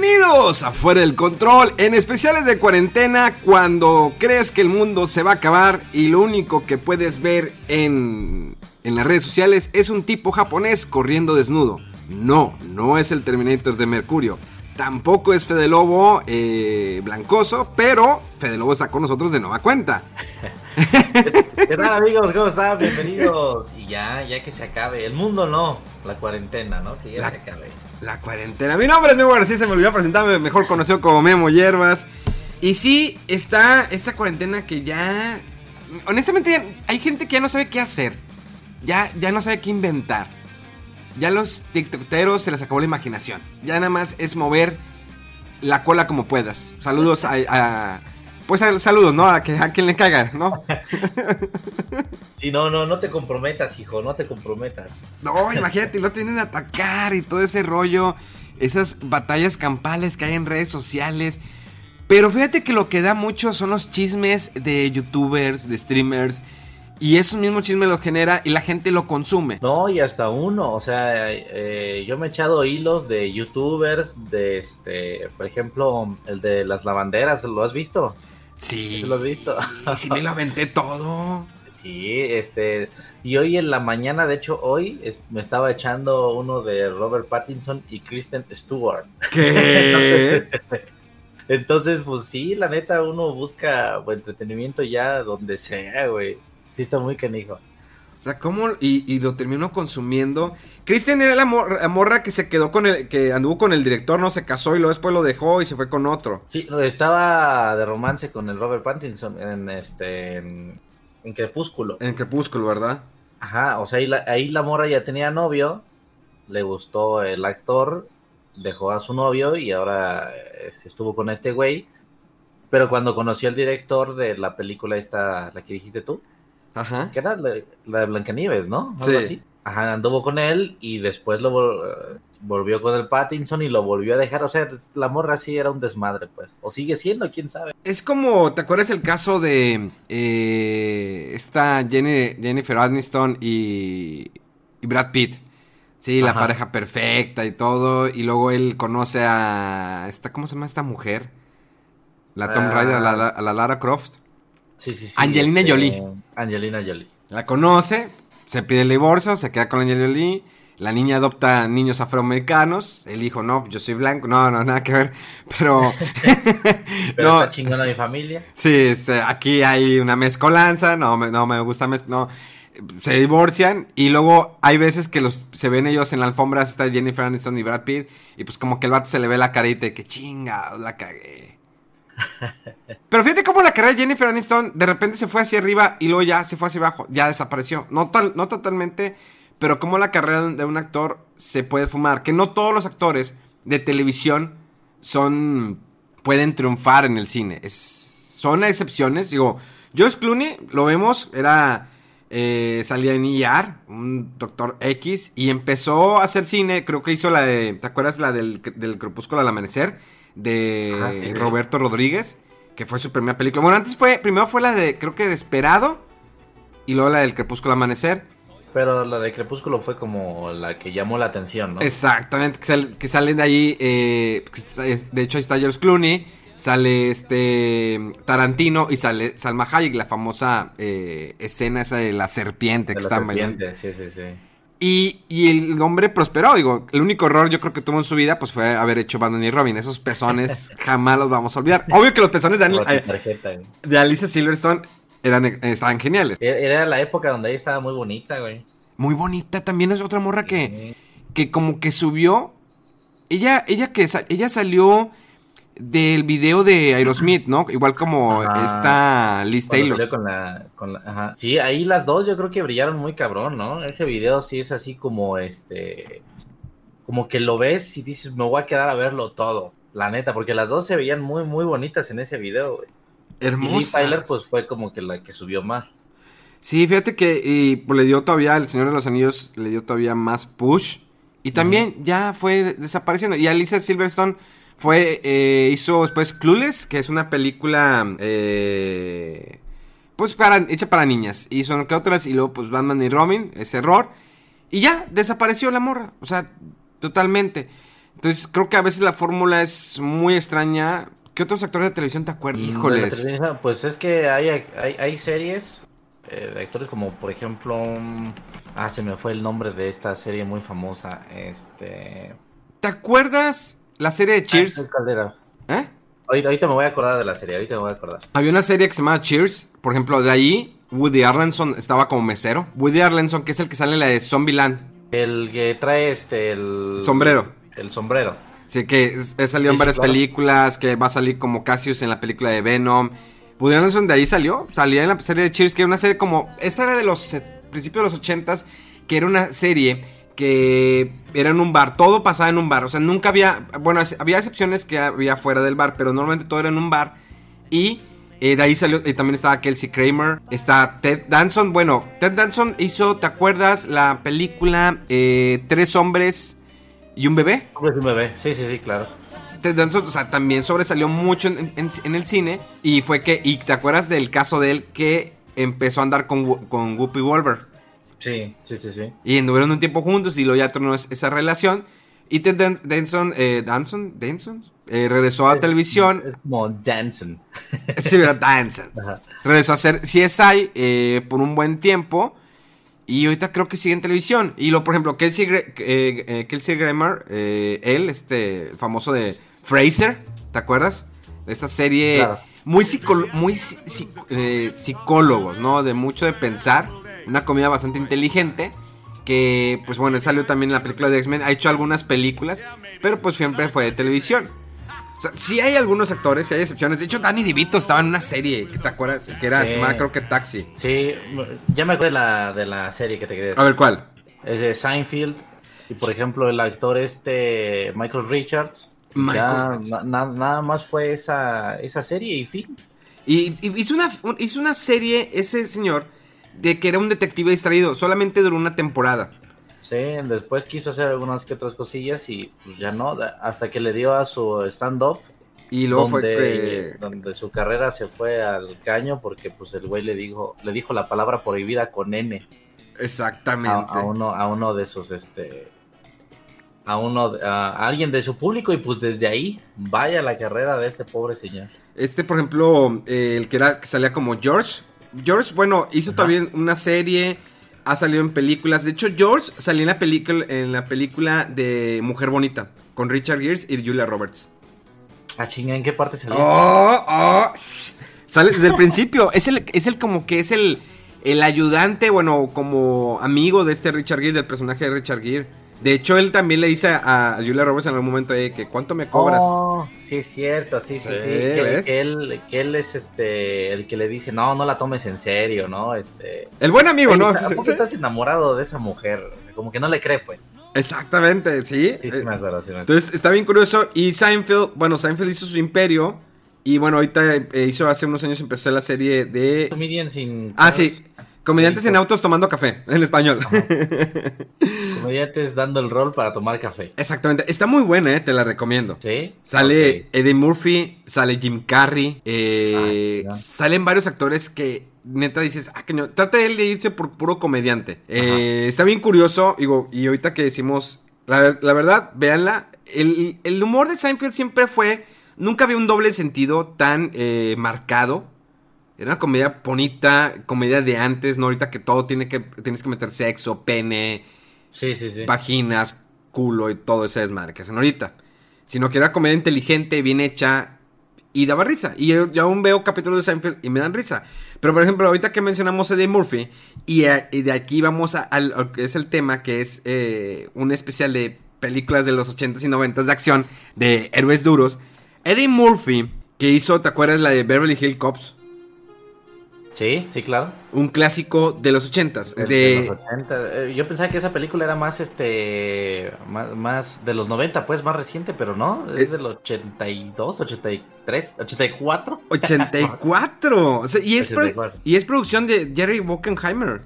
Bienvenidos a Fuera del Control, en especiales de cuarentena cuando crees que el mundo se va a acabar y lo único que puedes ver en, en las redes sociales es un tipo japonés corriendo desnudo. No, no es el Terminator de Mercurio. Tampoco es Fede Lobo eh, Blancoso, pero Fede Lobo está con nosotros de nueva cuenta. ¿Qué tal amigos? ¿Cómo están? Bienvenidos. Y ya, ya que se acabe. El mundo no, la cuarentena, ¿no? Que ya La- se acabe. La cuarentena. Mi nombre es Memo García, se me olvidó presentarme, mejor conocido como Memo Hierbas. Y sí, está esta cuarentena que ya... Honestamente, hay gente que ya no sabe qué hacer. Ya, ya no sabe qué inventar. Ya los tiktokeros se les acabó la imaginación. Ya nada más es mover la cola como puedas. Saludos a... a- pues saludos, ¿no? A, que, a quien le caiga, ¿no? Sí, no, no, no te comprometas, hijo, no te comprometas. No, imagínate, lo tienen a atacar y todo ese rollo, esas batallas campales que hay en redes sociales. Pero fíjate que lo que da mucho son los chismes de youtubers, de streamers. Y esos mismos chismes los genera y la gente lo consume. No, y hasta uno, o sea, eh, yo me he echado hilos de youtubers, de este, por ejemplo, el de las lavanderas, ¿lo has visto? Sí. ¿Sí lo has visto? Sí me lo aventé todo. Sí, este, y hoy en la mañana, de hecho, hoy es- me estaba echando uno de Robert Pattinson y Kristen Stewart. ¿Qué? Entonces, pues sí, la neta, uno busca entretenimiento ya donde sea, güey. Sí está muy canijo. O sea, ¿cómo? Y, y lo terminó consumiendo. Kristen era la, mor- la morra que se quedó con el. que anduvo con el director, no se casó y luego después lo dejó y se fue con otro. Sí, estaba de romance con el Robert Pattinson en este en, en Crepúsculo. En Crepúsculo, ¿verdad? Ajá, o sea, ahí la, ahí la morra ya tenía novio, le gustó el actor, dejó a su novio y ahora eh, se estuvo con este güey. Pero cuando conoció al director de la película esta, la que dijiste tú, Ajá. que era la, la de Blancanieves, ¿no? Sí. Algo así. Ajá, anduvo con él y después lo vol- eh, volvió con el Pattinson y lo volvió a dejar. O sea, la morra sí era un desmadre, pues. O sigue siendo, quién sabe. Es como, ¿te acuerdas el caso de eh, esta Jenny- Jennifer Aniston y, y Brad Pitt? Sí, la pareja perfecta y todo. Y luego él conoce a esta, ¿cómo se llama esta mujer? La Tom Ah. A la, a la Lara Croft. Sí, sí, sí. Angelina Jolie. Angelina Jolie. La conoce, se pide el divorcio, se queda con Angelina Jolie. La niña adopta niños afroamericanos. El hijo, no, yo soy blanco. No, no, nada que ver. Pero. Pero no, está chingona mi familia. Sí, este, aquí hay una mezcolanza, no me, no me gusta mez- no, se divorcian y luego hay veces que los se ven ellos en la alfombra, está Jennifer Aniston y Brad Pitt y pues como que el vato se le ve la carita de que chinga, la cagué. Pero fíjate cómo la carrera de Jennifer Aniston de repente se fue hacia arriba y luego ya se fue hacia abajo, ya desapareció. No, tal, no totalmente, pero como la carrera de un actor se puede fumar. Que no todos los actores de televisión son pueden triunfar en el cine. Son excepciones. Digo, George Clooney, lo vemos, era... eh, salía en ER, un doctor X, y empezó a hacer cine, creo que hizo la de, ¿te acuerdas la del, del Crepúsculo al Amanecer? De Ajá, sí, sí. Roberto Rodríguez, que fue su primera película. Bueno, antes fue, primero fue la de, creo que Desperado, y luego la del Crepúsculo Amanecer. Pero la de Crepúsculo fue como la que llamó la atención, ¿no? Exactamente, que, sal- que salen de ahí, eh, de hecho ahí está George Clooney, sale este Tarantino y sale Salma Hayek, la famosa eh, escena esa de la serpiente De que la bailando. serpiente, sí, sí, sí. Y, y el hombre prosperó, digo, el único error yo creo que tuvo en su vida pues fue haber hecho Batman y Robin, esos pezones jamás los vamos a olvidar. Obvio que los pezones de, eh, de Alicia Silverstone eran, eh, estaban geniales. Era era la época donde ella estaba muy bonita, güey. Muy bonita, también es otra morra que... Que como que subió. Ella, ella que ella salió del video de Aerosmith, ¿no? Igual como está Liz Taylor. Con la, con la, ajá. Sí, ahí las dos yo creo que brillaron muy cabrón, ¿no? Ese video sí es así como este. Como que lo ves y dices, me voy a quedar a verlo todo. La neta, porque las dos se veían muy, muy bonitas en ese video, güey. Hermosa. Y Tyler, pues fue como que la que subió más. Sí, fíjate que y, pues, le dio todavía, el Señor de los Anillos le dio todavía más push. Y también ya fue desapareciendo. Y Alicia Silverstone fue, eh, hizo después Clueless, que es una película, eh, pues para, hecha para niñas. Hizo que otras y luego pues Batman y Robin, ese error. Y ya, desapareció la morra. O sea, totalmente. Entonces creo que a veces la fórmula es muy extraña. ¿Qué otros actores de televisión te acuerdas? Híjoles. Pues es que hay, hay, hay series eh, de actores como por ejemplo ah se me fue el nombre de esta serie muy famosa este ¿te acuerdas la serie de Cheers? Caldera. ¿Eh? Ahorita, me voy a acordar de la serie ahorita me voy a acordar había una serie que se llamaba Cheers por ejemplo de ahí Woody Arlenson estaba como mesero Woody Arlenson que es el que sale en la de Zombieland el que trae este el sombrero el sombrero Sí, que he salido en varias películas, que va a salir como Cassius en la película de Venom. Woody Allenson de ahí salió, salía en la serie de Cheers, que era una serie como, esa era de los principios de los ochentas, que era una serie que era en un bar, todo pasaba en un bar, o sea, nunca había, bueno, había excepciones que había fuera del bar, pero normalmente todo era en un bar y eh, de ahí salió, y también estaba Kelsey Kramer, está Ted Danson, bueno, Ted Danson hizo, ¿te acuerdas la película eh, Tres hombres y un bebé? Hombres y un bebé, sí, sí, sí, claro o sea, también sobresalió mucho en, el cine. Y fue que, y te acuerdas del caso de él que empezó a andar con, con Whoopi Wolver. Sí, sí, sí, sí. Y anduvieron un tiempo juntos y luego ya terminó esa relación. Y Ted Danson, eh, Danson, Danson, eh, regresó a la televisión. Es como Danson. sí, era Danson. Regresó a hacer CSI eh, por un buen tiempo. Y ahorita creo que sigue en televisión. Y lo, por ejemplo, Kelsey, eh, eh, Kelsey Grammer, él, este, famoso de Fraser, ¿te acuerdas? De esta serie muy, muy eh, psicólogos, ¿no? De mucho de pensar. Una comida bastante inteligente. Que, pues bueno, salió también en la película de X-Men. Ha hecho algunas películas, pero pues siempre fue de televisión. O sea, sí hay algunos actores, sí hay excepciones. De hecho, Danny DeVito estaba en una serie, ¿qué te acuerdas? Que era, se llamaba creo que Taxi. Sí, ya me acuerdo de la, de la serie que te decir. A ver, ¿cuál? Es de Seinfeld. Y por ejemplo, el actor este, Michael Richards, nada más fue esa, esa serie y fin. Y, hizo, una, hizo una serie, ese señor, de que era un detective distraído. Solamente duró una temporada. Sí, después quiso hacer algunas que otras cosillas y pues ya no, hasta que le dio a su stand-up. Y luego donde, fue donde su carrera se fue al caño porque pues el güey le dijo, le dijo la palabra prohibida con N. Exactamente. A, uno, a uno de sus este a uno, a alguien de su público y pues desde ahí vaya la carrera de este pobre señor. Este, por ejemplo, eh, el que era que salía como George. George, bueno, hizo también una serie, ha salido en películas. De hecho, George salió en la película, en la película de Mujer Bonita con Richard Gere y Julia Roberts. Ah, chinga, ¿en qué parte salió? Oh, oh, sale desde el principio. Es el, es el como que es el, el ayudante, bueno, como amigo de este Richard Gere, del personaje de Richard Gere. De hecho, él también le dice a Julia Roberts en algún momento eh, que cuánto me cobras. Oh, sí, es cierto, sí, sí, sí. Que, él, que él es este el que le dice, no, no la tomes en serio, ¿no? Este. El buen amigo, ¿no? ¿Por qué estás enamorado de esa mujer? Como que no le cree, pues. Exactamente, sí. Sí, sí me acuerdo, sí me Entonces está bien curioso. Y Seinfeld, bueno, Seinfeld hizo su imperio. Y bueno, ahorita eh, hizo hace unos años empezó la serie de. Comedian sin. Ah, sí. Comediantes en autos tomando café, en español. Comediantes dando el rol para tomar café. Exactamente. Está muy buena, ¿eh? te la recomiendo. Sí. Sale Eddie Murphy, sale Jim Carrey, eh, ah, salen varios actores que neta dices, ah, que no. Trata él de irse por puro comediante. Eh, está bien curioso, digo, y ahorita que decimos, la, verdad, véanla. El, el humor de Seinfeld siempre fue, nunca había un doble sentido tan eh, marcado era una comedia bonita, comedia de antes, ¿no? Ahorita que todo tiene que, tienes que meter sexo, pene, sí, sí, sí. vaginas, culo y todo ese desmadre que hacen ahorita. Sino que era comedia inteligente, bien hecha. y daba risa. Y yo, yo aún veo capítulos de Seinfeld y me dan risa. Pero por ejemplo, ahorita que mencionamos a Eddie Murphy, y, a- y de aquí vamos a, al es el tema, que es eh, un especial de películas de los 80s y 90s de acción, de héroes duros. Eddie Murphy, que hizo, ¿te acuerdas la de Beverly Hill Cops? Sí, sí, claro. Un clásico de los 80s. De, los 80. Eh, Yo pensaba que esa película era más este más, más de los 90, pues más reciente, pero no, Eh. es del 82, 83, 84. 84. O sea, y, es pro- 84. y es producción de Jerry Wockenheimer.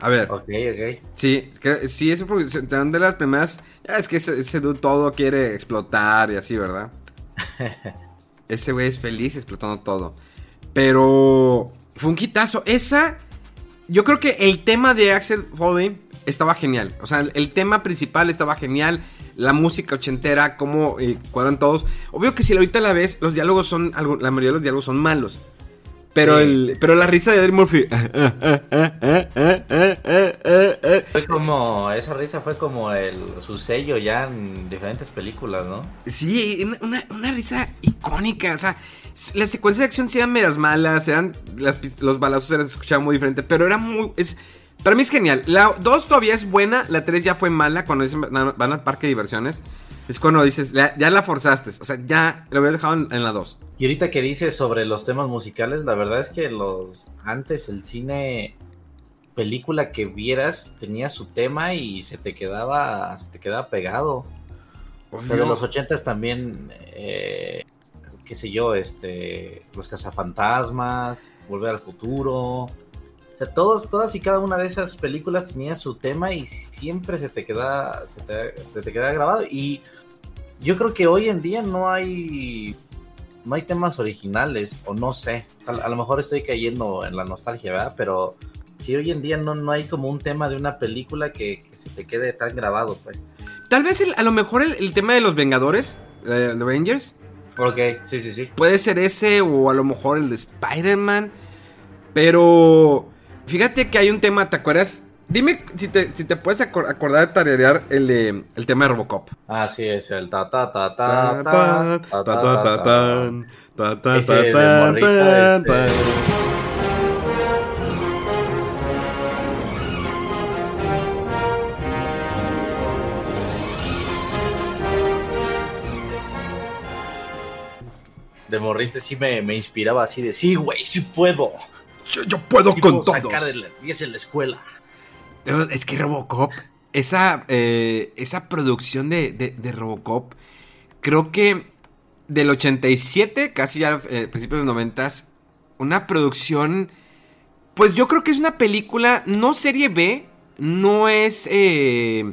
A ver. Ok, ok. Sí, sí, es producción de las primeras. es que ese, ese dude todo quiere explotar y así, ¿verdad? ese güey es feliz explotando todo. Pero fue un quitazo. Esa. Yo creo que el tema de Axel Foley estaba genial. O sea, el, tema principal estaba genial. La música ochentera, cómo eh, cuadran todos. Obvio que si ahorita la ves, los diálogos son. La mayoría de los diálogos son malos. Pero, Sí. el, pero la risa de Eddie Murphy. Fue como, esa risa fue como el, su sello ya en diferentes películas, ¿no? Sí, una, una- una risa icónica. O sea, las secuencias de acción sí eran medias malas, eran las los balazos eran, se escuchaban muy diferente, pero era muy... Es, para mí es genial. La 2 todavía es buena, la 3 ya fue mala cuando dicen van al parque de diversiones. Es cuando dices, ya, ya la forzaste. O sea, ya lo habías dejado en, en la 2. Y ahorita que dices sobre los temas musicales, la verdad es que los antes el cine película que vieras tenía su tema y se te quedaba se te quedaba pegado. O sea, los ochentas también eh, qué sé yo, este Los cazafantasmas, Volver al futuro. O sea, todos, todas y cada una de esas películas tenía su tema y siempre se te queda, se te, se te queda grabado. Y yo creo que hoy en día no hay no hay temas originales, o no sé. A, lo mejor estoy cayendo en la nostalgia, ¿verdad? Pero si hoy en día no, no hay como un tema de una película que, se te quede tan grabado, pues. Tal vez el- a lo mejor el, tema de los Vengadores, eh, de Avengers, Ok, sí, sí, sí. Puede ser ese o a lo mejor el de Spider-Man. Pero fíjate que hay un tema, ¿te acuerdas? Dime si te, si te puedes acor- acordar de tararear el, de- el tema de Robocop. Ah, sí, es el ta ta ta Ta, ta ta, ta, ta ta ta, ta ta, ta. De morrito, sí me, me inspiraba así de, sí, güey, sí puedo. Yo, yo puedo Sí con puedo todos. sacar de la 10 en la escuela. Es que Robocop, esa, eh, esa producción de, de- de Robocop, creo que del 87, casi ya eh, principios de los 90, una producción, pues yo creo que es una película, no serie B, no es eh,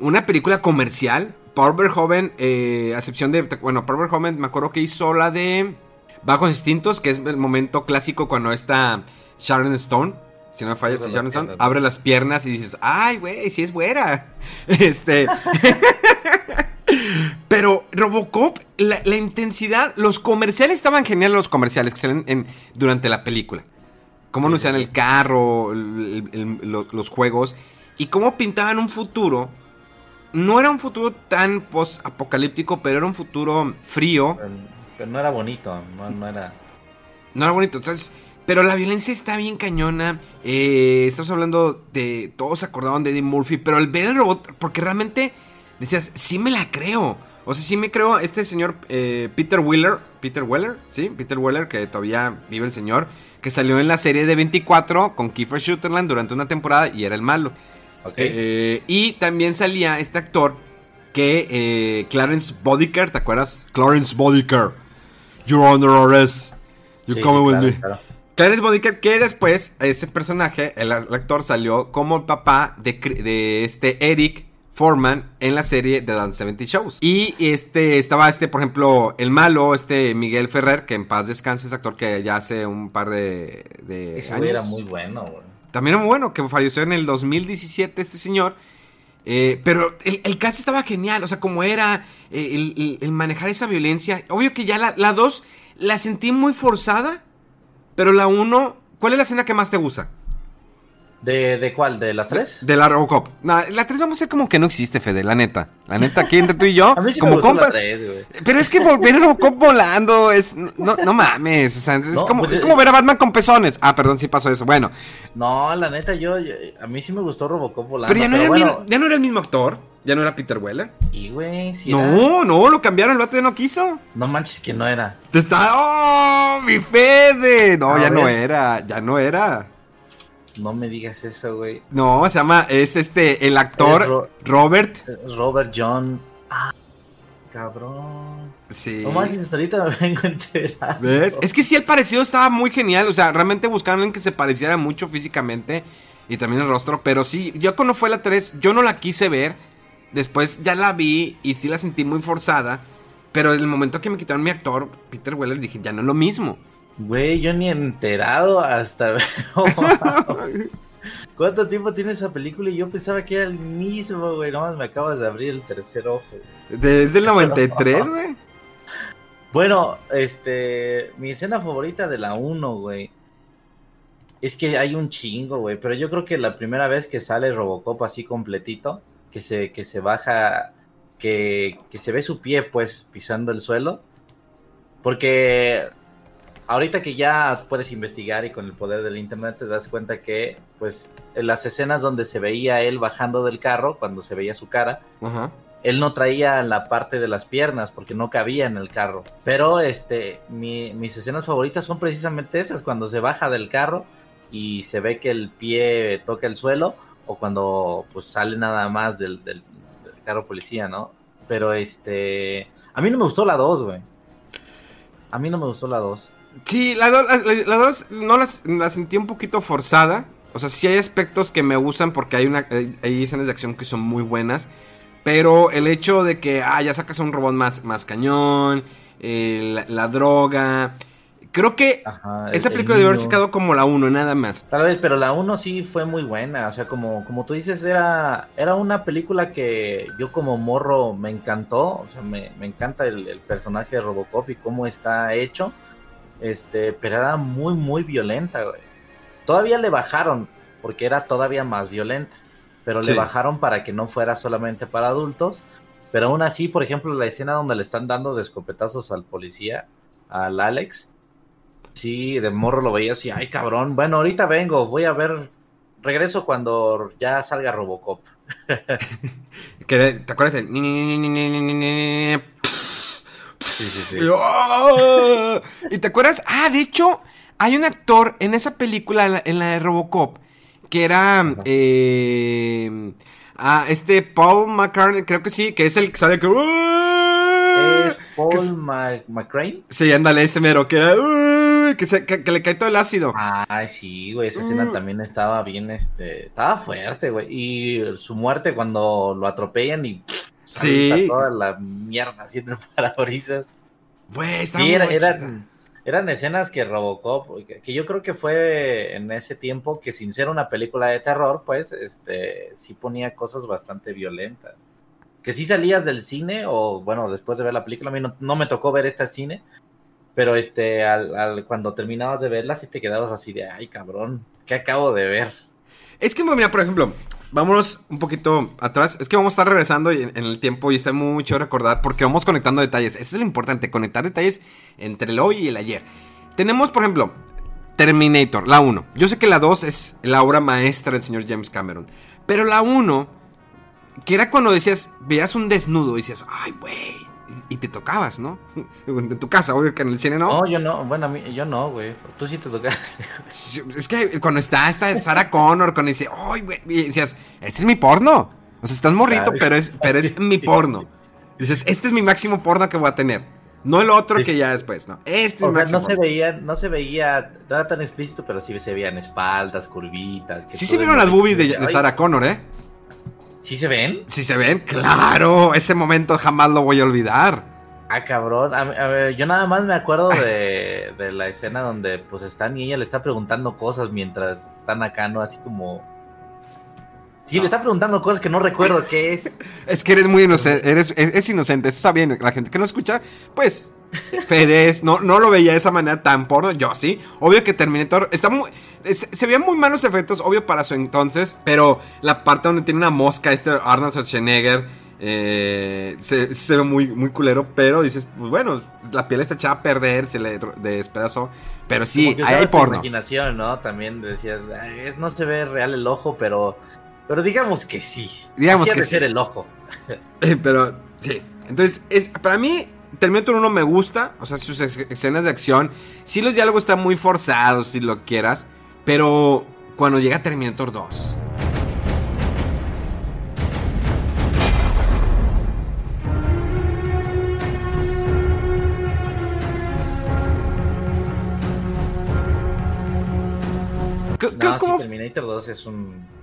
una película comercial. Paul Verhoeven, eh, a excepción de, bueno, Paul Verhoeven me acuerdo que hizo la de Bajos Instintos, que es el momento clásico cuando está Sharon Stone. Si no me fallas, Abre Sharon Stone piernas. abre las piernas y dices, ay, güey, sí es buena. Este. Pero Robocop, la, la intensidad, los comerciales estaban geniales, los comerciales que salen en, durante la película. Cómo anunciaban el carro, el- el- lo- los juegos, y cómo pintaban un futuro. No era un futuro tan post-apocalíptico, pero era un futuro frío. Pero, pero no era bonito, no, no era... No era bonito, entonces. Pero la violencia está bien cañona. eh, estamos hablando de. Todos se acordaban de Eddie Murphy. Pero el ver el robot. Porque realmente decías, sí me la creo. O sea, sí me creo. Este señor eh, Peter Wheeler. Peter Weller, sí, Peter Weller, que todavía vive el señor. Que salió en la serie de 24 con Kiefer Sutherland durante una temporada y era el malo. Ok. Eh, y también salía este actor que eh, Clarence Bodiker, ¿te acuerdas? Clarence Bodiker. You're under arrest. You Sí, come sí, with claro, me. claro. Clarence Bodiker, que después ese personaje, el, el actor salió como el papá de, este Eric Foreman en la serie de Dan 70 Shows. Y este estaba este, por ejemplo, el malo, este Miguel Ferrer, que en paz descanse, ese actor que ya hace un par de, de Ese años. güey era muy bueno, güey. También muy bueno, que falleció en el 2017 este señor. Eh, pero el, el cast estaba genial, o sea, como era eh, el, manejar esa violencia. Obvio que ya la 2 la, sentí muy forzada, pero la 1, ¿cuál es la escena que más te gusta? ¿De, ¿De cuál? ¿De las tres? De la Robocop. La 3 vamos a ser como que no existe, Fede, la neta. La neta, aquí entre tú y yo, A mí sí como me gustó compas. la tres, güey. Pero es que vol- ver a Robocop volando es. No, no mames. O sea, es, No, como, pues, es como ver a Batman con pezones. Ah, perdón, sí pasó eso. Bueno, No, la neta, yo, yo- a mí sí me gustó Robocop volando. pero ya no, era el bueno, ya no era el mismo actor. Ya no era Peter Weller. Y, güey, sí era. No, no, lo cambiaron, el vato ya no quiso. No manches que no era. Te está. ¡Oh! ¡Mi Fede! No, A ya no ver. era. Ya no era. No me digas eso, güey. No, se llama. Es este. El actor Ro- Robert. Robert John. Ah, cabrón. Sí. No manches, ahorita me vengo enterando. ¿Ves? Es que sí, el parecido estaba muy genial. O sea, realmente buscaron en que se pareciera mucho físicamente y también el rostro. Pero sí, yo cuando fue la 3, yo no la quise ver. Después ya la vi y sí la sentí muy forzada. Pero en el momento que me quitaron mi actor, Peter Weller, dije, ya no es lo mismo. Güey, yo ni enterado hasta. ¿Cuánto tiempo tiene esa película? Y yo pensaba que era el mismo, güey. Nomás me acabas de abrir el tercer ojo. Desde el 93, güey. Bueno, este. Mi escena favorita de la 1, güey. Es que hay un chingo, güey. Pero yo creo que la primera vez que sale Robocop así completito, que se, que se baja, que, que se ve su pie, pues, pisando el suelo. Porque ahorita que ya puedes investigar y con el poder del internet te das cuenta que, pues, en las escenas donde se veía él bajando del carro, cuando se veía su cara, Ajá. él no traía la parte de las piernas porque no cabía en el carro. Pero este, mi- mis escenas favoritas son precisamente esas, cuando se baja del carro y se ve que el pie toca el suelo o cuando pues sale nada más del, del- del carro policía, ¿no? Pero este, a mí no me gustó la 2, güey. A mí no me gustó la 2. Sí, la 2 la, la dos no las- la sentí un poquito forzada. O sea, sí hay aspectos que me gustan porque hay, una, hay, escenas de acción que son muy buenas. Pero el hecho de que, ah, ya sacas a un robot más, más cañón, eh, la, la droga. Creo que Ajá, esta el- película el sacado como la 1, nada más. Tal vez, pero la 1 sí fue muy buena. O sea, como, como tú dices, era, era una película que yo como morro me encantó. O sea, me, me encanta el, el personaje de Robocop y cómo está hecho. Este, pero era muy, muy violenta, güey. Todavía le bajaron, porque era todavía más violenta. Pero Sí. le bajaron para que no fuera solamente para adultos. Pero aún así, por ejemplo, la escena donde le están dando de escopetazos al policía, al Alex. Sí, de morro lo veía así, ay cabrón, bueno, ahorita vengo, voy a ver, regreso cuando ya salga Robocop. ¿Te acuerdas? del Sí, sí, Y, ¡ah! ¿Y te acuerdas? Ah, de hecho, hay un actor en esa película, en la, de Robocop, que era. eh, ah, este Paul McCartney, creo que sí, que es el que sale que. ¡ah! Es Paul McCrane. Sí, ándale, ese mero, que, era, ¡ah! que, se- que- que le cae todo el ácido. Ay, sí, güey, esa escena Mm. también estaba bien, este, estaba fuerte, güey. Y su muerte cuando lo atropellan y pff, Sí. toda la mierda en el parabrisas. Güey, está Sí, era- eran, eran escenas que Robocop, que, que yo creo que fue en ese tiempo que sin ser una película de terror, pues, este, sí ponía cosas bastante violentas. Que sí salías del cine, o bueno, después de ver la película, a mí no, no me tocó ver esta cine, pero este, al, al- cuando terminabas de verla, sí te quedabas así de, ay cabrón, ¿qué acabo de ver? Es que, mira, por ejemplo, vámonos un poquito atrás. Es que vamos a estar regresando en, el tiempo y está mucho recordar porque vamos conectando detalles. Eso es lo importante, conectar detalles entre el hoy y el ayer. Tenemos, por ejemplo, Terminator, la 1. Yo sé que la 2 es la obra maestra del señor James Cameron. Pero la 1, que era cuando decías, veías un desnudo y decías, ay, güey. Y te tocabas, ¿no? En tu casa, obvio que en el cine no. No, yo no, bueno, a mí, yo no, güey, tú sí te tocaste. Es que cuando está esta Sarah Connor, cuando dice, ¡ay, güey! Y decías, este es mi porno. O sea, estás morrito, Claro. pero es, pero es mi porno. Dices, este es mi máximo porno que voy a tener. No el otro que ya después, no. Este es O mi sea, máximo. no se veía, no se veía, no era tan explícito, pero sí se veían espaldas, curvitas. que Sí se vieron las boobies de, de "Ay, Sarah Connor, ¿eh? ¿Sí se ven? Sí se ven, claro. Ese momento jamás lo voy a olvidar. Ah, cabrón. A, a ver, yo nada más me acuerdo de, de la escena donde pues están y ella le está preguntando cosas mientras están acá, ¿no? Así como... Sí, le está preguntando cosas que no recuerdo qué es. Es que eres muy inocente, eres, es, es inocente, esto está bien. La gente que no escucha, pues Fede no, no lo veía de esa manera tan porno, yo sí. Obvio que Terminator está muy... Se, veían muy malos efectos, obvio para su entonces, pero la parte donde tiene una mosca, este Arnold Schwarzenegger, eh, se, ve muy, muy culero, pero dices, pues bueno, la piel está echada a perder, se le despedazó. Pero sí, hay, porno. imaginación, ¿no? También decías, no se ve real el ojo, pero pero digamos que sí. Digamos que ser el ojo. Eh, pero sí. Entonces, es, para mí, Terminator 1 me gusta. O sea, sus escenas de acción. Sí, los diálogos están muy forzados, si lo quieras. Pero cuando llega Terminator 2. No, Terminator 2 es un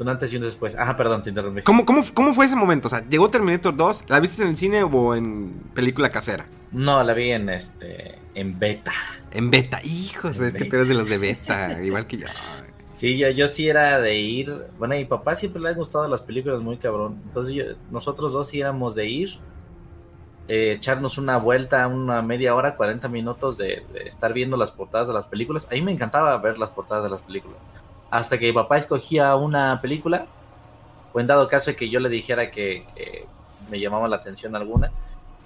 son antes y un después. Ajá, perdón, te interrumpí. ¿Cómo, cómo, fue ese momento? O sea, ¿llegó Terminator 2? ¿La viste en el cine o en película casera? No, la vi en este. en beta. En beta, hijos, es que tú eres de los de beta, igual que yo. Sí, yo, yo sí era de ir. Bueno, a mi papá siempre le han gustado las películas muy cabrón. Entonces nosotros dos sí éramos de ir, eh, echarnos una vuelta, una media hora, 40 minutos de, de, estar viendo las portadas de las películas. A mí me encantaba ver las portadas de las películas hasta que mi papá escogía una película, o en dado caso que yo le dijera que, me llamaba la atención alguna,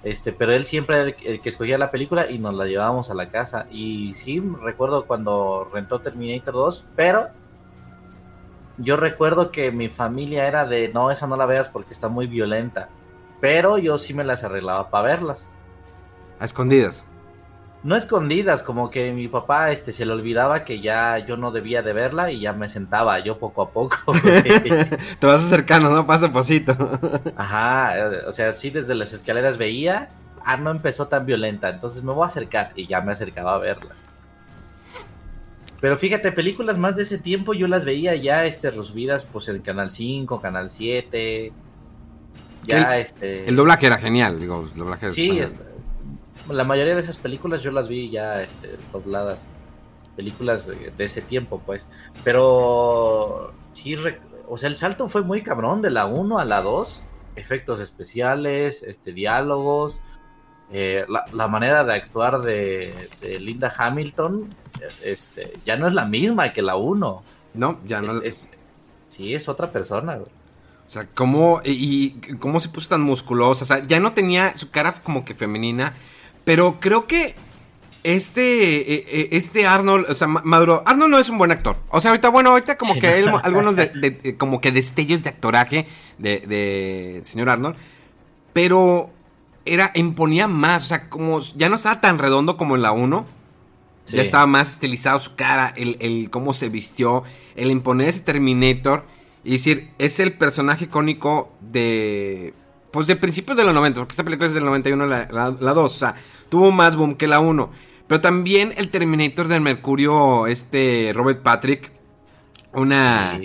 este, pero él siempre era el, que escogía la película y nos la llevábamos a la casa. Y sí, recuerdo cuando rentó Terminator 2, pero yo recuerdo que mi familia era de, no, esa no la veas porque está muy violenta, pero yo sí me las arreglaba para verlas. A escondidas no escondidas, como que mi papá este, se le olvidaba que ya yo no debía de verla y ya me sentaba yo poco a poco. Te vas acercando, ¿no? Paso a pasito. Ajá, o sea, sí desde las escaleras veía, ah, no empezó tan violenta, entonces me voy a acercar y ya me acercaba a verlas. Pero fíjate, películas más de ese tiempo yo las veía ya este, resubidas pues en Canal 5, Canal 7. Ya el, este... El doblaje era genial, digo, el doblaje Sí, la mayoría de esas películas yo las vi ya este, dobladas. Películas de, ese tiempo, pues. Pero sí, o sea, el salto fue muy cabrón de la 1 a la 2. Efectos especiales, este, diálogos, eh, la, manera de actuar de, Linda Hamilton este, ya no es la misma que la 1. No, ya no. Es, sí, es otra persona. O sea, ¿cómo, y, cómo se puso tan musculosa? O sea, ya no tenía su cara como que femenina, pero creo que este, eh, eh, este Arnold, o sea, Maduro, Arnold no es un buen actor. O sea, ahorita, bueno, ahorita como que él, algunos de, como que destellos de actoraje de, de señor Arnold, pero era, imponía más, o sea, como ya no estaba tan redondo como en la 1. Ya estaba más estilizado su cara, el, el, cómo se vistió, el imponer ese Terminator. Y decir, es el personaje icónico de pues de principios de los 90, porque esta película es del 91, la, la, 2, o sea, tuvo más boom que la 1. Pero también el Terminator del Mercurio, este Robert Patrick, una,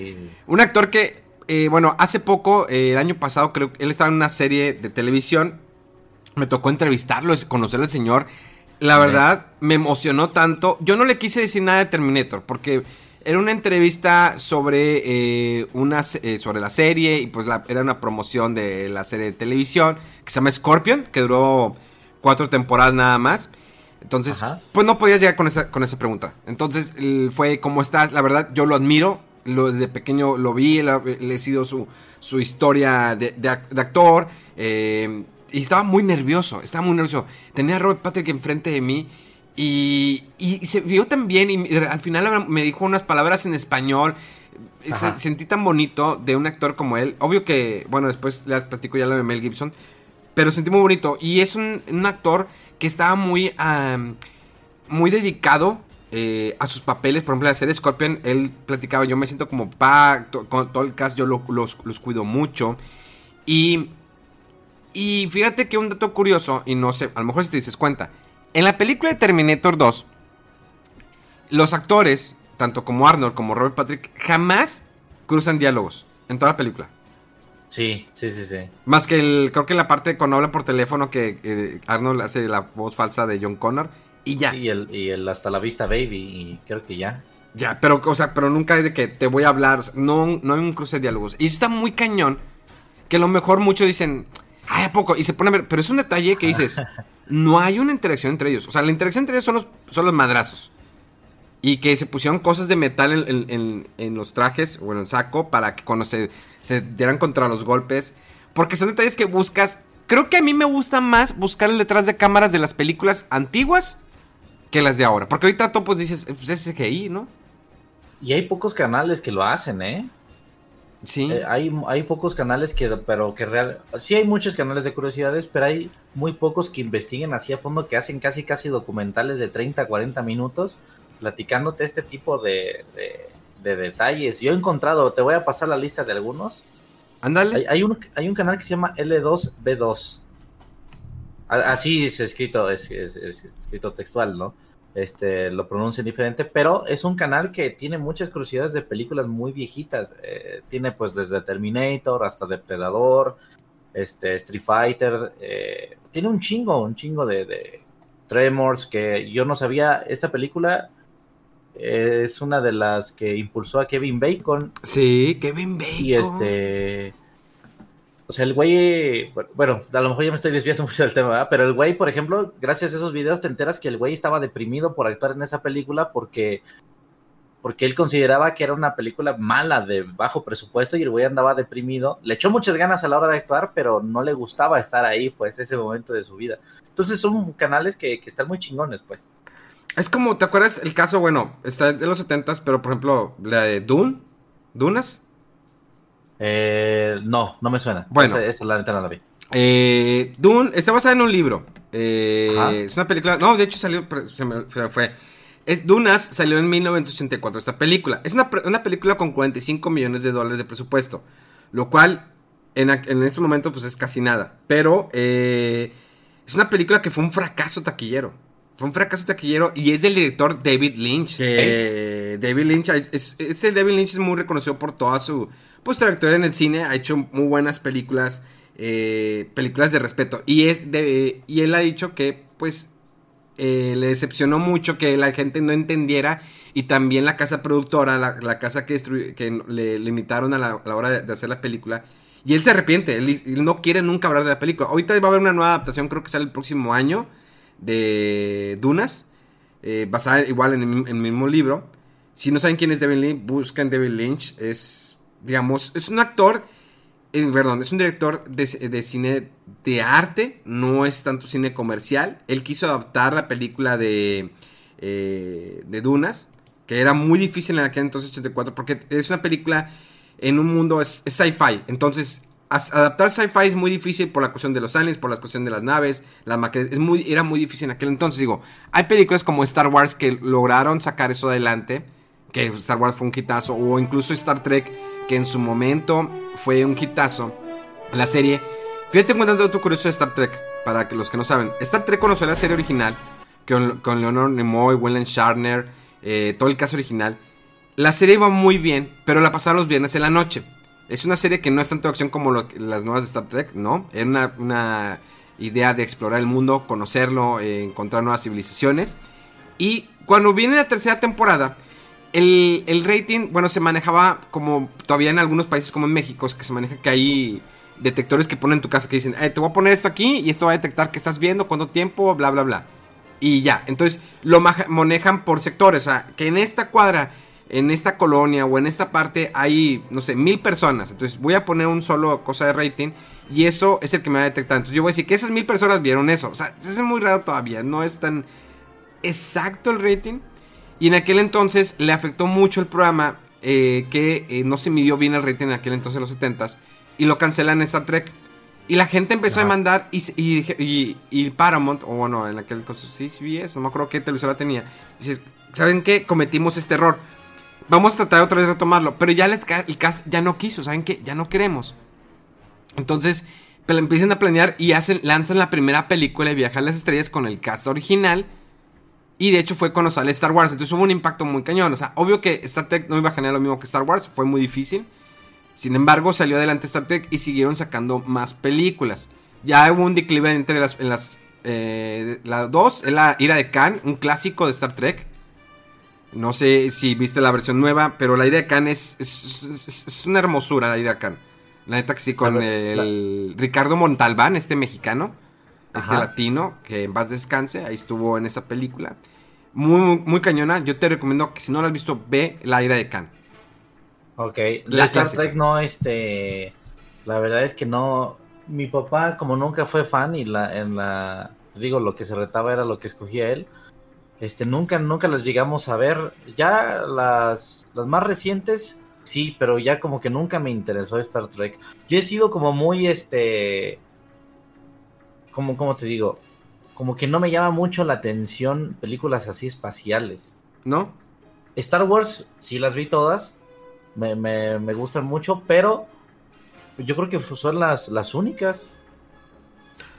un actor que, eh, bueno, hace poco, eh, el año pasado, creo que él estaba en una serie de televisión, me tocó entrevistarlo, conocer al señor. La verdad, me emocionó tanto. Yo no le quise decir nada de Terminator, porque era una entrevista sobre, eh, una, eh, sobre la serie y pues era una promoción de la serie de televisión que se llama Scorpion, que duró cuatro temporadas nada más. Entonces, pues no podías llegar con esa, con esa pregunta. Entonces fue, ¿cómo estás? La verdad, yo lo admiro. Lo, desde pequeño lo vi, le, he sido su, su historia de, actor. Eh, y estaba muy nervioso, estaba muy nervioso. Tenía a Robert Patrick enfrente de mí y, se vio tan bien y al final me dijo unas palabras en español. sentí tan bonito de un actor como él. Obvio que, bueno, después le platico ya lo de Mel Gibson. Pero sentí muy bonito. Y es un, actor que estaba muy, muy dedicado eh, a sus papeles. Por ejemplo, la serie Scorpion, él platicaba, yo me siento como pa, con todo el cast yo los, los cuido mucho. Y, y fíjate que un dato curioso, y no sé, a lo mejor si te dices cuenta, en la película de Terminator 2, los actores, tanto como Arnold como Robert Patrick, jamás cruzan diálogos en toda la película. Sí, sí, sí, sí. Más que el, creo que en la parte cuando habla por teléfono que eh, Arnold hace la voz falsa de John Connor y ya. Y el, y el hasta la vista baby y creo que ya. Ya, pero, o sea, pero nunca hay de que te voy a hablar, no, no hay un cruce de diálogos. Y está muy cañón, que a lo mejor muchos dicen, ay, ¿a poco? Y se pone a ver, pero es un detalle que dices, no hay una interacción entre ellos. O sea, la interacción entre ellos son los, son los madrazos. Y que se pusieron cosas de metal en, los trajes o en el saco para que cuando se, se dieran contra los golpes. Porque son detalles que buscas. Creo que a mí me gusta más buscar el detrás de cámaras de las películas antiguas que las de ahora. Porque ahorita tú pues dices, pues es CGI, ¿no? Y hay pocos canales que lo hacen, ¿eh? Sí. Eh, hay, hay pocos canales que, pero que real, sí hay muchos canales de curiosidades, pero hay muy pocos que investiguen así a fondo, que hacen casi casi documentales de 30, 40 minutos, platicándote este tipo de, de, detalles. Yo he encontrado, te voy a pasar la lista de algunos. Ándale. Hay, un, hay un canal que se llama L2B2. Así es escrito, es escrito textual, ¿no? Este, lo pronuncian diferente, pero es un canal que tiene muchas curiosidades de películas muy viejitas. Eh, tiene pues desde Terminator hasta Depredador, este, Street Fighter, eh, tiene un chingo, un chingo de, Tremors que yo no sabía, esta película es una de las que impulsó a Kevin Bacon. Sí, Kevin Bacon. Y este o sea, el güey, bueno, a lo mejor ya me estoy desviando mucho del tema, ¿verdad? pero el güey, por ejemplo, gracias a esos videos te enteras que el güey estaba deprimido por actuar en esa película porque, porque él consideraba que era una película mala, de bajo presupuesto, y el güey andaba deprimido. Le echó muchas ganas a la hora de actuar, pero no le gustaba estar ahí, pues, ese momento de su vida. Entonces son canales que, que están muy chingones, pues. Es como, ¿te acuerdas el caso, bueno, está de los 70 pero por ejemplo, la de Dune, Dunas? Eh, no, no me suena. Bueno, esa, la neta no la vi. Eh, Dune está basada en un libro. Eh, es una película. No, de hecho salió. Se me fue. Es Dunas salió en 1984 esta película. Es una, película con 45 millones de dólares de presupuesto. Lo cual en, en este momento pues es casi nada. Pero eh, es una película que fue un fracaso taquillero. Fue un fracaso taquillero y es del director David Lynch. David Lynch, es, este David Lynch es muy reconocido por toda su pues trayectoria en el cine, ha hecho muy buenas películas, eh, películas de respeto. Y, es de, y él ha dicho que pues eh, le decepcionó mucho que la gente no entendiera y también la casa productora, la, casa que, que le limitaron a la, hora de, hacer la película. Y él se arrepiente, él, no quiere nunca hablar de la película. Ahorita va a haber una nueva adaptación, creo que sale el próximo año, de Dunas, eh, basada igual en el, mismo libro. Si no saben quién es David Lynch, buscan David Lynch, es digamos, es un actor, eh, perdón, es un director de, cine de arte, no es tanto cine comercial. Él quiso adaptar la película de, eh, de Dunas, que era muy difícil en aquel entonces 84, porque es una película en un mundo, es, sci-fi, entonces adaptar sci-fi es muy difícil por la cuestión de los aliens, por la cuestión de las naves, las es muy, era muy difícil en aquel entonces. Digo, hay películas como Star Wars que lograron sacar eso adelante, que Star Wars fue un quitazo, o incluso Star Trek que en su momento fue un hitazo. La serie. Fíjate un dato curioso de Star Trek, para que los que no saben. Star Trek conoció la serie original, con, con Leonard Nimoy, William Shatner, eh, todo el caso original. La serie iba muy bien, pero la pasaron los viernes en la noche. Es una serie que no es tanto acción como las nuevas de Star Trek, ¿no? Era una, idea de explorar el mundo, conocerlo, eh, encontrar nuevas civilizaciones. Y cuando viene la tercera temporada, el, rating, bueno, se manejaba como todavía en algunos países como en México, que se maneja que hay detectores que ponen en tu casa que dicen, eh, te voy a poner esto aquí y esto va a detectar que estás viendo, cuánto tiempo, bla, bla, bla. Y ya, entonces lo manejan por sectores, o sea, que en esta cuadra, en esta colonia o en esta parte hay, no sé, mil personas. Entonces voy a poner un solo cosa de rating y eso es el que me va a detectar. Entonces yo voy a decir que esas mil personas vieron eso. O sea, eso es muy raro todavía, no es tan exacto el rating. Y en aquel entonces le afectó mucho el programa eh, que eh, no se midió bien el rating en aquel entonces en los 70s y lo cancelan en Star Trek. Y la gente empezó a demandar y, y, y, Paramount, o bueno, en aquel sí, CBS, no me acuerdo qué televisora tenía. Dice, ¿saben qué? Cometimos este error. Vamos a tratar otra vez de retomarlo. Pero ya el cast ya no quiso, ¿saben qué? Ya no queremos. Entonces, empiezan a planear y hacen, lanzan la primera película de Viajar a las Estrellas con el cast original y de hecho fue cuando sale Star Wars. Entonces hubo un impacto muy cañón. O sea, obvio que Star Trek no iba a generar lo mismo que Star Wars. Fue muy difícil. Sin embargo, salió adelante Star Trek y siguieron sacando más películas. Ya hubo un declive entre las... En las eh, la dos es la Ira de Khan, un clásico de Star Trek. No sé si viste la versión nueva, pero la Ira de Khan es, es, una hermosura, la Ira de Khan. La neta que sí, con el Ricardo Montalbán, este mexicano. Este latino, que en paz descanse, ahí estuvo en esa película. Muy, muy, cañona. Yo te recomiendo que si no la has visto, ve La ira de Khan. Ok, la, Star Trek no, este. La verdad es que no. Mi papá, como nunca fue fan, y la, en la. Digo, lo que se retaba era lo que escogía él. Este, nunca, nunca las llegamos a ver. Ya las, las más recientes, sí, pero ya como que nunca me interesó Star Trek. Yo he sido como muy, este. Como, como te digo, como que no me llama mucho la atención películas así espaciales. ¿No? Star Wars, sí las vi todas. Me, gustan mucho, pero yo creo que son las, las únicas.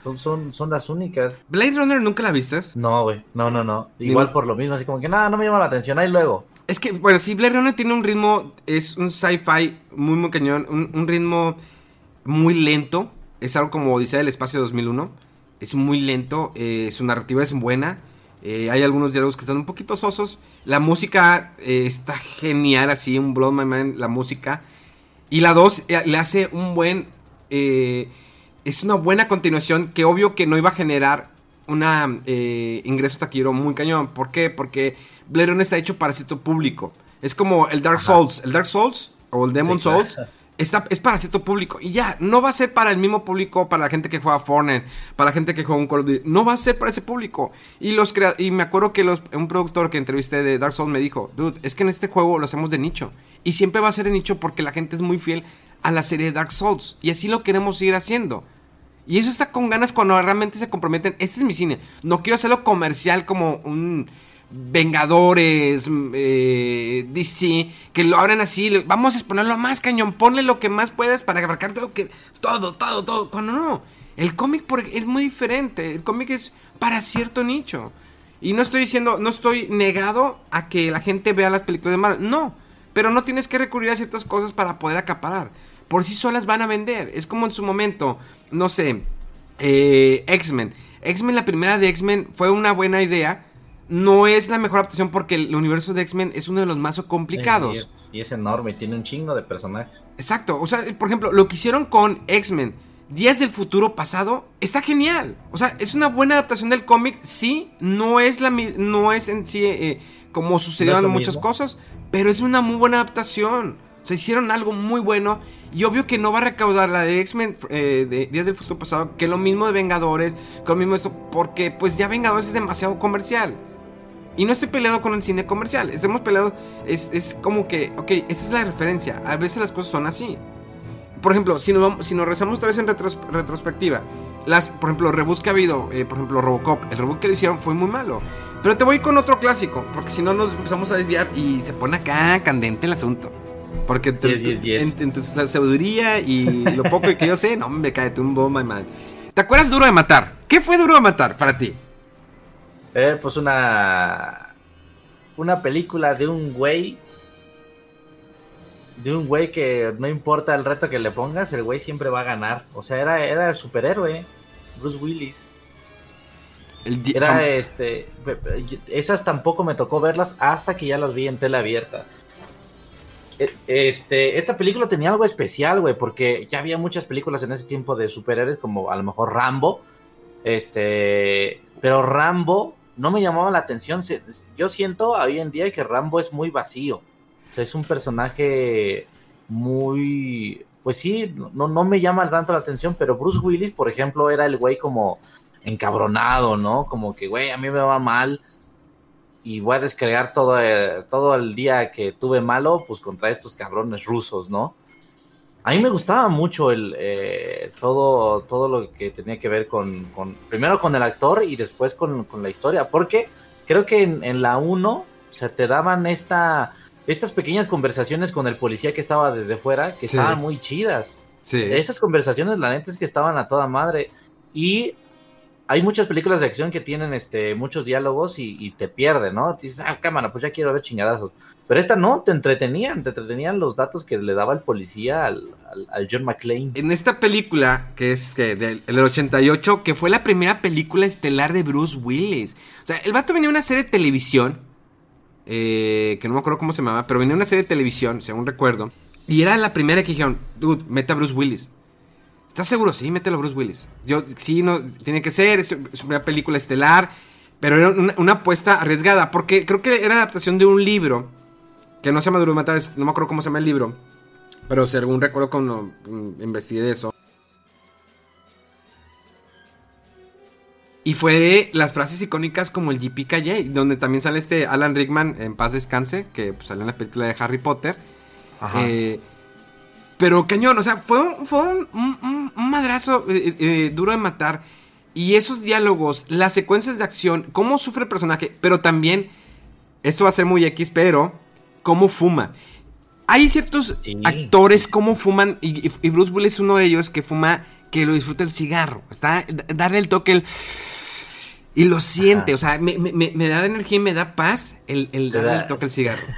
Son, son, son, las únicas. ¿Blade Runner nunca la viste? No, güey. No, no, no. Igual por lo mismo, así como que nada, no me llama la atención. Ahí luego. Es que, bueno, sí, Blade Runner tiene un ritmo, es un sci-fi muy, muy cañón, un, ritmo muy lento. Es algo como Odisea del Espacio 2001 es muy lento, eh, su narrativa es buena, eh, hay algunos diálogos que están un poquito sosos, la música eh, está genial, así, un Blood My Mind, la música, y la 2 le hace un buen, es una buena continuación que obvio que no iba a generar una ingreso taquillero muy cañón, ¿por qué? Porque Blade está hecho para cierto público, es como el Dark Souls, el Dark Souls o el Demon Souls es para cierto público. Y ya, no va a ser para el mismo público, para la gente que juega Fortnite, para la gente que juega un Call of Duty. No va a ser para ese público. Y los y me acuerdo que los, un productor que entrevisté de Dark Souls me dijo, dude, es que en este juego lo hacemos de nicho. Y siempre va a ser de nicho porque la gente es muy fiel a la serie de Dark Souls. Y así lo queremos seguir haciendo. Y eso está con ganas cuando realmente se comprometen. Este es mi cine. No quiero hacerlo comercial como un Vengadores, eh, DC, que lo abran así, vamos a exponerlo más cañón, ponle lo que más puedas para abarcar todo, que, todo, todo, todo. Cuando no, el cómic es muy diferente, el cómic es para cierto nicho. Y no estoy diciendo, no estoy negado a que la gente vea las películas de Marvel, no, pero no tienes que recurrir a ciertas cosas para poder acaparar. Por sí solas van a vender, es como en su momento, no sé, eh, X-Men. X-Men, la primera de X-Men fue una buena idea no es la mejor adaptación porque el universo de X-Men es uno de los más complicados. Y es, enorme, tiene un chingo de personajes. Exacto, o sea, por ejemplo, lo que hicieron con X-Men, Días del futuro pasado, está genial. O sea, es una buena adaptación del cómic, sí, no es, la, no es en sí eh, como sucedieron muchas cosas, pero es una muy buena adaptación. O sea, hicieron algo muy bueno. Y obvio que no va a recaudar la de X-Men eh, de Días del Futuro Pasado, que lo mismo de Vengadores, que lo mismo esto, porque pues ya Vengadores es demasiado comercial. Y no estoy peleado con el cine comercial. Estamos peleados. Es, como que, ok, esta es la referencia. A veces las cosas son así. Por ejemplo, si nos, si nos rezamos otra vez en retrospectiva, las, por ejemplo, reboots que ha habido, eh, por ejemplo, Robocop, el reboot que le hicieron fue muy malo. Pero te voy con otro clásico, porque si no nos empezamos a desviar y se pone acá candente el asunto. Porque En, tu sabiduría y lo poco que yo sé, no me cae un bomba, man. ¿Te acuerdas Duro de Matar? ¿Qué fue Duro de Matar para ti? Eh, pues una. Una película de un güey. De un güey que no importa el reto que le pongas, el güey siempre va a ganar. O sea, era, era superhéroe. Bruce Willis. era este. Esas tampoco me tocó verlas hasta que ya las vi en tela abierta. E, este, esta película tenía algo especial, güey, porque ya había muchas películas en ese tiempo de superhéroes, como a lo mejor Rambo. Este, pero Rambo no me llamaba la atención. Yo siento hoy en día que Rambo es muy vacío. O sea, es un personaje muy... Pues sí, no, no me llama tanto la atención, pero Bruce Willis, por ejemplo, era el güey como encabronado, ¿no? Como que, güey, a mí me va mal y voy a descargar todo el, todo el día que tuve malo, pues contra estos cabrones rusos, ¿no? A mí me gustaba mucho el eh, todo, todo lo que tenía que ver con, primero con el actor y después con, la historia, porque creo que en, la 1 se te daban esta, estas pequeñas conversaciones con el policía que estaba desde fuera, que estaban muy chidas. Sí. Esas conversaciones, la neta es que estaban a toda madre. Y hay muchas películas de acción que tienen este muchos diálogos y, te pierden, ¿no? dices, ah, cámara, pues ya quiero ver chingadazos. Pero esta no, te entretenían, te entretenían los datos que le daba el policía al, John McClane. En esta película, que es que del, 88, que fue la primera película estelar de Bruce Willis. O sea, el vato venía de una serie de televisión, eh, que no me acuerdo cómo se llamaba, pero venía de una serie de televisión, según recuerdo. Y era la primera que dijeron, dude, meta a Bruce Willis. ¿Estás seguro? Sí, mételo a Bruce Willis. Yo, sí, no, tiene que ser, es primera película estelar, pero era una, apuesta arriesgada, porque creo que era adaptación de un libro, que no se llama Duro Matar, no me acuerdo cómo se llama el libro, pero según recuerdo cuando mm, investigué eso. Y fue las frases icónicas como el JPKJ, donde también sale este Alan Rickman en paz descanse, que pues, salió en la película de Harry Potter. Ajá. Eh, pero cañón, o sea, fue un, fue un, madrazo eh, eh, duro de matar. Y esos diálogos, las secuencias de acción, cómo sufre el personaje, pero también, esto va a ser muy X, pero cómo fuma. Hay ciertos actores cómo fuman, y, Bruce Willis es uno de ellos que fuma, que lo disfruta el cigarro. Está, darle el toque, el... Y lo siente, o sea, me, da energía y me da paz el, el darle el toque al cigarro.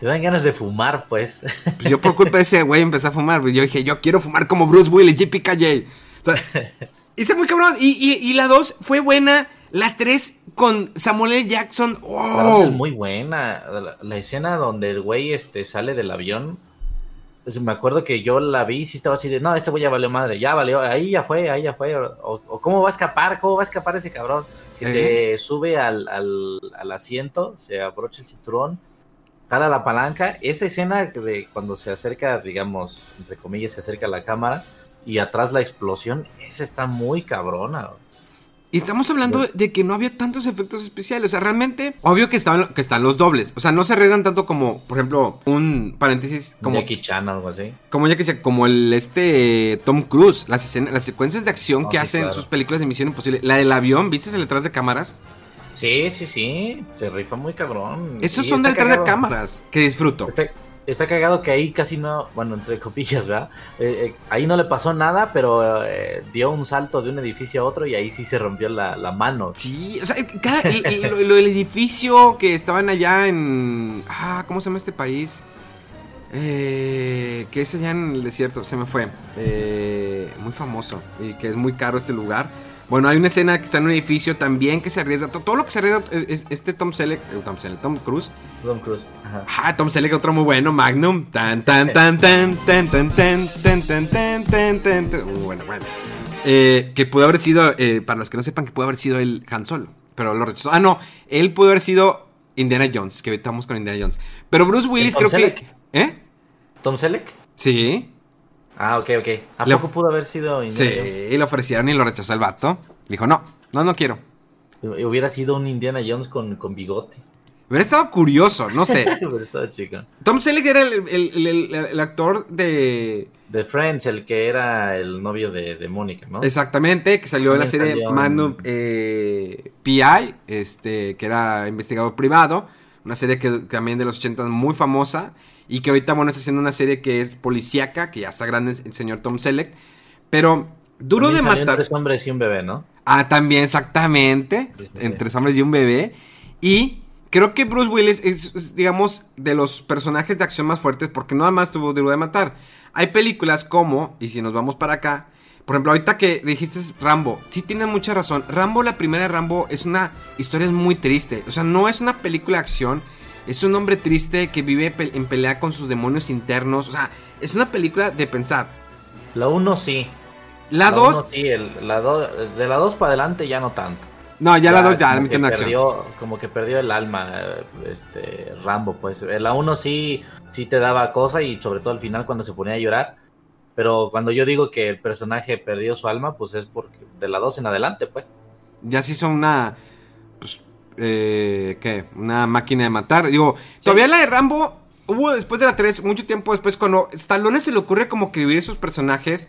Te dan ganas de fumar, pues. pues. yo por culpa de ese güey empecé a fumar. Pues yo dije, yo quiero fumar como Bruce Willis, JPKJ. O sea, hice muy cabrón. Y, la dos fue buena. La tres con Samuel L. Jackson. ¡oh! es muy buena. La, escena donde el güey este, sale del avión. Pues me acuerdo que yo la vi y sí estaba así de, no, este güey ya valió madre, ya valió, ahí ya fue, ahí ya fue. O, cómo va a escapar, cómo va a escapar ese cabrón. Que se sube al, al, al asiento, se abrocha el cinturón jala la palanca. Esa escena de cuando se acerca, digamos, entre comillas, se acerca a la cámara y atrás la explosión, esa está muy cabrona. Y estamos hablando de que no había tantos efectos especiales. O sea, realmente, obvio que estaban, que están los dobles. O sea, no se arriesgan tanto como, por ejemplo, un paréntesis como. Jackie Chan o algo así. Como ya que como el este Tom Cruise. Las escenas, las secuencias de acción que hacen en sus películas de Misión Imposible. La del avión, ¿viste el detrás de cámaras? Sí, sí, sí. Se rifa muy cabrón. Esos son detrás de cámaras que disfruto. Está, cagado que ahí casi no, bueno, entre copillas, ¿verdad? Eh, eh, ahí no le pasó nada, pero eh, dio un salto de un edificio a otro y ahí sí se rompió la, mano. Sí, o sea, lo, del edificio que estaban allá en. Ah, ¿cómo se llama este país? que es allá en el desierto, se me fue. muy famoso y que es muy caro este lugar. Bueno, hay una escena que está en un edificio también que se arriesga. Todo lo que se arriesga es este Tom Selleck, Tom Selleck, Tom Cruise. Tom Cruise. Ajá. Ah, Tom Selleck, otro muy bueno, Magnum. Tan, tan, tan, tan, tan, tan, tan, tan, tan, tan, tan, tan, Bueno, bueno. Eh, que pudo haber sido, eh, para los que no sepan, que pudo haber sido el Han Solo. Pero lo rechazó. Ah, no, él pudo haber sido Indiana Jones, que estamos con Indiana Jones. Pero Bruce Willis creo que. ¿Eh? ¿Tom Selleck? Sí. Ah, ok, ok. ¿A poco pudo haber sido Indiana Sí, y lo ofrecieron y lo rechazó el vato. Dijo, no, no, no quiero. Hubiera sido un Indiana Jones con, con bigote. Hubiera estado curioso, no sé. Hubiera estado. Tom Selleck era el, actor de... De Friends, el que era el novio de, de Mónica, ¿no? Exactamente, que salió en la serie Magnum eh, PI, este, que era investigador privado. Una serie que también de los 80 muy famosa. Y que ahorita, bueno, está haciendo una serie que es policíaca, que ya está grande el señor Tom Selleck. Pero duro de matar. Tres hombres y un bebé, ¿no? Ah, también, exactamente. Entre tres hombres y un bebé. Y creo que Bruce Willis es, digamos, de los personajes de acción más fuertes porque nada más tuvo duro de matar. Hay películas como, y si nos vamos para acá, por ejemplo, ahorita que dijiste Rambo, sí tienes mucha razón. Rambo, la primera de Rambo, es una historia muy triste. O sea, no es una película de acción es un hombre triste que vive en pelea con sus demonios internos. O sea, es una película de pensar. La 1 sí. La 2. Sí, la de la 2 para adelante ya no tanto. No, ya, la 2 ya la en acción. Como que perdió el alma, este, Rambo, pues. La 1 sí, sí te daba cosa y sobre todo al final cuando se ponía a llorar. Pero cuando yo digo que el personaje perdió su alma, pues es porque de la 2 en adelante, pues. Ya se hizo una eh, ¿qué? Una máquina de matar. Digo, todavía la de Rambo hubo después de la 3, mucho tiempo después, cuando Stallone se le ocurre como que vivir esos personajes.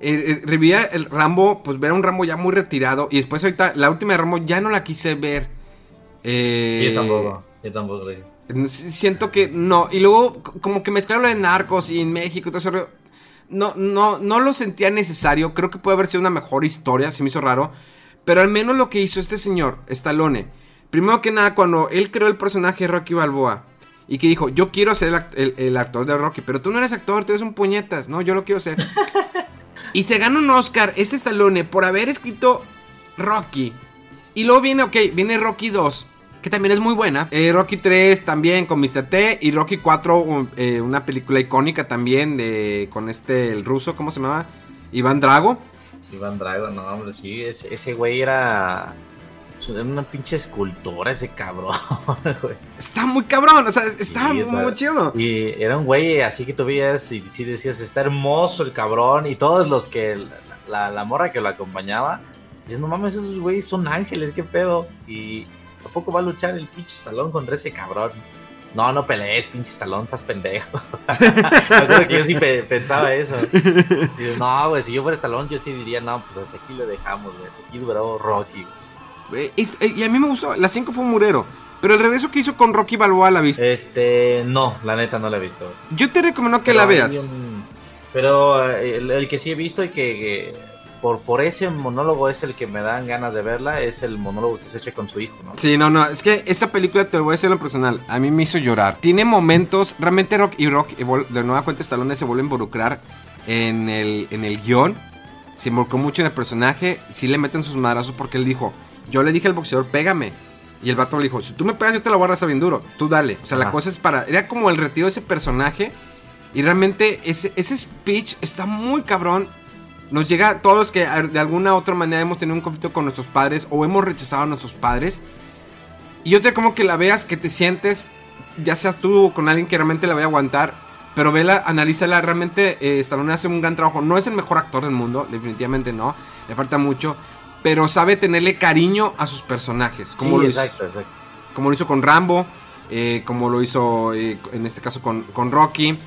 Eh, eh el Rambo, pues ver a un Rambo ya muy retirado. Y después ahorita, la última de Rambo ya no la quise ver. Eh, yo tampoco, yo tampoco. Siento que no. Y luego, como que mezclaron de narcos y en México y todo eso. No, no, no lo sentía necesario. Creo que puede haber sido una mejor historia, se me hizo raro. Pero al menos lo que hizo este señor, Stallone Primero que nada, cuando él creó el personaje Rocky Balboa y que dijo, yo quiero ser el, actor de Rocky, pero tú no eres actor, tú eres un puñetas, no, yo lo quiero ser. y se gana un Oscar, este Stallone, por haber escrito Rocky. Y luego viene, ok, viene Rocky 2, que también es muy buena. Eh, Rocky 3 también con Mr. T. Y Rocky 4, eh, una película icónica también de con este, el ruso, ¿cómo se llamaba? Iván Drago. Iván Drago, no, hombre, sí, ese, ese güey era. Era una pinche escultura ese cabrón, güey. Está muy cabrón, o sea, está Sí, muy chido. Y era un güey así que tú veías y sí decías, está hermoso el cabrón. Y todos los que, la, la- la morra que lo acompañaba, dices, no mames, esos güeyes son ángeles, qué pedo. Y tampoco va a luchar el pinche estalón contra ese cabrón. No, no pelees, pinche estalón, estás pendejo. Me acuerdo que yo sí pe- pensaba eso. Yo, no, güey, si yo fuera estalón, yo sí diría, no, pues hasta aquí lo dejamos, güey. Hasta aquí duró Rocky. güey". Eh, es- eh, y a mí me gustó, la 5 fue un murero. Pero el regreso que hizo con Rocky Balboa la viste. Este, no, la neta no la he visto. Yo te recomiendo que Pero la veas. un- Pero eh, el, el que sí he visto y que, que por, por ese monólogo es el que me dan ganas de verla, es el monólogo que se echa con su hijo, ¿no? Sí, no, no, es que esa película, te lo voy a decir en lo personal, a mí me hizo llorar. Tiene momentos, realmente Rock y Rock, de nueva cuenta Stallone se vuelve a involucrar en el, en el guion. Se involucró mucho en el personaje, sí le meten sus madrazos porque él dijo, yo le dije al boxeador, pégame. Y el vato le dijo, si tú me pegas yo te la voy a arrasar bien duro, tú dale. O sea, la cosa es para, era como el retiro de ese personaje. Y realmente ese, ese speech está muy cabrón. Nos llega a todos los que de alguna u otra manera hemos tenido un conflicto con nuestros padres o hemos rechazado a nuestros padres. Y yo te como que la veas, que te sientes, ya seas tú o con alguien que realmente la vaya a aguantar. Pero vela, analízala, realmente eh, Stallone hace un gran trabajo. No es el mejor actor del mundo, definitivamente no, le falta mucho. Pero sabe tenerle cariño a sus personajes. Como, sí, lo, hizo, exacto, exacto. como lo hizo con Rambo, eh, como lo hizo eh, en este caso con, con Rocky.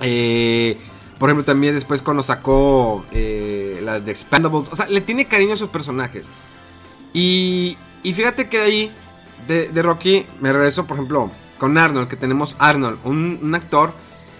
Eh, por ejemplo, también después cuando sacó la de Expendables. O sea, le tiene cariño a sus personajes. Y, y fíjate que ahí, de, de Rocky, me regreso, por ejemplo, con Arnold, que tenemos Arnold, un, un actor.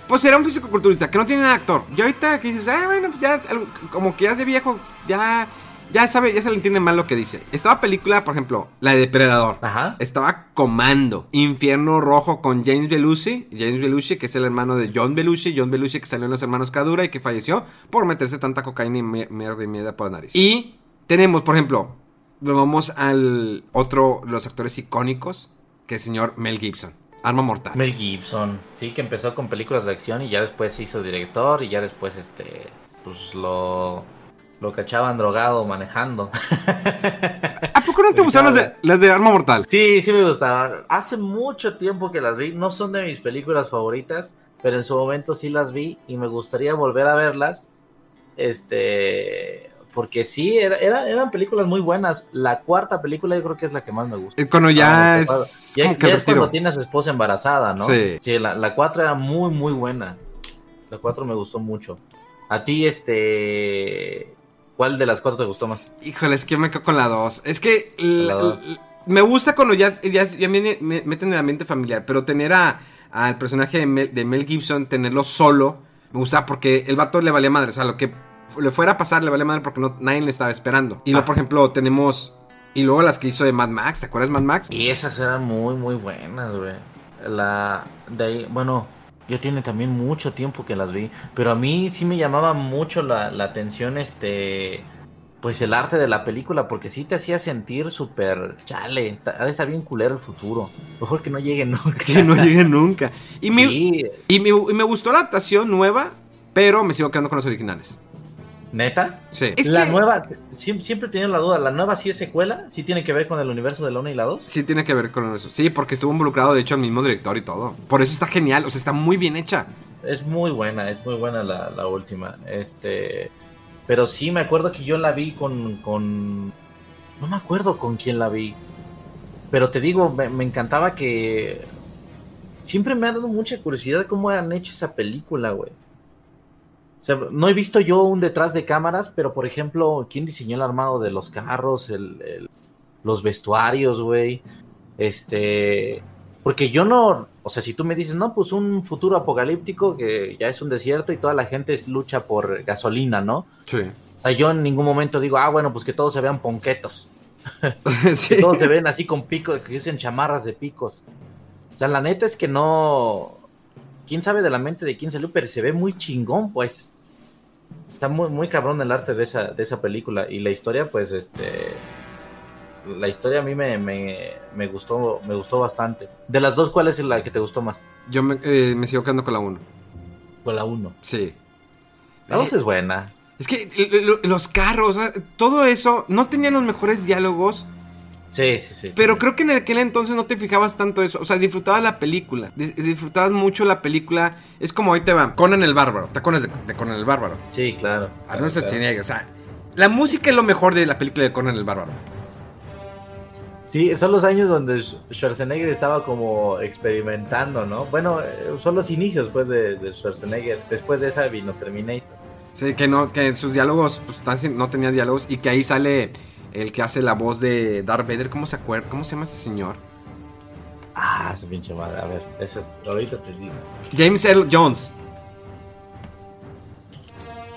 Pues era un físico-culturista, que no tiene nada de actor. Y ahorita que dices, ah, bueno, pues ya, como que ya es de viejo, ya, ya sabe, ya se le entiende mal lo que dice. Estaba película, por ejemplo, la de Depredador. Ajá. Estaba Comando, Infierno Rojo con James Belushi, James Belushi que es el hermano de John Belushi, John Belushi que salió en Los Hermanos Cadura y que falleció por meterse tanta cocaína y mierda y mierda por la nariz. Y tenemos, por ejemplo, vamos al otro, los actores icónicos, que es el señor Mel Gibson, Arma Mortal. Mel Gibson, sí, que empezó con películas de acción y ya después se hizo director y ya después, este, pues lo, lo cachaban drogado manejando. ¿A poco no te gustaron las de, las de Arma Mortal? Sí, sí me gustaban. Hace mucho tiempo que las vi. No son de mis películas favoritas, pero en su momento sí las vi y me gustaría volver a verlas. Este, porque sí, era, era- eran películas muy buenas. La cuarta película yo creo que es la que más me gusta. Eh, Cuando ya Ah, es Ya, como que ya es cuando tiene a su esposa embarazada, ¿no? Sí. la, la cuatro era muy, muy buena. La cuatro me gustó mucho. A ti, este... ¿Cuál de las cuatro te gustó más? Híjole, es que me quedo con la 2. Es que La dos. me gusta cuando ya, ya, ya viene- me meten en el ambiente familiar, pero tener a- al personaje de Mel, de Mel Gibson, tenerlo solo, me gustaba porque el vato le valía madre. O sea, lo que le fuera a pasar le valía madre porque no, nadie le estaba esperando. Y luego, Ah. por ejemplo, tenemos. Y luego las que hizo de Mad Max, ¿te acuerdas Mad Max? Y esas eran muy, muy buenas, güey. La de ahí, bueno, yo tiene también mucho tiempo que las vi, pero a mí sí me llamaba mucho la, la atención, este, pues el arte de la película, porque sí te hacía sentir súper, chale, está- ha de estar bien culero el futuro. Mejor que no llegue nunca. Que no llegue nunca. Y me, y, me, y me gustó la adaptación nueva, pero me sigo quedando con los originales. Neta. Sí. Es la que nueva, siempre, siempre he tenido la duda, ¿la nueva sí es secuela? ¿Sí tiene que ver con el universo de la 1 y la 2? Sí tiene que ver con eso. Sí, porque estuvo involucrado, de hecho, el mismo director y todo. Por eso está genial, o sea, está muy bien hecha. Es muy buena, es muy buena la, la última. Este, pero sí me acuerdo que yo la vi con, con, no me acuerdo con quién la vi. Pero te digo, me, me encantaba que siempre me ha dado mucha curiosidad cómo han hecho esa película, güey. O sea, no he visto yo un detrás de cámaras, pero por ejemplo, ¿quién diseñó el armado de los carros, el- el- los vestuarios, güey? Este, porque yo no, o sea, si tú me dices, no, pues un futuro apocalíptico que ya es un desierto y toda la gente es- lucha por gasolina, ¿no? Sí. O sea, yo en ningún momento digo, ah, bueno, pues que todos se vean ponquetos, sí. que todos se ven así con picos, que usen chamarras de picos. O sea, la neta es que no, quién sabe de la mente de quién salió, pero se ve muy chingón, pues. Está muy, muy cabrón el arte de esa, de esa película y la historia, pues, este, la historia a mí me, me, me gustó, me gustó bastante. De las dos, ¿cuál es la que te gustó más? Yo me, eh, me sigo quedando con la 1. Con la 1. Sí. La 2 es buena. Es que los carros, todo eso, no tenían los mejores diálogos. Sí, sí, sí. Pero creo que en aquel entonces no te fijabas tanto eso. O sea, disfrutabas la película. dis- disfrutabas mucho la película. Es como ahí te va. Conan el Bárbaro. ¿Te acuerdas de, de Conan el Bárbaro? Sí, claro. Arnold claro. O sea, la música es lo mejor de la película de Conan el Bárbaro. Sí, son los años donde Sch- Schwarzenegger estaba como experimentando, ¿no? Bueno, eh, son los inicios pues de, de Schwarzenegger. Después de esa vino Terminator. Sí, que no, que sus diálogos pues, no tenían diálogos. Y que ahí sale el que hace la voz de Darth Vader. ¿Cómo se acuerda? ¿Cómo se llama este señor? Ah, esa pinche madre. A ver, eso, ahorita te digo. James Earl Jones.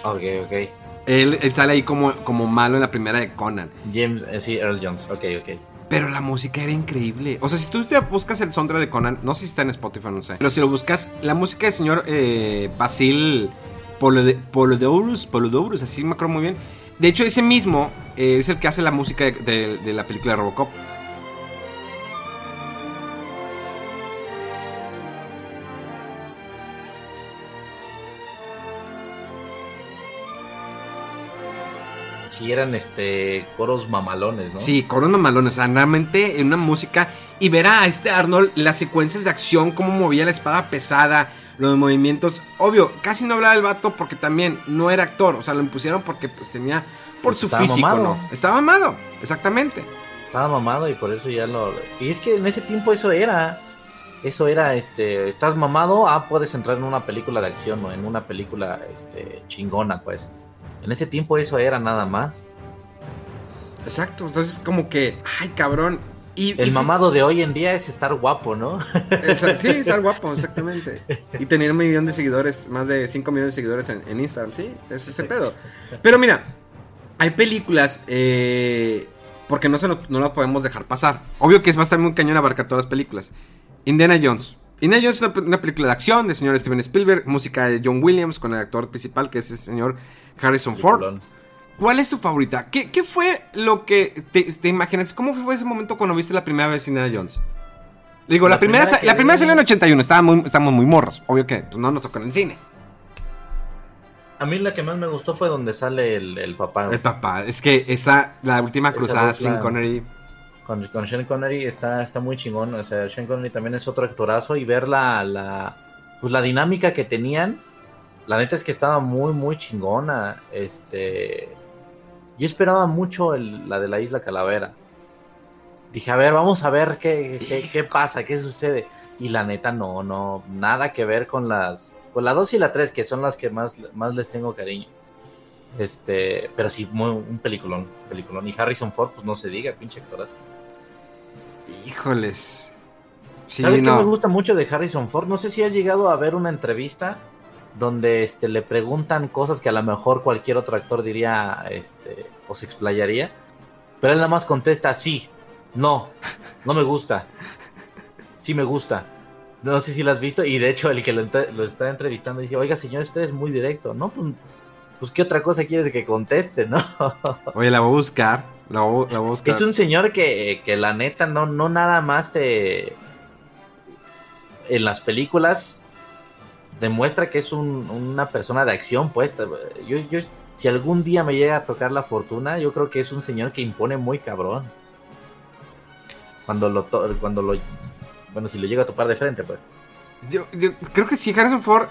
Ok, ok. Él, él sale ahí como, como malo en la primera de Conan. James, eh, sí, Earl Jones. Ok, ok. Pero la música era increíble. O sea, si tú te buscas el soundtrack de Conan, no sé si está en Spotify, no sé. Pero si lo buscas, la música del señor eh, Basil Polodorus, Polodorus, así me acuerdo muy bien. De hecho, ese mismo eh, es el que hace la música de, de- de la película de Robocop. Sí, eran este coros mamalones, ¿no? Sí, con unos malones, o sea, realmente en una música. Y ver a este Arnold las secuencias de acción, cómo movía la espada pesada, los movimientos. Obvio, casi no hablaba el vato porque también no era actor. O sea, lo impusieron porque pues tenía por su estaba físico, mamado. ¿no? Estaba amado, exactamente. Estaba mamado y por eso ya lo. Y es que en ese tiempo eso era. Eso era, este. Estás mamado, ah, puedes entrar en una película de acción o en una película, este, chingona, pues. En ese tiempo eso era nada más. Exacto, entonces como que, ay, cabrón. Y, El y- mamado de hoy en día es estar guapo, ¿no? Esa- sí, estar guapo, exactamente. Y tener un millón de seguidores, más de 5 millones de seguidores en, en Instagram, sí, es ese pedo. Pero mira, hay películas, eh, porque no, se lo- no lo podemos dejar pasar. Obvio que a estar muy cañón abarcar todas las películas. Indiana Jones. Indiana Jones es una, una película de acción del señor Steven Spielberg, música de John Williams con el actor principal que es el señor Harrison Ford. ¿Cuál es tu favorita? ¿Qué, qué fue lo que te, te imaginas? ¿Cómo fue ese momento cuando viste la primera vez Indiana Jones? Digo, la, La primera, la primera salió en 81, estaba muy, estábamos muy morros. Obvio que pues, no nos tocó en el cine. A mí la que más me gustó fue donde sale el, el papá. El papá, es que esa, la última cruzada sin Connery. Con, con Sean Connery está, está muy chingón. O sea, Sean Connery también es otro actorazo. Y ver la, la, pues la dinámica que tenían. La neta es que estaba muy, muy chingona. Este. Yo esperaba mucho el- la de la Isla Calavera. Dije, a ver, vamos a ver qué, qué, qué pasa, qué sucede. Y la neta, no, no, nada que ver con las. Con la 2 y la 3, que son las que más, más les tengo cariño. Este, pero sí, muy, un peliculón, peliculón. Y Harrison Ford, pues no se diga, pinche actorazo. Híjoles. Sí, ¿Sabes qué me no. gusta mucho de Harrison Ford? No sé si has llegado a ver una entrevista donde este, le preguntan cosas que a lo mejor cualquier otro actor diría este, o se explayaría. Pero él nada más contesta sí, no, no me gusta, sí me gusta. No sé si lo has visto y de hecho el que lo, está entrevistando dice, oiga señor, usted es muy directo. No, pues, pues ¿qué otra cosa quieres que conteste, no? Oye, la voy a buscar. La voy, la voy a buscar. Es un señor que, que la neta no, no nada más te... En las películas demuestra que es un- una persona de acción, pues. Yo, yo, si algún día me llega a tocar la fortuna, yo creo que es un señor que impone muy cabrón. Cuando lo... Cuando lo bueno, si lo llega a topar de frente, pues. Yo, yo creo que sí, Harrison Ford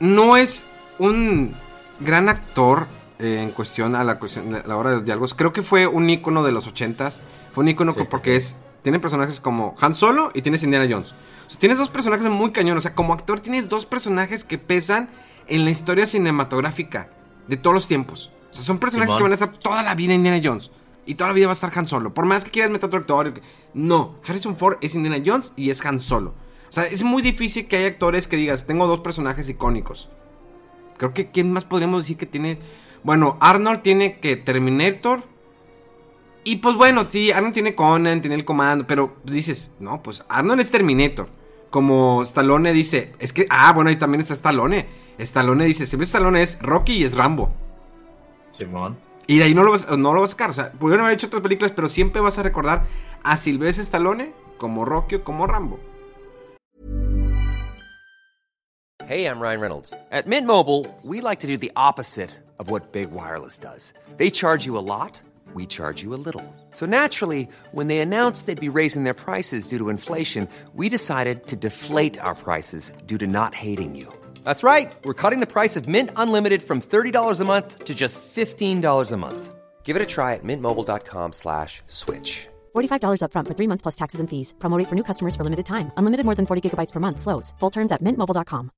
no es un gran actor eh, en cuestión a la, cuestión, a la hora de los diálogos. Creo que fue un ícono de los ochentas. Fue un ícono Sí, porque sí. es tiene personajes como Han Solo y tienes Indiana Jones. O sea, tienes dos personajes muy cañones. O sea, como actor tienes dos personajes que pesan en la historia cinematográfica de todos los tiempos. O sea, son personajes Simón. que van a estar toda la vida Indiana Jones. Y toda la vida va a estar Han Solo. Por más que quieras meter otro actor. No, Harrison Ford es Indiana Jones y es Han Solo. O sea, es muy difícil que haya actores que digas, tengo dos personajes icónicos. Creo que quién más podríamos decir que tiene. Bueno, Arnold tiene que Terminator. Y pues bueno, sí, Arnold tiene Conan, tiene el comando. Pero dices, no, pues Arnold es Terminator. Como Stallone dice, es que, ah, bueno, ahí también está Stallone. Stallone dice, siempre Stallone es Rocky y es Rambo. Simón. Y de ahí no lo vas, no lo vas a sacar. O sea, haber hecho otras películas, pero siempre vas a recordar a Sylvester Stallone como Rocky como Rambo. Hey, I'm Ryan Reynolds. At Mint Mobile, we like to do the opposite of what Big Wireless does. They charge you a lot, we charge you a little. So naturally, when they announced they'd be raising their prices due to inflation, we decided to deflate our prices due to not hating you. That's right. We're cutting the price of Mint Unlimited from $30 a month to just $15 a month. Give it a try at mintmobile.com slash switch. $45 upfront for three months plus taxes and fees. Promo rate for new customers for limited time. Unlimited more than 40 gigabytes per month. Slows. Full terms at mintmobile.com.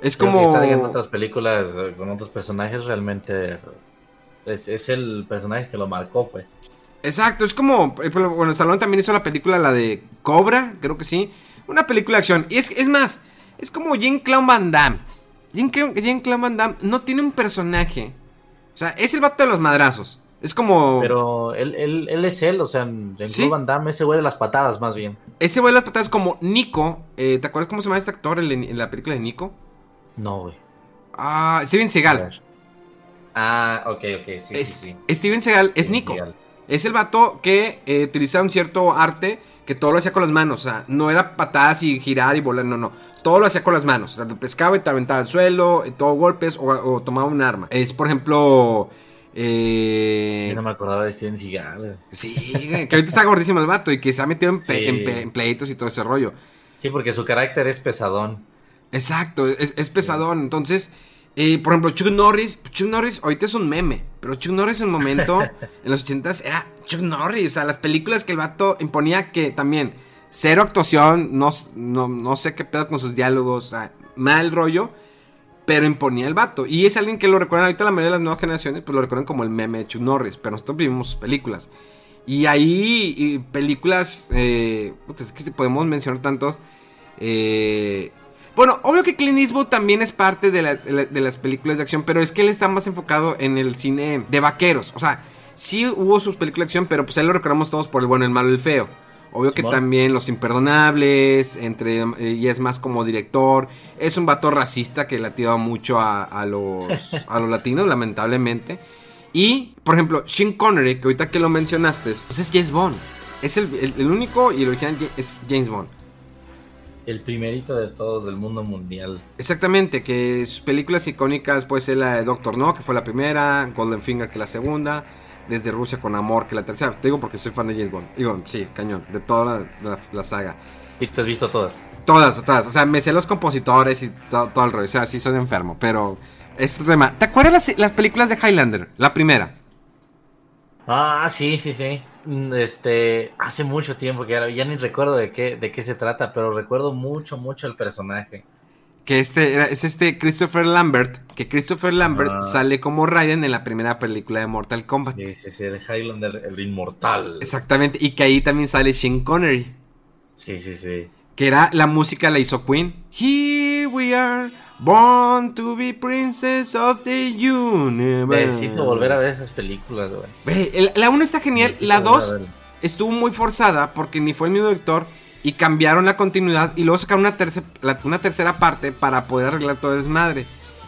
Es como... en otras películas eh, con otros personajes realmente es, es el personaje que lo marcó, pues. Exacto, es como... eh, Bueno, Stallone también hizo la película, la de Cobra, creo que sí. Una película de acción. Y es, es más, es como Jean-Claude Van Damme. Jean-Claude Jean-Claude Van Damme no tiene un personaje. O sea, es el vato de los madrazos. Es como... Pero él, él, él es él, o sea, Jean-Claude Sí. Van Damme, ese güey de las patadas, más bien. Ese güey de las patadas como Nico. eh, ¿Te acuerdas cómo se llama este actor en, en la película de Nico? No, güey. Ah, Steven Seagal. Ah, ok, ok, sí, Es- sí, sí. Steven Seagal es Steven Nico. Seagal. Es el vato que eh, utilizaba un cierto arte que todo lo hacía con las manos. O sea, no era patadas y girar y volar, no, no. Todo lo hacía con las manos. O sea, te pescaba y te aventaba al suelo, eh, todo golpes o, o tomaba un arma. Es, por ejemplo. Eh, Yo no me acordaba de Steven Seagal. sí, que ahorita está gordísimo el vato y que se ha metido en, pe- Sí. en pe- en pleitos y todo ese rollo. Sí, porque su carácter es pesadón. Exacto, es, es pesadón. Entonces, por ejemplo, Chuck Norris, Chuck Norris ahorita es un meme, pero Chuck Norris en un momento, en los ochentas, era Chuck Norris. O sea, las películas que el vato imponía que también, cero actuación, no, no, no sé qué pedo con sus diálogos, o sea, mal rollo, pero imponía el vato. Y es alguien que lo recuerdan ahorita la mayoría de las nuevas generaciones, pues lo recuerdan como el meme de Chuck Norris, pero nosotros vivimos sus películas. Y ahí, y películas, eh, es que si podemos mencionar tantos. Eh, bueno, obvio que Clint Eastwood también es parte de las, de las películas de acción, pero es que él está más enfocado en el cine de vaqueros. O sea, sí hubo sus películas de acción, pero pues ahí lo recordamos todos por el bueno, el malo y el feo. Obvio que también Los Imperdonables, entre, y es más como director. Es un vato racista que le tira mucho a, a los, a los latinos, lamentablemente. Y, por ejemplo, Sean Connery, que ahorita que lo mencionaste, pues es James Bond. Es el, el- el único y el original es James Bond. El primerito de todos del mundo mundial. Exactamente, que sus películas icónicas puede ser la de Doctor No, que fue la primera, Golden Finger, que la segunda, Desde Rusia con Amor, que la tercera. Te digo porque soy fan de James Bond. Digo, sí, cañón, de toda la, la- la saga. Sí, te has visto todas. Todas, todas. O sea, me sé los compositores y to- todo el rollo. O sea, sí soy enfermo, pero es otro tema. ¿Te acuerdas las, las películas de Highlander? La primera. Ah, sí, sí, sí. Mm, Este, hace mucho tiempo que era, ya ni recuerdo de qué, de qué se trata, pero recuerdo mucho, mucho el personaje. Que este era- es este Christopher Lambert. Que Christopher Lambert Ah. sale como Raiden en la primera película de Mortal Kombat. Sí, sí, sí, el Highlander, el inmortal. Exactamente. Y que ahí también sale Sean Connery. Sí, sí, sí. Que era la música la hizo Queen. Here we are, born to be princess of the universe. Necesito volver a ver esas películas, güey. La 1 está genial. Necesito La volver a 2 verla. estuvo muy forzada porque ni fue el mismo director. Y cambiaron la continuidad. Y luego sacaron una, terce- la- una tercera parte para poder arreglar todo el desmadre.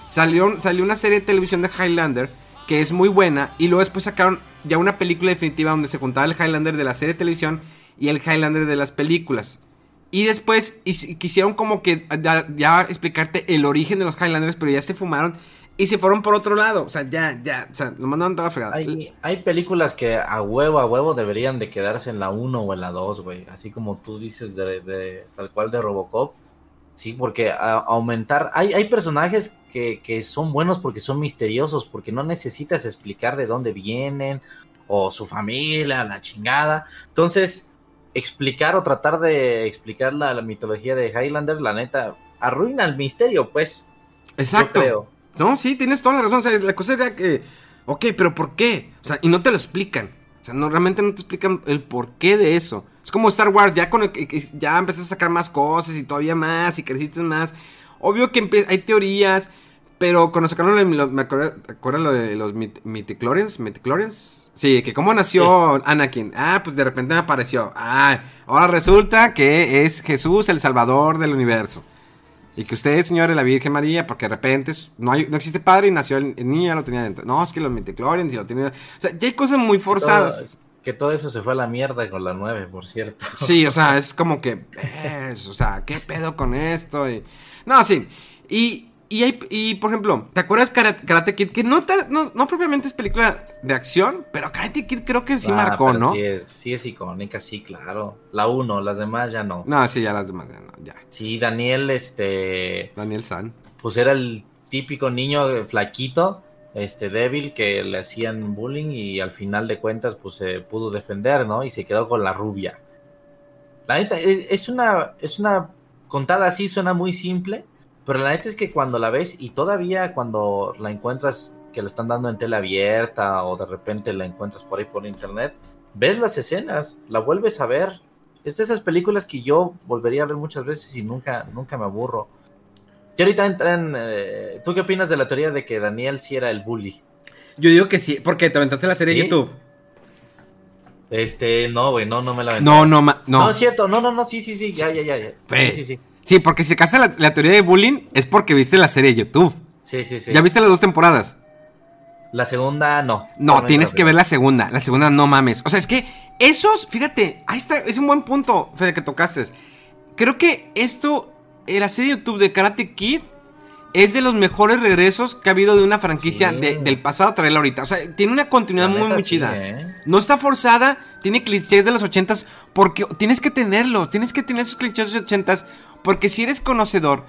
Salió, salió una serie de televisión de Highlander. Que es muy buena. Y luego después sacaron ya una película definitiva donde se juntaba el Highlander de la serie de televisión y el Highlander de las películas. Y después his- quisieron como que ya, explicarte el origen de los Highlanders, pero ya se fumaron y se fueron por otro lado. O sea, ya, ya, o sea, lo mandaron toda la fregada. Hay, hay películas que a huevo, a huevo deberían de quedarse en la 1 o en la 2, güey. Así como tú dices de, de- tal cual de Robocop. Sí, porque a- aumentar... Hay, hay personajes que, que son buenos porque son misteriosos, porque no necesitas explicar de dónde vienen o su familia, la chingada. Entonces, explicar o tratar de explicar la, la mitología de Highlander, la neta, arruina el misterio, pues. Exacto. Yo creo. No, sí, tienes toda la razón. O sea, la cosa era que, ok, pero ¿por qué? O sea, y no te lo explican. O sea, no, realmente no te explican el porqué de eso. Es como Star Wars, ya con el ya empezaste a sacar más cosas y todavía más y creciste más. Obvio que hay teorías, pero cuando sacaron, lo- me acuerdo, ¿te acuerdas lo de los mit- Miticlorians? ¿Miticlorians? Sí, que cómo nació Anakin. Ah, pues de repente me apareció. Ah, ahora resulta que es Jesús el Salvador del universo. Y que usted, señor, es la Virgen María, porque de repente no, hay, no existe padre y nació el, el niño, ya lo tenía dentro. No, es que los Midichlorians y lo tenía. O sea, ya hay cosas muy forzadas. Que todo eso se fue a la mierda con la 9, por cierto. Sí, o sea, es como que, ves, o sea, ¿qué pedo con esto? Y- no, sí. Y, y, hay- y, por ejemplo, ¿te acuerdas Karate, Karate Kid? Que no, ta- no, no propiamente es película de acción, pero Karate Kid creo que sí Ah, marcó, ¿no? Sí es, sí es icónica, sí, claro. La 1, las demás ya no. No, sí, ya las demás, ya, no, ya. Sí, Daniel, este, Daniel San. pues era el típico niño eh, flaquito, este débil que le hacían bullying y al final de cuentas pues se pudo defender, ¿no? Y se quedó con la rubia. La neta es, es una es una contada así suena muy simple, pero la neta es que cuando la ves y todavía cuando la encuentras que la están dando en tele abierta o de repente la encuentras por ahí por internet, ves las escenas, la vuelves a ver. Es de esas películas que yo volvería a ver muchas veces y nunca nunca me aburro. Y ahorita entran. eh, ¿Tú qué opinas de la teoría de que Daniel sí era el bully? Yo digo que sí, porque te aventaste la serie de. YouTube. Este, no, güey, no, no me la aventé. No, no, no. No, es cierto, no, no, no, sí, sí, sí, ya, ya, ya. ya. Sí, sí. Sí, porque si casa la, la teoría de bullying es porque viste la serie de YouTube. Sí, sí, sí. ¿Ya viste las dos temporadas? La segunda, no. No, tienes que ver la segunda. La segunda no mames. O sea, es que esos, fíjate, ahí está, es un buen punto, Fede, que tocaste. Creo que esto, eh, la serie de YouTube de Karate Kid, es de los mejores regresos que ha habido de una franquicia Sí. de- del pasado a traerla ahorita. O sea, tiene una continuidad muy, muy sí, chida. ¿eh? No está forzada, tiene clichés de los ochentas, porque tienes que tenerlos, tienes que tener esos clichés de los ochentas, porque si eres conocedor,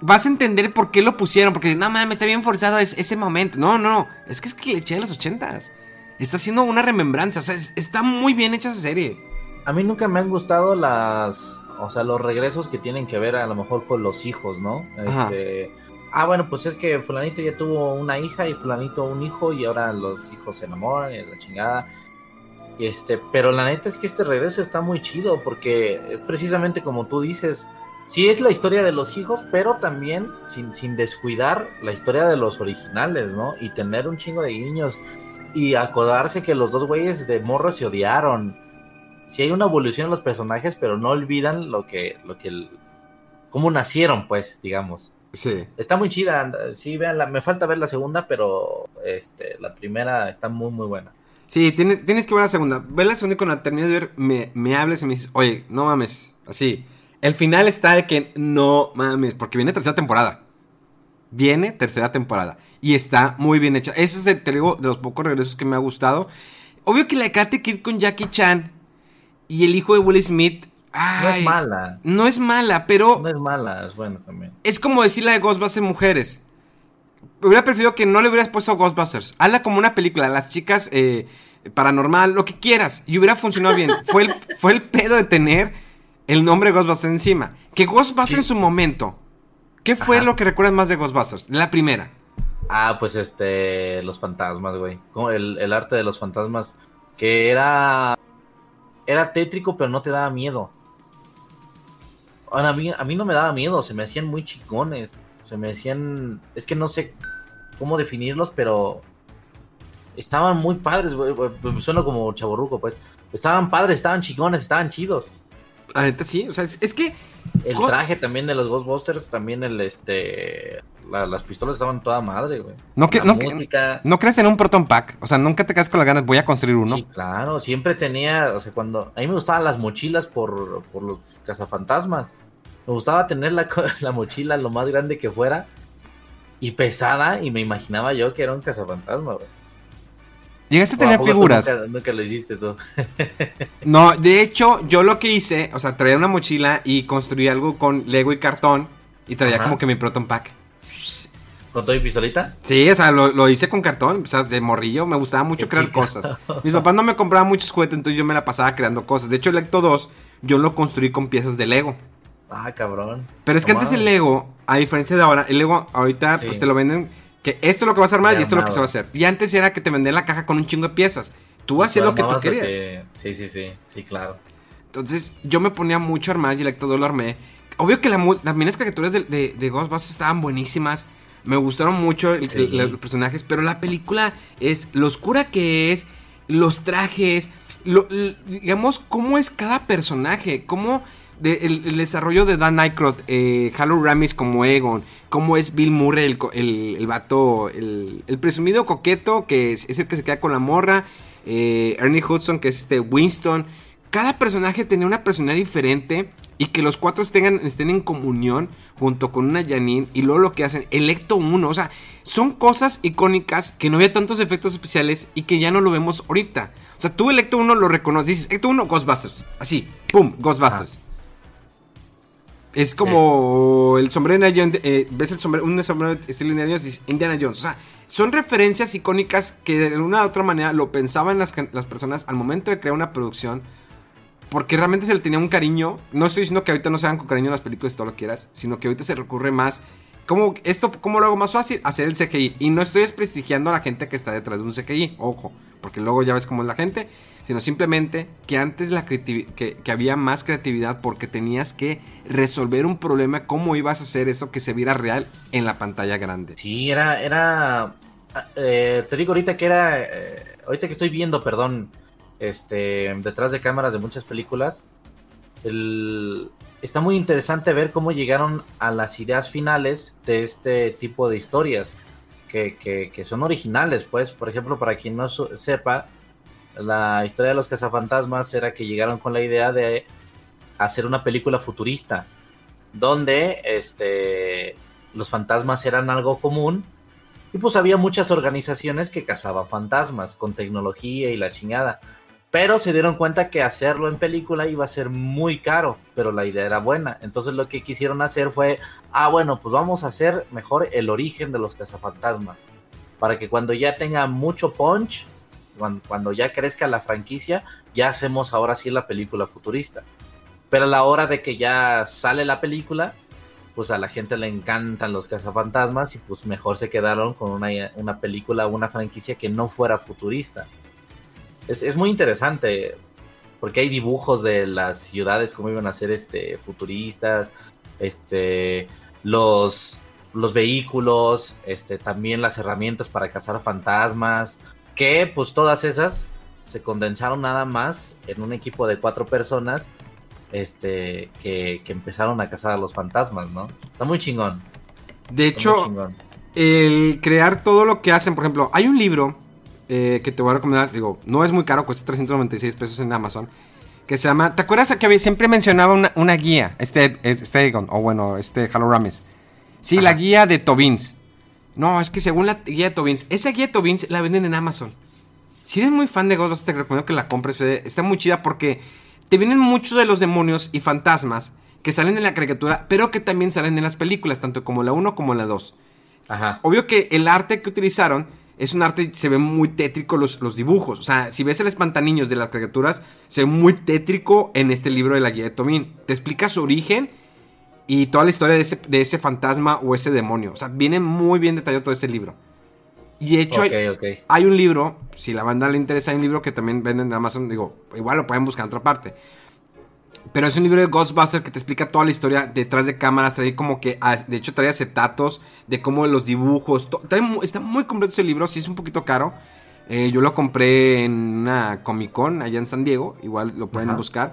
vas a entender por qué lo pusieron, porque no mames, está bien forzado es- ese momento. No, no, es que es cliché de los ochentas. Está haciendo una remembranza, o sea, es- está muy bien hecha esa serie. A mí nunca me han gustado las. O sea, los regresos que tienen que ver a lo mejor con los hijos, ¿no? Este. Ah, bueno, pues es que Fulanito ya tuvo una hija y Fulanito un hijo y ahora los hijos se enamoran y la chingada. Este, pero la neta es que este regreso está muy chido porque eh, precisamente como tú dices, sí es la historia de los hijos, pero también sin, sin descuidar la historia de los originales, ¿no? Y tener un chingo de guiños y acordarse que los dos güeyes de morro se odiaron. Sí hay una evolución en los personajes, pero no olvidan lo que, lo que, el- cómo nacieron, pues, digamos. Sí. Está muy chida, sí, vean, me falta ver la segunda, pero este, la primera está muy, muy buena. Sí, tienes, tienes que ver la segunda. Ve la segunda y cuando la termines de ver, me, me hables y me dices, oye, no mames. Así. El final está de que no mames, porque viene tercera temporada. Viene tercera temporada. Y está muy bien hecha. Ese es, de, te digo, de los pocos regresos que me ha gustado. Obvio que la de Karate Kid con Jackie Chan y el hijo de Will Smith. No es mala, No es mala, pero no es mala, es buena también. es como decir la de Ghostbusters mujeres. Hubiera preferido que no le hubieras puesto Ghostbusters. Hazla como una película, las chicas eh, paranormal, lo que quieras. Y hubiera funcionado bien. fue, el, fue el pedo de tener el nombre Ghostbusters encima. Que Ghostbusters Sí. en su momento. ¿Qué fue Ajá. lo que recuerdas más de Ghostbusters? La primera. Ah, pues este, los fantasmas, güey. El, el arte de los fantasmas, que era, era tétrico, pero no te daba miedo. Ahora, a mí, a mí no me daba miedo, se me hacían muy chicones. Se me hacían, es que no sé cómo definirlos, pero estaban muy padres, güey. güey, Suena como chaborruco, pues. Estaban padres, estaban chicones, estaban chidos. Neta sí, o sea, es, es que El traje también de los Ghostbusters, también el este. la- las pistolas estaban toda madre, güey. No que- no música. no crees tener un Proton Pack. O sea, nunca te quedas con las ganas, voy a construir uno. Sí, claro, siempre tenía, o sea, cuando a mí me gustaban las mochilas por, por los cazafantasmas. Me gustaba tener la, la mochila lo más grande que fuera y pesada y me imaginaba yo que era un cazafantasma, güey. Llegaste a ¿O tener figuras. Nunca, nunca lo hiciste tú. No, de hecho, yo lo que hice, o sea, traía una mochila y construí algo con Lego y cartón y traía Ajá. como que mi Proton Pack. ¿Con todo y pistolita? Sí, o sea, lo, lo hice con cartón, o sea, de morrillo, me gustaba mucho Qué crear chica. cosas. Mis papás no me compraban muchos juguetes, entonces yo me la pasaba creando cosas. De hecho, el Ecto 2, yo lo construí con piezas de Lego. Ah, cabrón. Pero es que antes el. Lego, a diferencia de ahora, el Lego ahorita Sí. pues te lo venden que esto es lo que vas a armar y esto es lo que se va a hacer. Y antes era que te vendían la caja con un chingo de piezas. Tú hacías lo que tú querías. que- Sí, sí, sí, sí, claro. Entonces yo me ponía mucho a armar y el 2 lo armé. Obvio que la las caricaturas de, de, de Ghostbusters estaban buenísimas. Me gustaron mucho el- Sí. el- los personajes, pero la película es lo oscura que es, los trajes, lo- digamos, cómo es cada personaje, cómo el, desarrollo de Dan Aykroyd, eh, Ramis como Egon, cómo es Bill Murray, el, el, el vato, el, presumido coqueto, que es, es el que se queda con la morra, eh, Ernie Hudson, que es este Winston. Cada personaje tenía una personalidad diferente y que los cuatro estén, estén en comunión junto con una Janine y luego lo que hacen, Electo 1, o sea, son cosas icónicas que no había tantos efectos especiales y que ya no lo vemos ahorita. O sea, tú Electo 1 lo reconoces, dices, Electo 1, Ghostbusters, así, ¡pum! Ghostbusters. Es como el sombrero de Indiana Jones, eh, ves el sombrero, un sombrero estilo Indiana Jones, Indiana Jones, o sea, son referencias icónicas que de una u otra manera lo pensaban las, las personas al momento de crear una producción porque realmente se le tenía un cariño. No estoy diciendo que ahorita no se hagan con cariño las películas y todo lo que quieras, sino que ahorita se recurre más. ¿Cómo, esto, ¿Cómo lo hago más fácil? Hacer el CGI. Y no estoy desprestigiando a la gente que está detrás de un CGI, ojo, porque luego ya ves cómo es la gente, sino simplemente que antes la que, que había más creatividad porque tenías que resolver un problema, cómo ibas a hacer eso que se viera real en la pantalla grande. Sí, era, era, eh, te digo ahorita que era, eh, ahorita que estoy viendo, perdón, este, detrás de cámaras de muchas películas. está muy interesante ver cómo llegaron a las ideas finales de este tipo de historias, que, son originales, pues, por ejemplo, para quien no sepa, la historia de los cazafantasmas era que llegaron con la idea de hacer una película futurista, donde este, los fantasmas eran algo común y pues había muchas organizaciones que cazaban fantasmas con tecnología y la chingada. Pero se dieron cuenta que hacerlo en película iba a ser muy caro, pero la idea era buena. Entonces lo que quisieron hacer fue, ah, bueno, pues vamos a hacer mejor el origen de los cazafantasmas. Para que cuando ya tenga mucho punch, cuando, ya crezca la franquicia, ya hacemos ahora sí la película futurista. Pero a la hora de que ya sale la película, pues a la gente le encantan los cazafantasmas y pues mejor se quedaron con una, una película, una franquicia que no fuera futurista es, muy interesante porque hay dibujos de las ciudades como iban a ser este futuristas, este los los vehículos, este también las herramientas para cazar fantasmas, que pues todas esas se condensaron nada más en un equipo de cuatro personas este que, empezaron a cazar a los fantasmas, ¿no? Está muy chingón. De hecho, el crear todo lo que hacen, por ejemplo, hay un libro eh, que te voy a recomendar, digo, no es muy caro, cuesta 396 pesos en Amazon, que se llama, ¿te acuerdas que había, siempre mencionaba una, guía, este, este Egon, o bueno, este Halo Ramis? Sí, la guía de Tobins. No, es que según la guía de Tobins, esa guía de Tobins la venden en Amazon. Si eres muy fan de Ghostbusters, te recomiendo que la compres, está muy chida porque te vienen muchos de los demonios y fantasmas que salen en la caricatura, pero que también salen en las películas, tanto como la 1 como la 2. Ajá. Obvio que el arte que utilizaron es un arte, se ve muy tétrico los, los, dibujos. O sea, si ves el espantaniños de las criaturas, se ve muy tétrico en este libro de la guía de Tomín. Te explica su origen y toda la historia de ese, de ese fantasma o ese demonio. O sea, viene muy bien detallado todo ese libro. Y de hecho, hay, un libro, si la banda le interesa, hay un libro que también venden en Amazon. Digo, igual lo pueden buscar en otra parte. Pero es un libro de Ghostbusters que te explica toda la historia detrás de cámaras. Trae como que, de hecho, trae acetatos de cómo los dibujos. está muy completo ese libro, sí es un poquito caro. Eh, yo lo compré en una Comic Con allá en San Diego. Igual lo pueden buscar.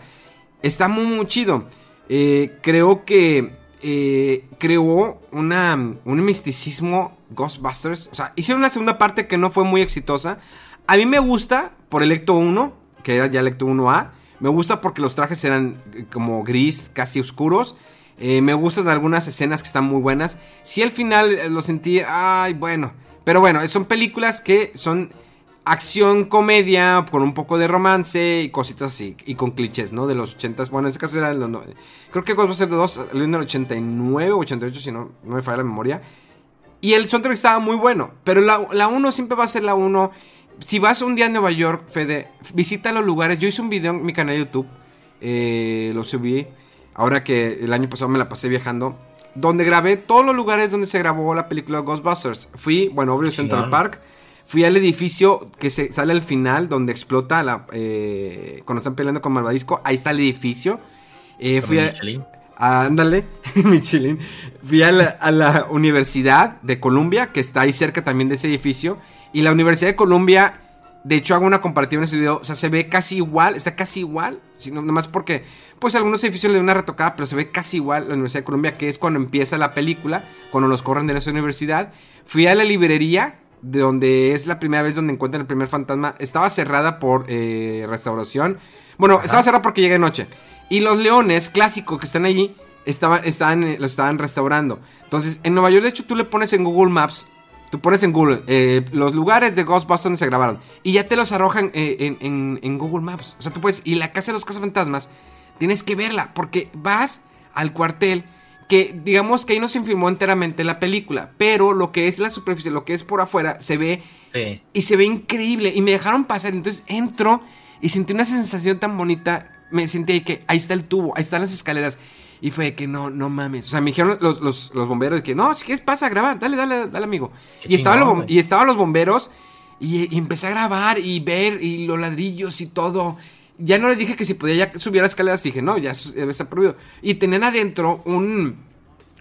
Está muy, muy chido. Eh, creo que eh, creó una, un misticismo Ghostbusters. O sea, hicieron una segunda parte que no fue muy exitosa. A mí me gusta por Electo 1, que era ya Electo 1A. Me gusta porque los trajes eran eh, como gris, casi oscuros. Eh, me gustan algunas escenas que están muy buenas. Si al final eh, lo sentí, ay, bueno. Pero bueno, son películas que son acción, comedia, con un poco de romance y cositas así. Y con clichés, ¿no? De los 80 Bueno, en este caso era los... Creo que Ghostbusters 2 salió en el 89 o 88, si no, no me falla la memoria. Y el soundtrack estaba muy bueno. Pero la 1 siempre va a ser la 1 si vas un día a Nueva York, Fede, visita los lugares. Yo hice un video en mi canal de YouTube, eh, lo subí, ahora que el año pasado me la pasé viajando, donde grabé todos los lugares donde se grabó la película Ghostbusters. Fui, bueno, obvio Central Park, fui al edificio que se sale al final, donde explota la, eh, cuando están peleando con Malvadisco, ahí está el edificio. Eh, fui a, ándale, Michelin. Fui a la Universidad de Columbia, que está ahí cerca también de ese edificio. Y la Universidad de Columbia, de hecho hago una comparativa en ese video, o sea, se ve casi igual, está casi igual, sino nomás porque, pues algunos edificios le dan una retocada, pero se ve casi igual la Universidad de Columbia, que es cuando empieza la película, cuando los corren de esa universidad. Fui a la librería de donde es la primera vez donde encuentran el primer fantasma, estaba cerrada por eh, restauración. Bueno, estaba cerrada porque llega de noche. Y los leones clásicos que están allí estaban, estaban, eh, lo estaban restaurando. Entonces, en Nueva York, de hecho, tú le pones en Google Maps, tú pones en Google eh, los lugares de Ghostbusters donde se grabaron. Y ya te los arrojan eh, en, en- en Google Maps. O sea, tú puedes. Y la casa de los cazafantasmas, tienes que verla. Porque vas al cuartel. Que digamos que ahí no se filmó enteramente la película. Pero lo que es la superficie, lo que es por afuera, se ve Sí. y se ve increíble. Y me dejaron pasar. Entonces entro y sentí una sensación tan bonita. Me sentí que ahí está el tubo, ahí están las escaleras. Y fue de que no, no mames. O sea, me dijeron los, los, los bomberos que no, si quieres pasa a grabar, dale, dale, dale, amigo. Qué Y estaban, los, y estaban los bomberos y, y empecé a grabar y ver y los ladrillos y todo. Ya no les dije que si podía ya subir las escaleras, dije, no, ya debe estar prohibido. Y tenían adentro un,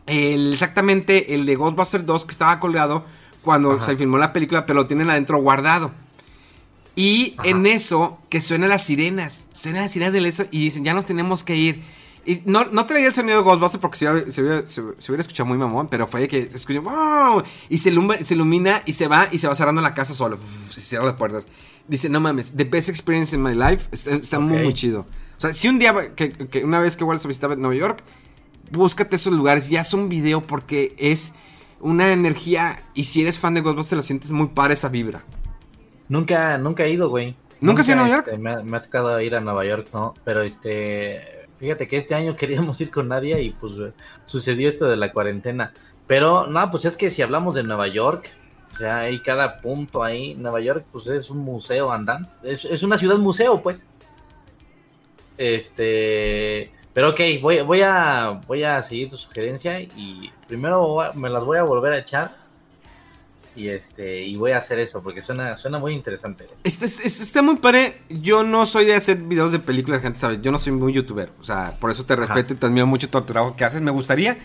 el- exactamente el de Ghostbusters 2 que estaba colgado cuando se filmó la película, pero lo tienen adentro guardado. Y en eso, que suenan las sirenas. Suenan las sirenas del eso y dicen, ya nos tenemos que ir. Y no, no traía el sonido de Ghostbusters porque se hubiera, se se- se hubiera escuchado muy mamón, pero fue que se escuchó ¡wow! Y se, ilumina, se ilumina y se va y se va cerrando la casa solo. Uf, se cierran las puertas. Dice, no mames, the best experience in my life. Está, está muy, Ok. muy chido. O sea, si un día, que, que una vez que vuelvas a visitar Nueva York, búscate esos lugares y haz un video porque es una energía. Y si eres fan de Ghostbusters, lo sientes muy padre esa vibra. Nunca, nunca he ido, güey. ¿Nunca has ido a Nueva este, me, ha, me ha tocado ir a Nueva York, ¿no? Pero este, fíjate que este año queríamos ir con Nadia y pues sucedió esto de la cuarentena. Pero no, pues es que si hablamos de Nueva York, o sea, hay cada punto ahí. Nueva York, pues es un museo andante. Es, es una ciudad museo, pues. Este, pero ok, voy, voy a, voy a seguir tu sugerencia y primero me las voy a volver a echar. Y este, y voy a hacer eso porque suena, suena muy interesante. Está, está- está muy padre. Yo no soy de hacer videos de películas, gente sabe. Yo no soy muy youtuber. O sea, por eso te respeto y te admiro mucho todo tu trabajo que haces. Me gustaría.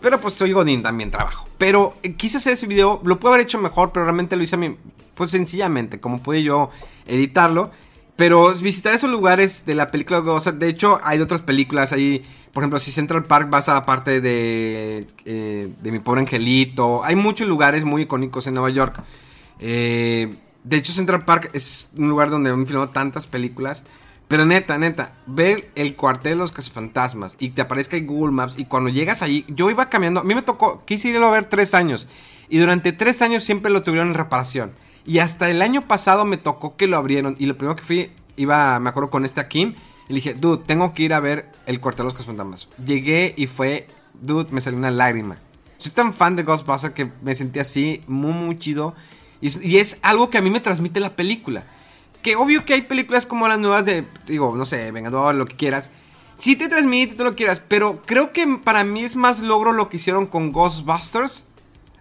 Pero pues soy Godín también trabajo. Pero eh, quise hacer ese video. Lo puedo haber hecho mejor, pero realmente lo hice a mí. Pues sencillamente, como pude yo editarlo. Pero visitar esos lugares de la película Ghostbusters. De hecho, hay de otras películas ahí. Por ejemplo, si Central Park vas a la parte de, eh, de Mi Pobre Angelito. Hay muchos lugares muy icónicos en Nueva York. Eh, de hecho, Central Park es un lugar donde han filmado tantas películas. Pero neta, neta, ver el cuartel de los cazafantasmas y te aparezca en Google Maps y cuando llegas allí, yo iba cambiando, a mí me tocó, quise irlo a ver tres años y durante tres años siempre lo tuvieron en reparación. Y hasta el año pasado me tocó que lo abrieron y lo primero que fui, iba, me acuerdo con este Akim, y le dije, dude, tengo que ir a ver el cuartel de los cazafantasmas. Llegué y fue, dude, me salió una lágrima. Soy tan fan de Ghostbusters que me sentí así, muy, muy chido. Y, es- algo que a mí me transmite la película. Que obvio que hay películas como las nuevas de, digo, no sé, Vengador, lo que quieras. Sí te transmite, tú lo quieras, pero creo que para mí es más logro lo que hicieron con Ghostbusters.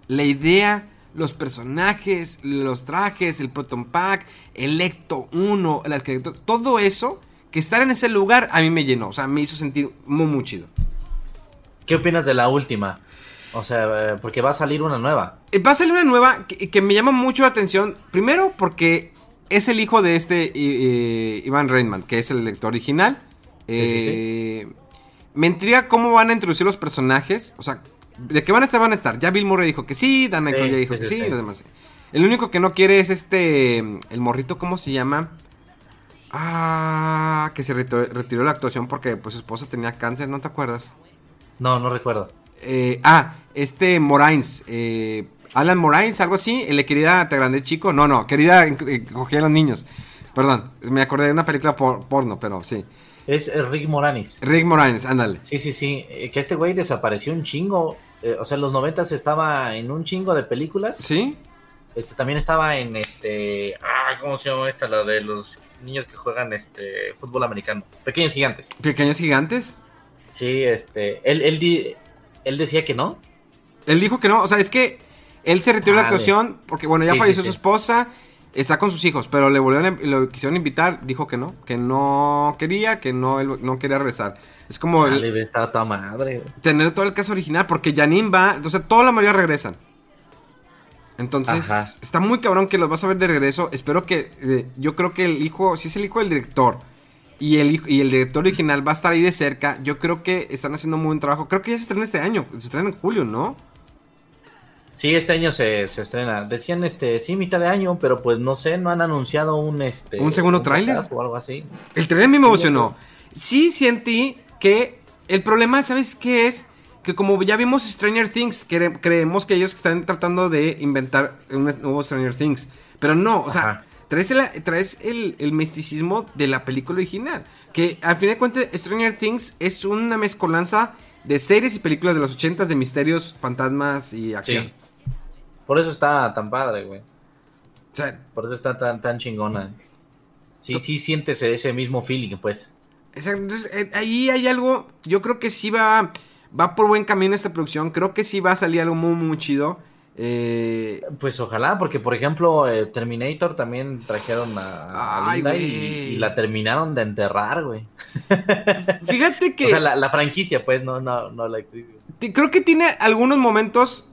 La idea, los personajes, los trajes, el Proton Pack, el Ecto 1, el esqueleto, todo eso, que estar en ese lugar a mí me llenó. O sea, me hizo sentir muy, muy chido. ¿Qué opinas de la última? O sea, eh, porque va a salir una nueva. Eh, Va a salir una nueva que, que me llama mucho la atención. Primero porque es el hijo de este eh, Ivan Reitman, que es el lector original. Sí, sí, sí. Eh, Me intriga cómo van a introducir los personajes. O sea, de qué van a estar, van a estar. Ya Bill Murray dijo que sí, Dan Aykroyd ya dijo que sí, sí. los demás. El único que no quiere es este. El morrito, ¿cómo se llama? Ah, que se retiró, la actuación porque pues su esposa tenía cáncer, ¿no te acuerdas? No, no recuerdo. Eh, ah, este Moraines, eh, Alan Moraines, algo así, el de querida te grande chico, no, no, querida eh, cogía a los niños, perdón, me acordé de una película por- porno, pero sí, Es eh, Rick Moranis. Rick Moraines, ándale, Sí, sí, sí. eh, Que este güey desapareció un chingo. eh, o sea, en los noventas estaba en un chingo de películas. ¿sí? Este también estaba en este. Ah, ¿cómo se llama esta? La de los niños que juegan este fútbol americano. Pequeños gigantes. Pequeños gigantes, Sí, este. Él, él, di- él decía que no. él dijo que no, o sea, es que él se retiró de la actuación porque, bueno, ya Sí, falleció sí, su sí. esposa, está con sus hijos, pero le volvieron, lo quisieron invitar, dijo que no, que no quería, que no, él no quería regresar, es como... el- Chale, estaba toda madre. tener todo el caso original, porque Janine va, o sea, toda la mayoría regresan. Entonces, Ajá. está muy cabrón que los vas a ver de regreso. Espero que, eh, yo creo que el hijo, si es el hijo del director y el y el director original va a estar ahí de cerca, yo creo que están haciendo muy buen trabajo. Creo que ya se estrena este año, se estrena en julio, ¿no? Sí, este año se, se estrena. Decían, este, sí, mitad de año, pero pues no sé, no han anunciado un, este... ¿Un segundo tráiler? O algo así. El trailer a mí me emocionó. Sí sentí que el problema, ¿sabes qué es? Que como ya vimos Stranger Things, cre- creemos que ellos están tratando de inventar un nuevo Stranger Things. Pero no, o sea, Ajá. traes, el, traes el, el misticismo de la película original. Que al fin de cuentas, Stranger Things es una mezcolanza de series y películas de los 80 de misterios, fantasmas y acción. Sí. Por eso está tan padre, güey. O sea, Por eso está tan, tan chingona. Sí, sí sientes ese mismo feeling, pues. Exacto, entonces eh, ahí hay algo, yo creo que sí va, va por buen camino esta producción, creo que sí va a salir algo muy, muy chido. Eh, Pues ojalá, porque por ejemplo, eh, Terminator también trajeron a, a Ay, Linda y, la terminaron de enterrar, güey. fíjate que O sea, la, la franquicia, pues, no, no, no la actriz. creo que tiene algunos momentos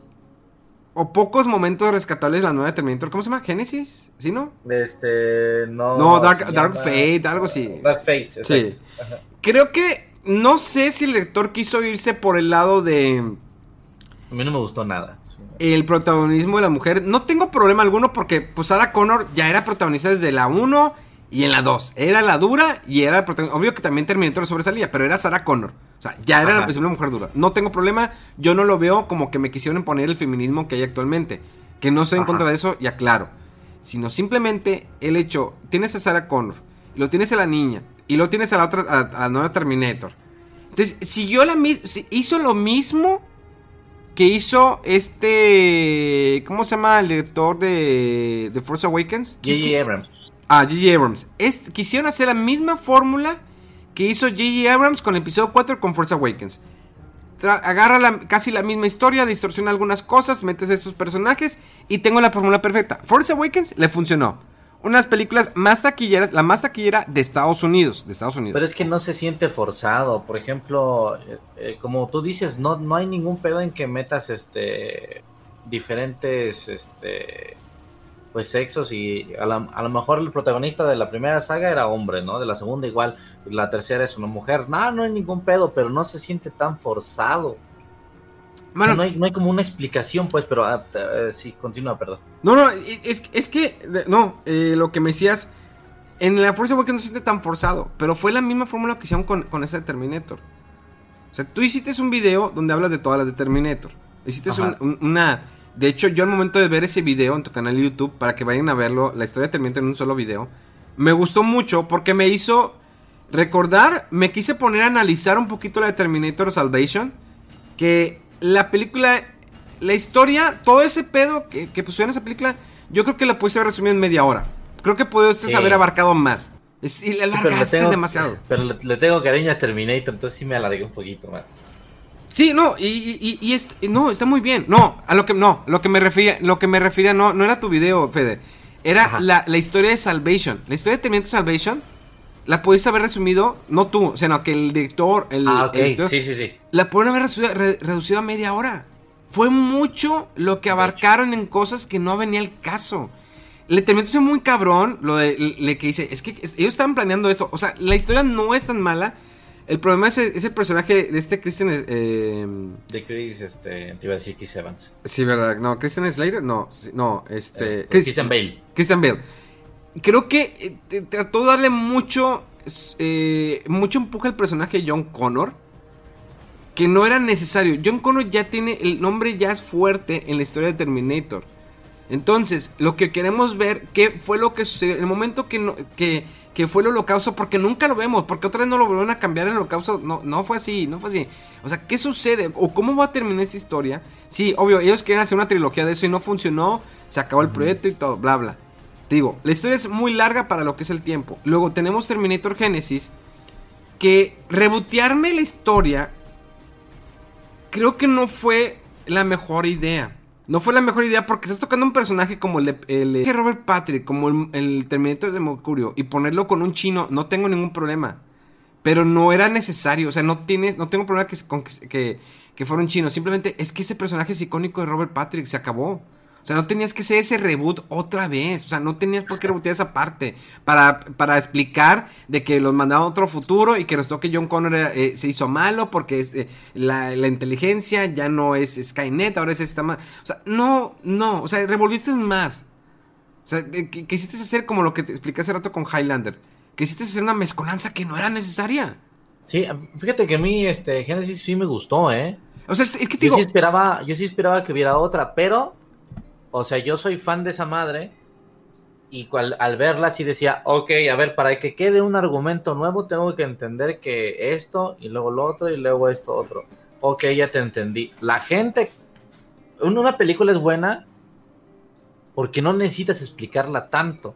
o pocos momentos rescatables la nueva Terminator, ¿cómo se llama? ¿Génesis? ¿Sí, no? Este, no. No, Dark- Fate, algo así. Dark Fate, Sí. exacto. Creo que, no sé si el lector quiso irse por el lado de... A mí no me gustó nada. el protagonismo de la mujer. No tengo problema alguno porque pues Sarah Connor ya era protagonista desde la 1 y en la 2. Era la dura y era protagonista. Obvio que también Terminator sobresalía, pero era Sarah Connor. O sea, ya era Ajá. una mujer dura. No tengo problema. Yo no lo veo como que me quisieron imponer el feminismo que hay actualmente. Que no estoy en Ajá. contra de eso y aclaro. Sino simplemente el hecho, tienes a Sarah Connor, y lo tienes a la niña, y lo tienes a la otra, a, a nueva Terminator. Entonces, siguió la misma, hizo lo mismo que hizo este. ¿Cómo se llama el director de, de Force Awakens? J.J. Abrams. Ah, J.J. Abrams. Es- quisieron hacer la misma fórmula que hizo J.J. Abrams con el episodio 4 con Force Awakens. Tra- agarra la- casi la misma historia, distorsiona algunas cosas, metes a estos personajes y tengo la fórmula perfecta. Force Awakens le funcionó. Unas películas más taquilleras, la más taquillera de Estados Unidos. De Estados Unidos. Pero es que no se siente forzado. Por ejemplo, eh, eh, como tú dices, no, no hay ningún pedo en que metas este diferentes este pues sexos y a, la- a lo mejor el protagonista de la primera saga era hombre, ¿no? De la segunda igual, la tercera es una mujer. No, no hay ningún pedo, pero no se siente tan forzado. O sea, Mano, no, hay, no hay como una explicación, pues, pero eh, sí, continúa, perdón. No, no, es, es que, no, eh, lo que me decías, en la Force Awakens no se siente tan forzado, pero fue la misma fórmula que hicieron con, con esa de Terminator. O sea, tú hiciste un video donde hablas de todas las de Terminator. Hiciste Ajá. un- un- una... De hecho, yo al momento de ver ese video en tu canal de YouTube, para que vayan a verlo, la historia de Terminator en un solo video, me gustó mucho porque me hizo recordar, me quise poner a analizar un poquito la de Terminator Salvation, que la película, la historia, todo ese pedo que, que puso en esa película, yo creo que la pudiste haber resumido en media hora. Creo que pudiste Sí. haber abarcado más. Es, y la Pero le alargaste tengo- demasiado. Pero le, le tengo cariño a Terminator, entonces sí me alargué un poquito, man. Sí, no, y, y, y- y est- no, está muy bien. No, a lo que no, lo que me refería, lo que me refería no, no era tu video, Fede. Era la historia de Salvation. La historia de Terminator Salvation la pudiste haber resumido, no tú, sino que el director, el, Ah, ok, el director, sí, sí, sí. la pudieron haber reducido, re- reducido a media hora. Fue mucho lo que abarcaron en cosas que no venía el caso. Le terminó siendo muy cabrón lo de le que dice, es que es- ellos estaban planeando eso. O sea, la historia no es tan mala. El problema es, el- es el personaje de este Christian. Eh, De Chris, este, te iba a decir Chris Evans. sí, ¿verdad? No, Christian Slater. No, no, este. Este, Chris- Christian Bale. Christian Bale. Creo que eh, trató de darle mucho. eh, mucho empuje al personaje de John Connor. Que no era necesario. John Connor ya tiene. El nombre ya es fuerte en la historia de Terminator. Entonces, lo que queremos ver, ¿qué fue lo que sucedió? El momento que, no- que, que fue el holocausto, porque nunca lo vemos, porque otra vez no lo volvieron a cambiar el holocausto. No, no fue así, no fue así. O sea, ¿qué sucede? ¿O cómo va a terminar esta historia? Sí, obvio, ellos quieren hacer una trilogía de eso y no funcionó. Se acabó el proyecto y todo, bla, bla. Digo, la historia es muy larga para lo que es el tiempo. Luego tenemos Terminator Genesis, que rebotearme la historia creo que no fue la mejor idea. No fue la mejor idea porque estás tocando un personaje como el de, Robert Patrick, como el, el Terminator de Mercurio, y ponerlo con un chino, no tengo ningún problema. Pero no era necesario, o sea, no, tienes, no tengo problema que, con que, que, que fuera un chino. Simplemente es que ese personaje es icónico de Robert Patrick, se acabó. O sea, no tenías que hacer ese reboot otra vez. O sea, no tenías por qué rebotear esa parte. Para, para explicar de que los mandaban a otro futuro y que resultó que John Connor eh, se hizo malo porque este, la, la, inteligencia ya no es Skynet, ahora es esta más. O sea, no, no. O sea, revolviste más. O sea, quisiste hacer como lo que te expliqué hace rato con Highlander. Quisiste hacer una mezcolanza que no era necesaria. Sí, fíjate que a mí este Genesis sí me gustó, ¿eh? O sea, es, que te digo... Yo sí esperaba, yo sí esperaba que hubiera otra, pero o sea, yo soy fan de esa madre y al verla sí decía, ok, a ver, para que quede un argumento nuevo tengo que entender que esto y luego lo otro y luego esto otro. Ok, ya te entendí. La gente, una película es buena porque no necesitas explicarla tanto.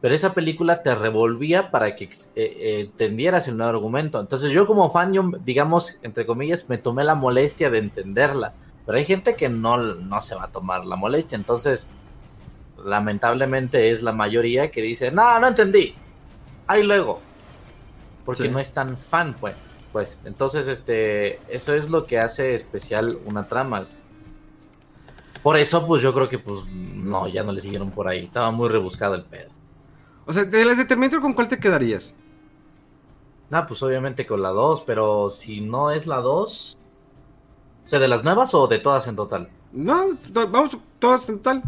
Pero esa película te revolvía para que eh, eh, entendieras el nuevo argumento. Entonces yo como fan, yo, digamos, entre comillas, me tomé la molestia de entenderla. Pero hay gente que no, no se va a tomar la molestia. Entonces, lamentablemente es la mayoría que dice, no, no entendí. Ahí luego. Porque no es tan fan, pues. Pues, entonces, este, eso es lo que hace especial una trama. Por eso, pues yo creo que, pues, no, ya no le siguieron por ahí. Estaba muy rebuscado el pedo. O sea, de las de Terminator, ¿con cuál te quedarías? Ah, pues obviamente con la 2, pero si no es la 2, o sea, ¿de las nuevas o de todas en total? No, vamos, todas en total.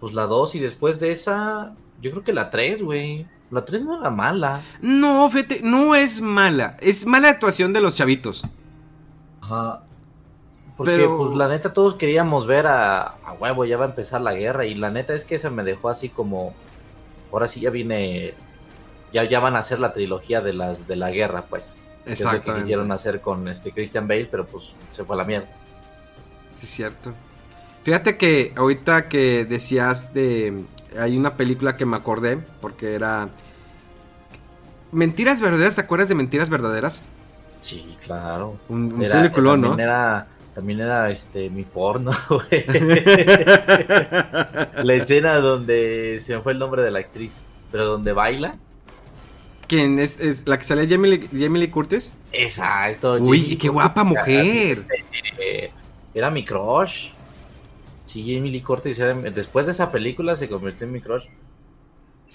Pues la 2 y después de esa, yo creo que la 3, güey. La 3 no era mala. No, fíjate, no es mala. Es mala actuación de los chavitos. Ajá. Porque, pues, la neta, todos queríamos ver a, a, huevo, ya va a empezar la guerra. Y la neta es que se me dejó así como. Ahora sí ya viene. Ya, ya van a hacer la trilogía de las de la guerra, pues. Exacto. que quisieron hacer con este Christian Bale, pero pues se fue a la mierda. Sí, es cierto. Fíjate que ahorita que decías de. Hay una película que me acordé, porque era. Mentiras verdaderas, ¿te acuerdas de Mentiras verdaderas? Sí, claro. Un, un película, ¿no? Era, también era este mi porno, güey. la escena donde se me fue el nombre de la actriz, pero donde baila. ¿Quién es, la que sale Jamie, Lee Curtis? Exacto. Uy, qué guapa mujer. Este, era mi crush. Sí, Jamie Lee Curtis. después de esa película se convirtió en mi crush.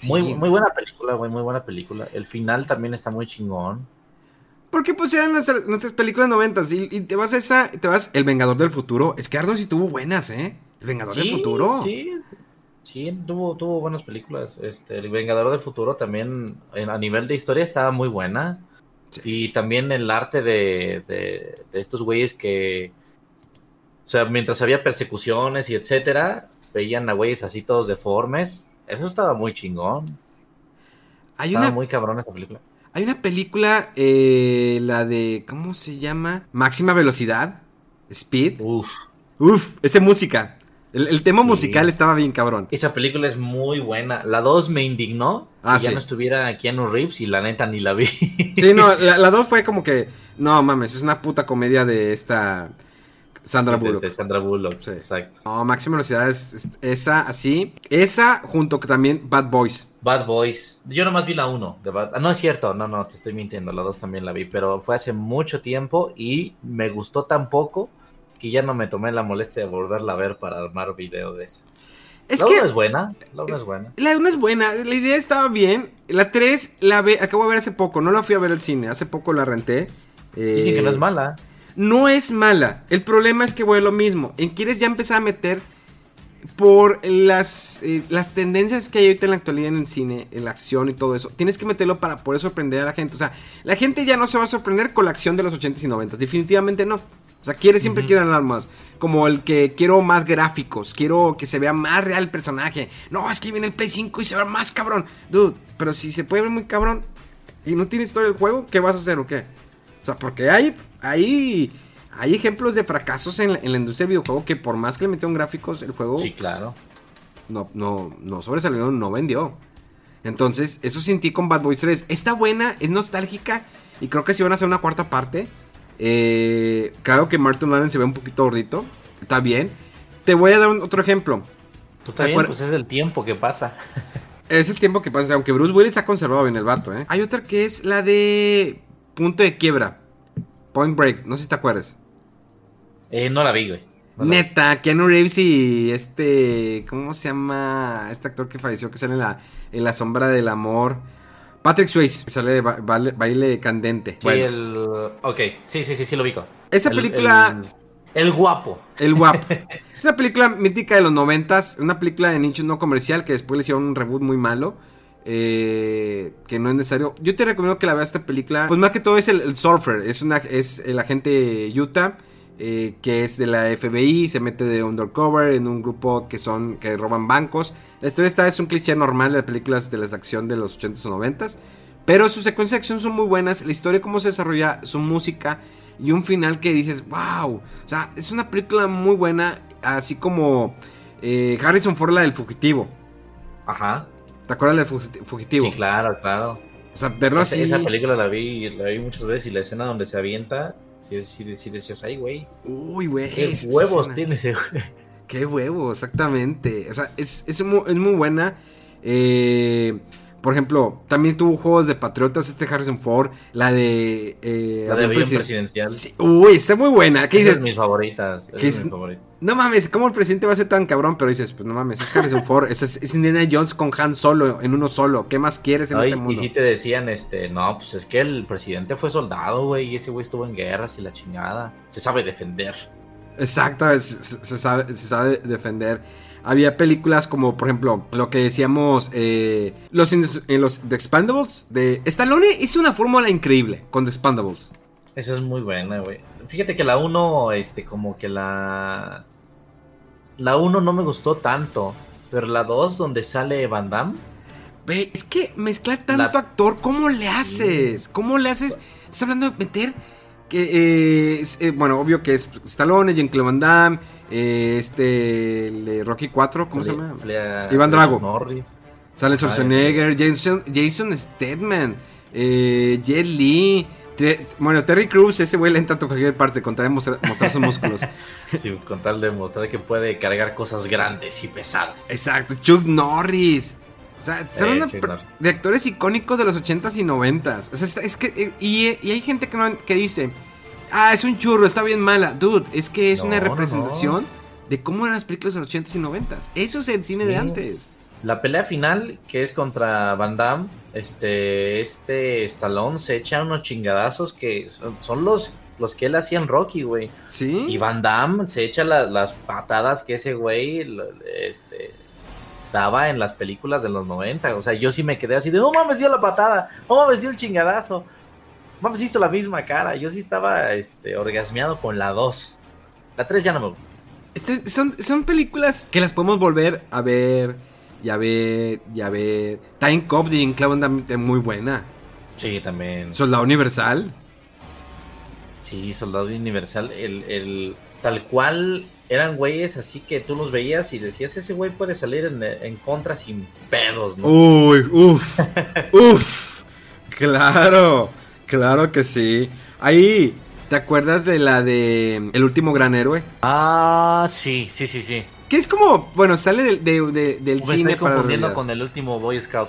Muy, muy buena película, güey, muy buena película. El final también está muy chingón. Porque pues eran nuestras, nuestras películas noventas y, y, te vas a esa, te vas El Vengador del Futuro. Es que Ardo sí tuvo buenas, ¿eh? El Vengador del Futuro. Sí, Sí, tuvo, tuvo buenas películas. Este, El Vengador del Futuro también, a nivel de historia, estaba muy buena. Y también el arte de, de, estos güeyes que. O sea, mientras había persecuciones y etcétera, veían a güeyes así todos deformes. Eso estaba muy chingón. Hay estaba una, muy cabrón esa película. Hay una película, eh, la de. ¿Cómo se llama? Máxima velocidad. Speed. Uf. Uf, esa música. El, tema musical estaba bien cabrón. Esa película es muy buena. La 2 me indignó ah, que ya no estuviera Keanu Reeves y la neta ni la vi. Sí, no, la 2 fue como que, no mames, es una puta comedia de esta Sandra Bullock. De, Sandra Bullock, exacto. No, Máxima Velocidad es, esa así. Esa junto que también Bad Boys. Bad Boys. Yo nomás vi la 1. Ah, no es cierto, no, no, te estoy mintiendo. La 2 también la vi, pero fue hace mucho tiempo y me gustó tan poco que ya no me tomé la molestia de volverla a ver para armar video de eso. Es la que, 1 es buena, la 1 es buena. La 1 es buena, la idea estaba bien. La 3 la ve, acabo de ver hace poco, no la fui a ver al cine, hace poco la renté. Dicen que no es mala. No es mala, el problema es que voy a lo mismo. En quieres ya empezar a meter por las, eh, las tendencias que hay ahorita en la actualidad en el cine, en la acción y todo eso. Tienes que meterlo para poder sorprender a la gente. O sea, la gente ya no se va a sorprender con la acción de los 80s y 90s, definitivamente no. O sea, quiere, siempre quiere hablar más. Como el que quiero más gráficos, quiero que se vea más real el personaje. No, es que viene el Play 5 y se ve más cabrón. Dude, pero si se puede ver muy cabrón y no tiene historia el juego, ¿qué vas a hacer o qué? O sea, porque hay, hay, hay ejemplos de fracasos en la, industria del videojuego que por más que le metieron gráficos, el juego... Sí, claro. No, no, no sobresalió, no vendió. Entonces, eso sentí con Bad Boys 3. Está buena, es nostálgica y creo que si van a hacer una cuarta parte eh, claro que Martin Lawrence se ve un poquito gordito. Está bien. Te voy a dar otro ejemplo. Está bien, pues es el tiempo que pasa. es el tiempo que pasa. Aunque Bruce Willis ha conservado bien el vato, ¿eh? Hay otra que es la de Punto de Quiebra. Point Break. No sé si te acuerdas. Eh, no la vi, güey. No Neta, Keanu Reeves y este. ¿Cómo se llama? Este actor que falleció que sale en la, en la sombra del amor. Patrick Swayze, que sale de ba- baile, baile candente. Sí, Bueno, el. Ok, sí, sí, sí, sí lo ubico. Esa El- película- El, el guapo. El guapo. es una película mítica de los noventas. Una película de nicho no comercial que después le hicieron un reboot muy malo. eh, que no es necesario. Yo te recomiendo que la veas esta película. Pues más que todo es el, el Surfer. Es, una, es el agente Utah. Eh, que es de la FBI. Se mete de undercover en un grupo que son. que roban bancos. La historia esta es un cliché normal de las películas de las acción de los 80s o 90s. Pero sus secuencias de acción son muy buenas. La historia, cómo se desarrolla, su música. Y un final que dices, wow. O sea, es una película muy buena. Así como eh, Harrison Ford, la del fugitivo. Ajá. ¿Te acuerdas del fugi- fugitivo? Sí, claro, claro. O sea, verlo así. esa película la vi, la vi muchas veces y la escena donde se avienta, sí, sí, sí decías, ay, güey, Uy, güey. qué huevos escena. tiene ese güey. Qué huevos, exactamente. O sea, es, es, muy, es muy buena. Eh, por ejemplo, también tuvo juegos de Patriotas, este Harrison Ford. La de. eh, La de avión avión presiden- presidencial. Sí, Uy, está muy buena. ¿Qué dices? es mis favoritas. esa ¿Qué es es? mis favoritas. No mames, ¿cómo el presidente va a ser tan cabrón? Pero dices, pues no mames, es Harrison Ford, es, es Indiana Jones con Han solo, en uno solo. ¿Qué más quieres en y, este y mundo? sí te decían, este, no, pues es que el presidente fue soldado, güey, y ese güey estuvo en guerras y la chingada. Se sabe defender. Exacto, se sabe, se sabe defender. Había películas como, por ejemplo, lo que decíamos, eh, los, en los The Expandables. De Stallone hizo una fórmula increíble con The Expandables. Esa es muy buena, güey. Fíjate que la 1, este, como que la... La 1 no me gustó tanto, pero la 2, donde sale Van Damme, Ve, es que mezclar tanto La- actor, ¿cómo le haces? ¿Cómo le haces? Estás hablando de meter que, eh, es, eh, bueno, obvio que es Stallone, Jean-Claude Van Damme, eh, este, el de Rocky 4, ¿cómo se llama? sale a- Iván sale Drago. Norris. Sale Ah, Schwarzenegger, Jason, Jason Statham, eh, Jet Tre- bueno, Terry Crews, ese güey le entra a cualquier parte, con tal de mostrar, mostrar sus músculos. Sí, con tal de mostrar que puede cargar cosas grandes y pesadas. Exacto, Chuck Norris. O sea, están Eh, de actores icónicos de los 80s y 90s. O sea, es que. eh, Y, y hay gente que, no, que dice: Ah, es un churro, está bien mala. Dude, es que es No, una no, representación de cómo eran las películas de los 80s y 90s. Eso es el cine de antes. La pelea final, que es contra Van Damme, este, este Stallone se echa unos chingadazos que son, son los, los que él hacía en Rocky, güey. ¿Sí? Y Van Damme se echa la- las patadas que ese güey este, daba en las películas de los 90. O sea, yo sí me quedé así de, no mames, dio la patada, no mames, dio el chingadazo. Mames, hizo la misma cara. Yo sí estaba este, orgasmeado con la 2. La 3 ya no me gusta. Este- son, son películas que las podemos volver a ver y a ver y a ver. Time Cop de Damme es muy buena. Sí, también. Soldado Universal. Sí, Soldado Universal, el, el tal cual eran güeyes así que tú los veías y decías, ese güey puede salir en, en contra sin pedos, ¿no? Uy, uff, uff. Claro, claro que sí. Ahí, ¿te acuerdas de la de El último gran héroe? Ah, sí, sí, sí, sí. Que es como, bueno, sale del, de- de- del Me cine estoy para confundiendo con el último Boy Scout.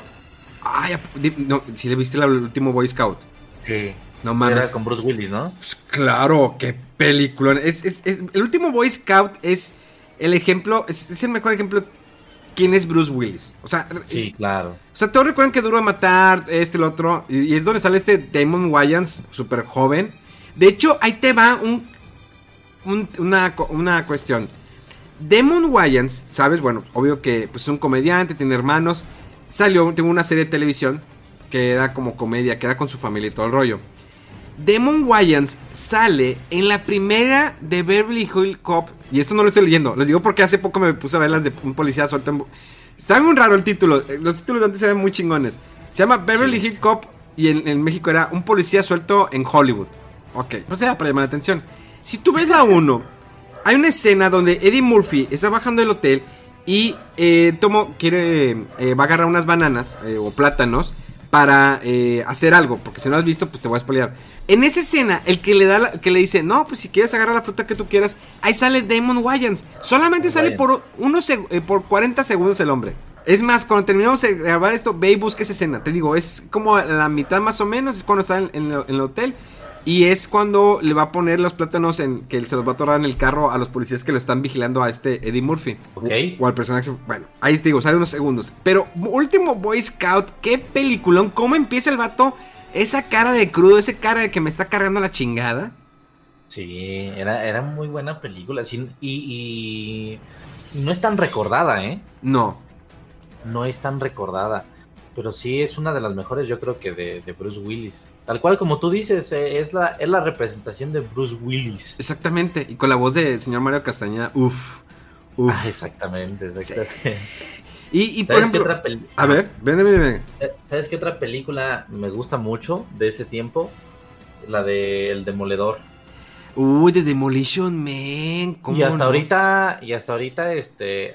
Ay, no, si le viste el último Boy Scout. Sí. No mames. Era con Bruce Willis, ¿no? Pues claro, qué película. Es, es- es- el último Boy Scout es el ejemplo, es el mejor ejemplo. ¿Quién es Bruce Willis? O sea, Sí, claro. O sea, todos recuerdan que Duro de Matar, este, el otro. Y, es donde sale este Damon Wayans, súper joven. De hecho, ahí te va un, un- una, una cuestión. Damon Wayans, ¿sabes? Bueno, obvio que pues, es un comediante, tiene hermanos. Salió, tuvo una serie de televisión que era como comedia, que era con su familia y todo el rollo. Damon Wayans sale en la primera de Beverly Hills Cop. Y esto no lo estoy leyendo, les digo porque hace poco me puse a ver las de un policía suelto en. Está muy raro el título. eh, Los títulos de antes eran muy chingones. Se llama Beverly Hills Cop y en, en México era un policía suelto en Hollywood. Ok, pues era para llamar la atención. Si tú ves la 1, hay una escena donde Eddie Murphy está bajando del hotel y eh, Tomo quiere, eh, va a agarrar unas bananas eh, o plátanos para eh, hacer algo, porque si no has visto, pues te voy a spoilear. En esa escena, el que le da, la- que le dice, no, pues si quieres agarrar la fruta que tú quieras, ahí sale Damon Wayans. Solamente sale por unos eh, por 40 segundos el hombre. Es más, cuando terminamos de grabar esto, ve y busca esa escena. Te digo, es como la mitad más o menos, es cuando está en, en el- en el hotel. Y es cuando le va a poner los plátanos en que se los va a atorar en el carro a los policías que lo están vigilando a este Eddie Murphy. Ok. O al personaje. Bueno, ahí te digo, sale unos segundos. Pero último Boy Scout, qué peliculón. ¿Cómo empieza el vato? Esa cara de crudo, esa cara de que me está cargando la chingada. Sí, era, era muy buena película. sí, y, y- y no es tan recordada, ¿eh? No. No es tan recordada. Pero sí es una de las mejores, yo creo que de, de Bruce Willis. Tal cual como tú dices, eh, es, la, es la representación de Bruce Willis. Exactamente. Y con la voz del señor Mario Castañeda, uff. Uf. Ah, exactamente, exactamente. Y, y por ¿Sabes qué ejemplo. otra A ver, ven, ven, ven. ¿Sabes qué otra película me gusta mucho de ese tiempo? La de El Demoledor. Uy, de Demolition Man. ¿cómo Y hasta no? ahorita, y hasta ahorita, este.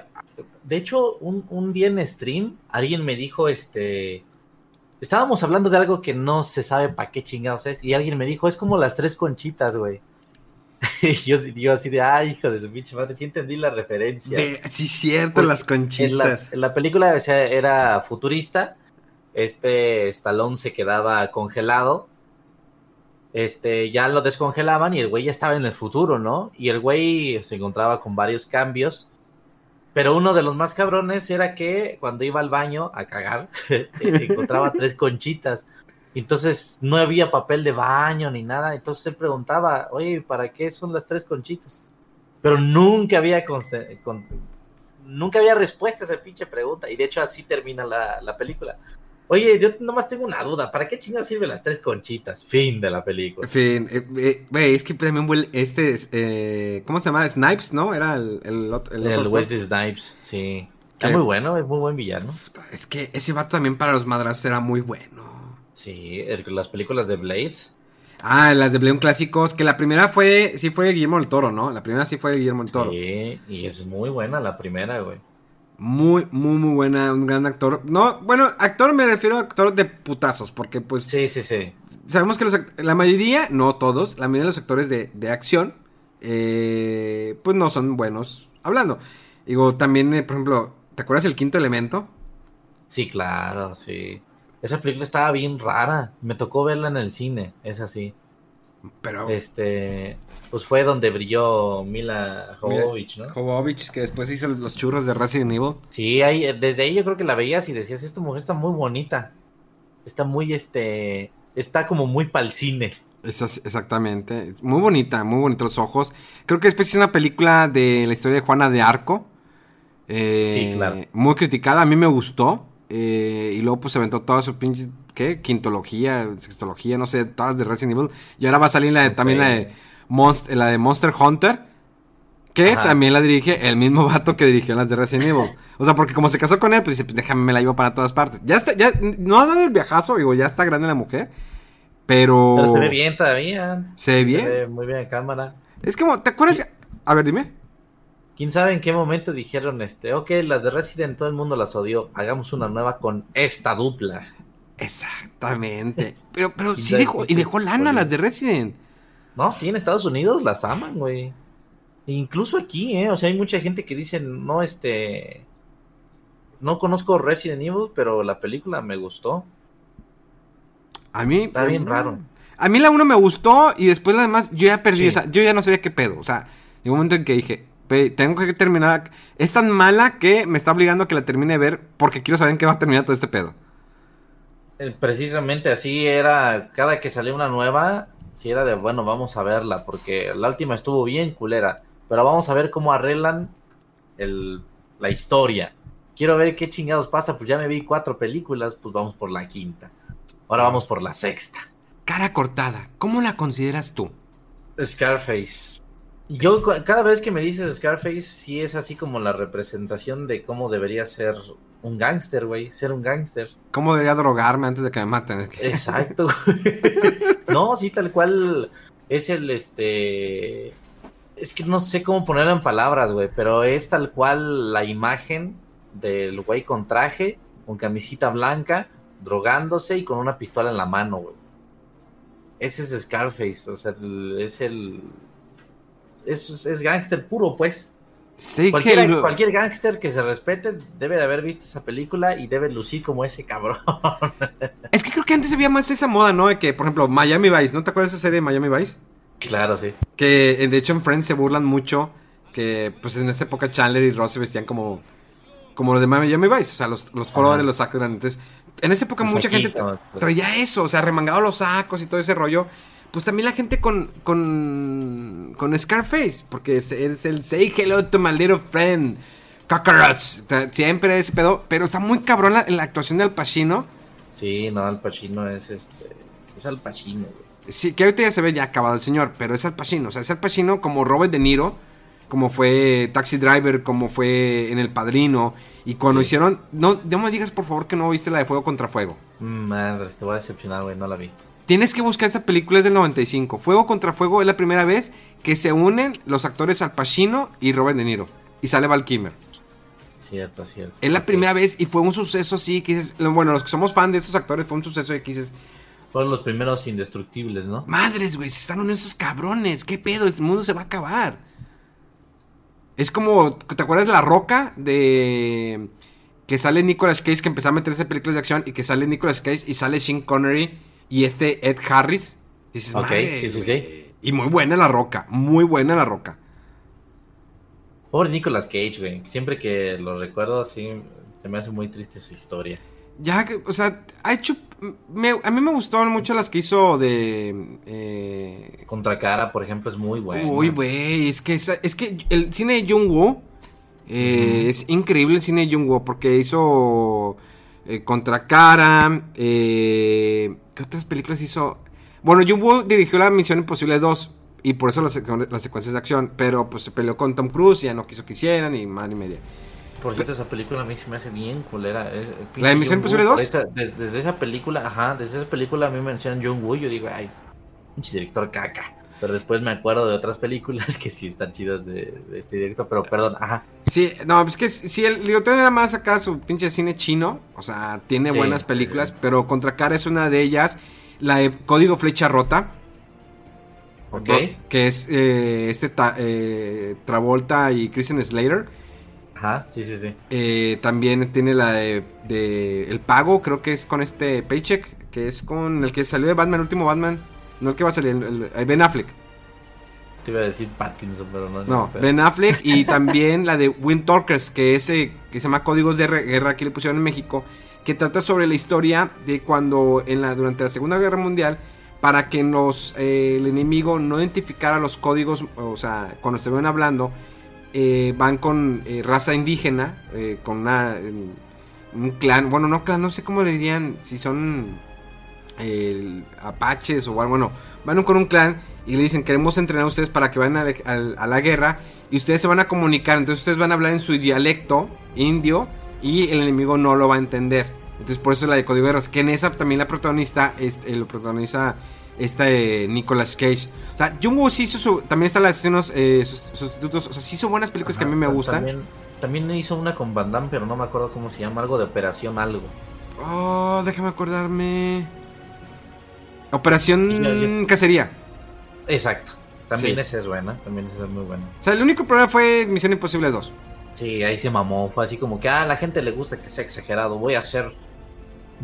De hecho, un, un día en stream, alguien me dijo, este. Estábamos hablando de algo que no se sabe para qué chingados es. Y alguien me dijo, es como las tres conchitas, güey. y yo, yo así de, ay, hijo de su pinche madre, sí entendí la referencia. Ve- sí, cierto, Porque las En la, conchitas. en la película o sea, era futurista. Este Stallone se quedaba congelado. Este, ya lo descongelaban y el güey ya estaba en el futuro, ¿no? Y el güey se encontraba con varios cambios. Pero uno de los más cabrones era que cuando iba al baño a cagar, encontraba tres conchitas. Entonces no había papel de baño ni nada. Entonces él preguntaba, oye, ¿para qué son las tres conchitas? Pero nunca había con- nunca había respuesta a esa pinche pregunta. Y de hecho así termina la, la película. Oye, yo nomás tengo una duda. ¿Para qué chingados sirven las tres conchitas? Fin de la película. Fin, eh, eh, güey, es que también este, es, eh, ¿cómo se llama? Snipes, ¿no? Era el, el, otro- el El Wesley Snipes, sí. Es muy bueno, es muy buen villano. Es que ese vato también para los madrazos era muy bueno. Sí, el- las películas de Blade. Ah, las de Bleon clásicos, que la primera fue, sí fue Guillermo del Toro, ¿no? La primera sí fue Guillermo del Toro. Sí, y es muy buena la primera, güey. Muy, muy, muy buena, un gran actor. No, bueno, actor me refiero a actor de putazos, porque pues Sí, sí, sí. sabemos que los la mayoría, no todos, la mayoría de los actores de, de acción, eh, pues no son buenos hablando. Digo, también, eh, por ejemplo, ¿te acuerdas el quinto elemento? Sí, claro, sí. Esa película estaba bien rara. Me tocó verla en el cine, es así. Pero Este, pues fue donde brilló Mila Jovovich, ¿no? Jovovich, que después hizo los churros de Resident Evil. Sí, ahí, desde ahí yo creo que la veías y decías, esta mujer está muy bonita. Está muy, este, está como muy pa'l cine. Esas- exactamente. Muy bonita, muy bonitos los ojos. Creo que después hizo una película de la historia de Juana de Arco. eh, Sí, claro. Muy criticada, a mí me gustó. Eh, y luego pues se aventó toda su pinche, ¿qué? Quintología, sextología, no sé, todas de Resident Evil. Y ahora va a salir la de, también la de, Monst- la de Monster Hunter. Que Ajá. también la dirige el mismo vato que dirigió las de Resident Evil. O sea, porque como se casó con él, pues dice, pues déjame, me la llevo para todas partes. Ya está, ya, no ha dado el viajazo, digo, ya está grande la mujer. Pero... Pero se ve bien todavía. ¿Se ve bien? Se ve muy bien en cámara. Es como, ¿te acuerdas? A ver, dime. ¿Quién sabe en qué momento dijeron, este, ok, las de Resident todo el mundo las odió, hagamos una nueva con esta dupla? Exactamente. Pero, pero ¿Quién sí dejó, y dejó lana las de Resident. No, sí, en Estados Unidos las aman, güey. Incluso aquí, ¿eh? O sea, hay mucha gente que dice, no, este... No conozco Resident Evil, pero la película me gustó. A mí. Está bien mm, raro. A mí la uno me gustó y después la demás yo ya perdí. Sí. O sea, yo ya no sabía qué pedo. O sea, en un momento en que dije, "Pe- tengo que terminar. Es tan mala que me está obligando a que la termine de ver porque quiero saber en qué va a terminar todo este pedo. Eh, Precisamente así era, cada que salía una nueva, sí era de, bueno, vamos a verla, porque la última estuvo bien culera, pero vamos a ver cómo arreglan el, la historia. Quiero ver qué chingados pasa, pues ya me vi cuatro películas, pues vamos por la quinta. Ahora vamos por la sexta. Cara cortada, ¿cómo la consideras tú? Scarface. Yo cada vez que me dices Scarface, sí es así como la representación de cómo debería ser un gángster, güey, ser un gángster. ¿Cómo debería drogarme antes de que me maten? Exacto. no, sí, tal cual es el este. Es que no sé cómo ponerlo en palabras, güey, pero es tal cual la imagen del güey con traje, con camisita blanca, drogándose y con una pistola en la mano, güey. Ese es Scarface, o sea, es el. Es, es gángster puro, pues. Say Cualquiera- hello. cualquier gángster que se respete debe de haber visto esa película y debe lucir como ese cabrón. Es que creo que antes había más esa moda, ¿no? De que, por ejemplo, Miami Vice, ¿no te acuerdas de esa serie de Miami Vice? claro, sí. Que eh, de hecho en Friends se burlan mucho que pues en esa época Chandler y Ross se vestían como como los de Miami Vice, o sea, los, los colores, Ajá. los sacos grandes. Entonces, en esa época mucha gente tra- traía eso, o sea, remangado los sacos y todo ese rollo. Pues también la gente con con con Scarface, porque es, es el say hello to my little friend. Cockroach, O sea, siempre ese pedo, pero está muy cabrón la, la actuación de Al Pacino. Sí, no, Al Pacino es este. Es Al Pacino, güey. Sí, que ahorita ya se ve ya acabado el señor, pero es Al Pacino. O sea, es Al Pacino como Robert De Niro, como fue Taxi Driver, como fue en El Padrino. Y cuando Sí. hicieron. No, no me digas por favor que no viste la de Fuego contra Fuego. Madre, te voy a decepcionar, güey, no la vi. Tienes que buscar esta película, es del 95. Fuego contra Fuego es la primera vez que se unen los actores Al Pacino y Robert De Niro. Y sale Val Kilmer. Cierto, cierto. Es la primera vez y fue un suceso así que dices. Bueno, los que somos fan de estos actores fue un suceso de que dices. Fueron los primeros indestructibles, ¿no? Madres, güey, se están uniendo esos cabrones. ¿Qué pedo? Este mundo se va a acabar. Es como, ¿te acuerdas de La Roca? De que sale Nicolas Cage, que empezó a meterse películas de acción y que sale Nicolas Cage y sale Sean Connery y este Ed Harris. Dices, Ok, "Madres, sí, sí, güey". sí. Y muy buena La Roca, muy buena La Roca. Pobre Nicolas Cage, güey. Siempre que lo recuerdo, sí, se me hace muy triste su historia. Ya, o sea, ha hecho... me- a mí me gustaron mucho las que hizo de... eh, Contra Cara, por ejemplo, es muy bueno. Uy, güey, es que, esa- es que el cine de Jung Woo eh, es increíble el cine de Jung Woo porque hizo eh, Contra Cara, eh, ¿qué otras películas hizo? Bueno, Jung Woo dirigió la Misión Imposible 2 y por eso las, secu- las secuencias de acción, pero pues se peleó con Tom Cruise y ya no quiso que hicieran y madre y media. Por cierto, esa película a mí se me hace bien culera. Es- el ¿La de Misión John Imposible Woo, 2? por esa- de- desde esa película, ajá, desde esa película a mí me mencionan John Woo, yo digo, ay, pinche director caca. Pero después me acuerdo de otras películas que sí están chidas de, de este director, pero perdón, ajá. Sí, no, es que si el director era más acá su pinche cine chino, o sea, tiene Sí, buenas sí, películas, sí. pero Contra Cara es una de ellas, la de Código Flecha Rota. Ok. ¿no? Que es eh, este ta- eh, Travolta y Christian Slater. Ajá, sí, sí, sí. Eh, también tiene la de, de El Pago, creo que es con este Paycheck, que es con el que salió de Batman, el último Batman. No el que va a salir, el- el- Ben Affleck. Te iba a decir Pattinson, pero no. No, pero- Ben Affleck y también la de Wind Talkers, que es eh, que se llama Códigos de Guerra que le pusieron en México, que trata sobre la historia de cuando en la durante la Segunda Guerra Mundial para que los eh, el enemigo no identificara los códigos, o sea, cuando estuvieron hablando eh, van con eh, raza indígena, eh, con una un clan, bueno, no clan, no sé cómo le dirían, si son eh, apaches o algo, bueno, van con un clan y le dicen, queremos entrenar a ustedes para que vayan a, a- a la guerra y ustedes se van a comunicar, entonces ustedes van a hablar en su dialecto indio y el enemigo no lo va a entender. Entonces por eso es la de Código de Guerras, que en esa también la protagonista, este, lo protagoniza esta eh, Nicolas Cage. O sea, Jumbo sí hizo su, también está las escenas eh, sus- sustitutos, o sea, sí hizo buenas películas que a mí me gustan. También, también hizo una con Van Damme, pero no me acuerdo cómo se llama, algo de Operación Algo. Oh, déjame acordarme. Operación Sí, ya- ya- Cacería. Exacto. También Sí. esa es buena, también esa es muy buena. O sea, el único problema fue Misión Imposible 2. Sí, ahí se mamó, fue así como que, ah, a la gente le gusta que sea exagerado, voy a ser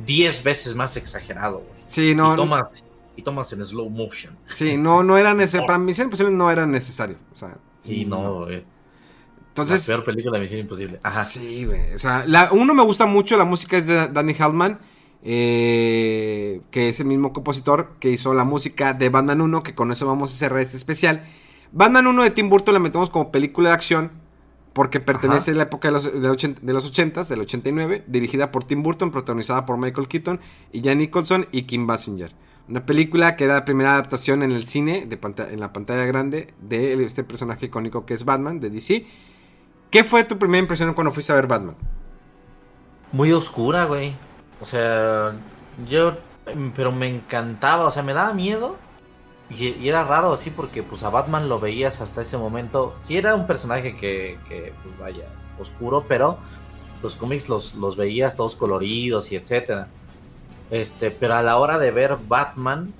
10 veces más exagerado, güey. Sí, no. y tomas, y tomas en slow motion. Sí, no, no era necesario. Para Misión Imposible no era necesario. O sea, Sí, no, güey. Entonces, la peor película de Misión Imposible. Ajá. Sí, güey. O sea, la, uno me gusta mucho, la música es de Danny Halman, eh, que es el mismo compositor que hizo la música de Batman 1, que con eso vamos a cerrar este especial. Batman 1 de Tim Burton la metemos como película de acción, porque pertenece Ajá. a la época de los, de, ochen- de los 80s, del 89, dirigida por Tim Burton, protagonizada por Michael Keaton y Jan Nicholson y Kim Basinger. Una película que era la primera adaptación en el cine, de en la pantalla grande, de este personaje icónico que es Batman, de DC. ¿Qué fue tu primera impresión cuando fuiste a ver Batman? Muy oscura, güey. O sea, yo, em, pero me encantaba, o sea, me daba miedo. Y, y era raro así porque pues a Batman lo veías hasta ese momento. Sí era un personaje que, que pues vaya, oscuro, pero los cómics los, los veías todos coloridos y etcétera. Este, pero a la hora de ver Batman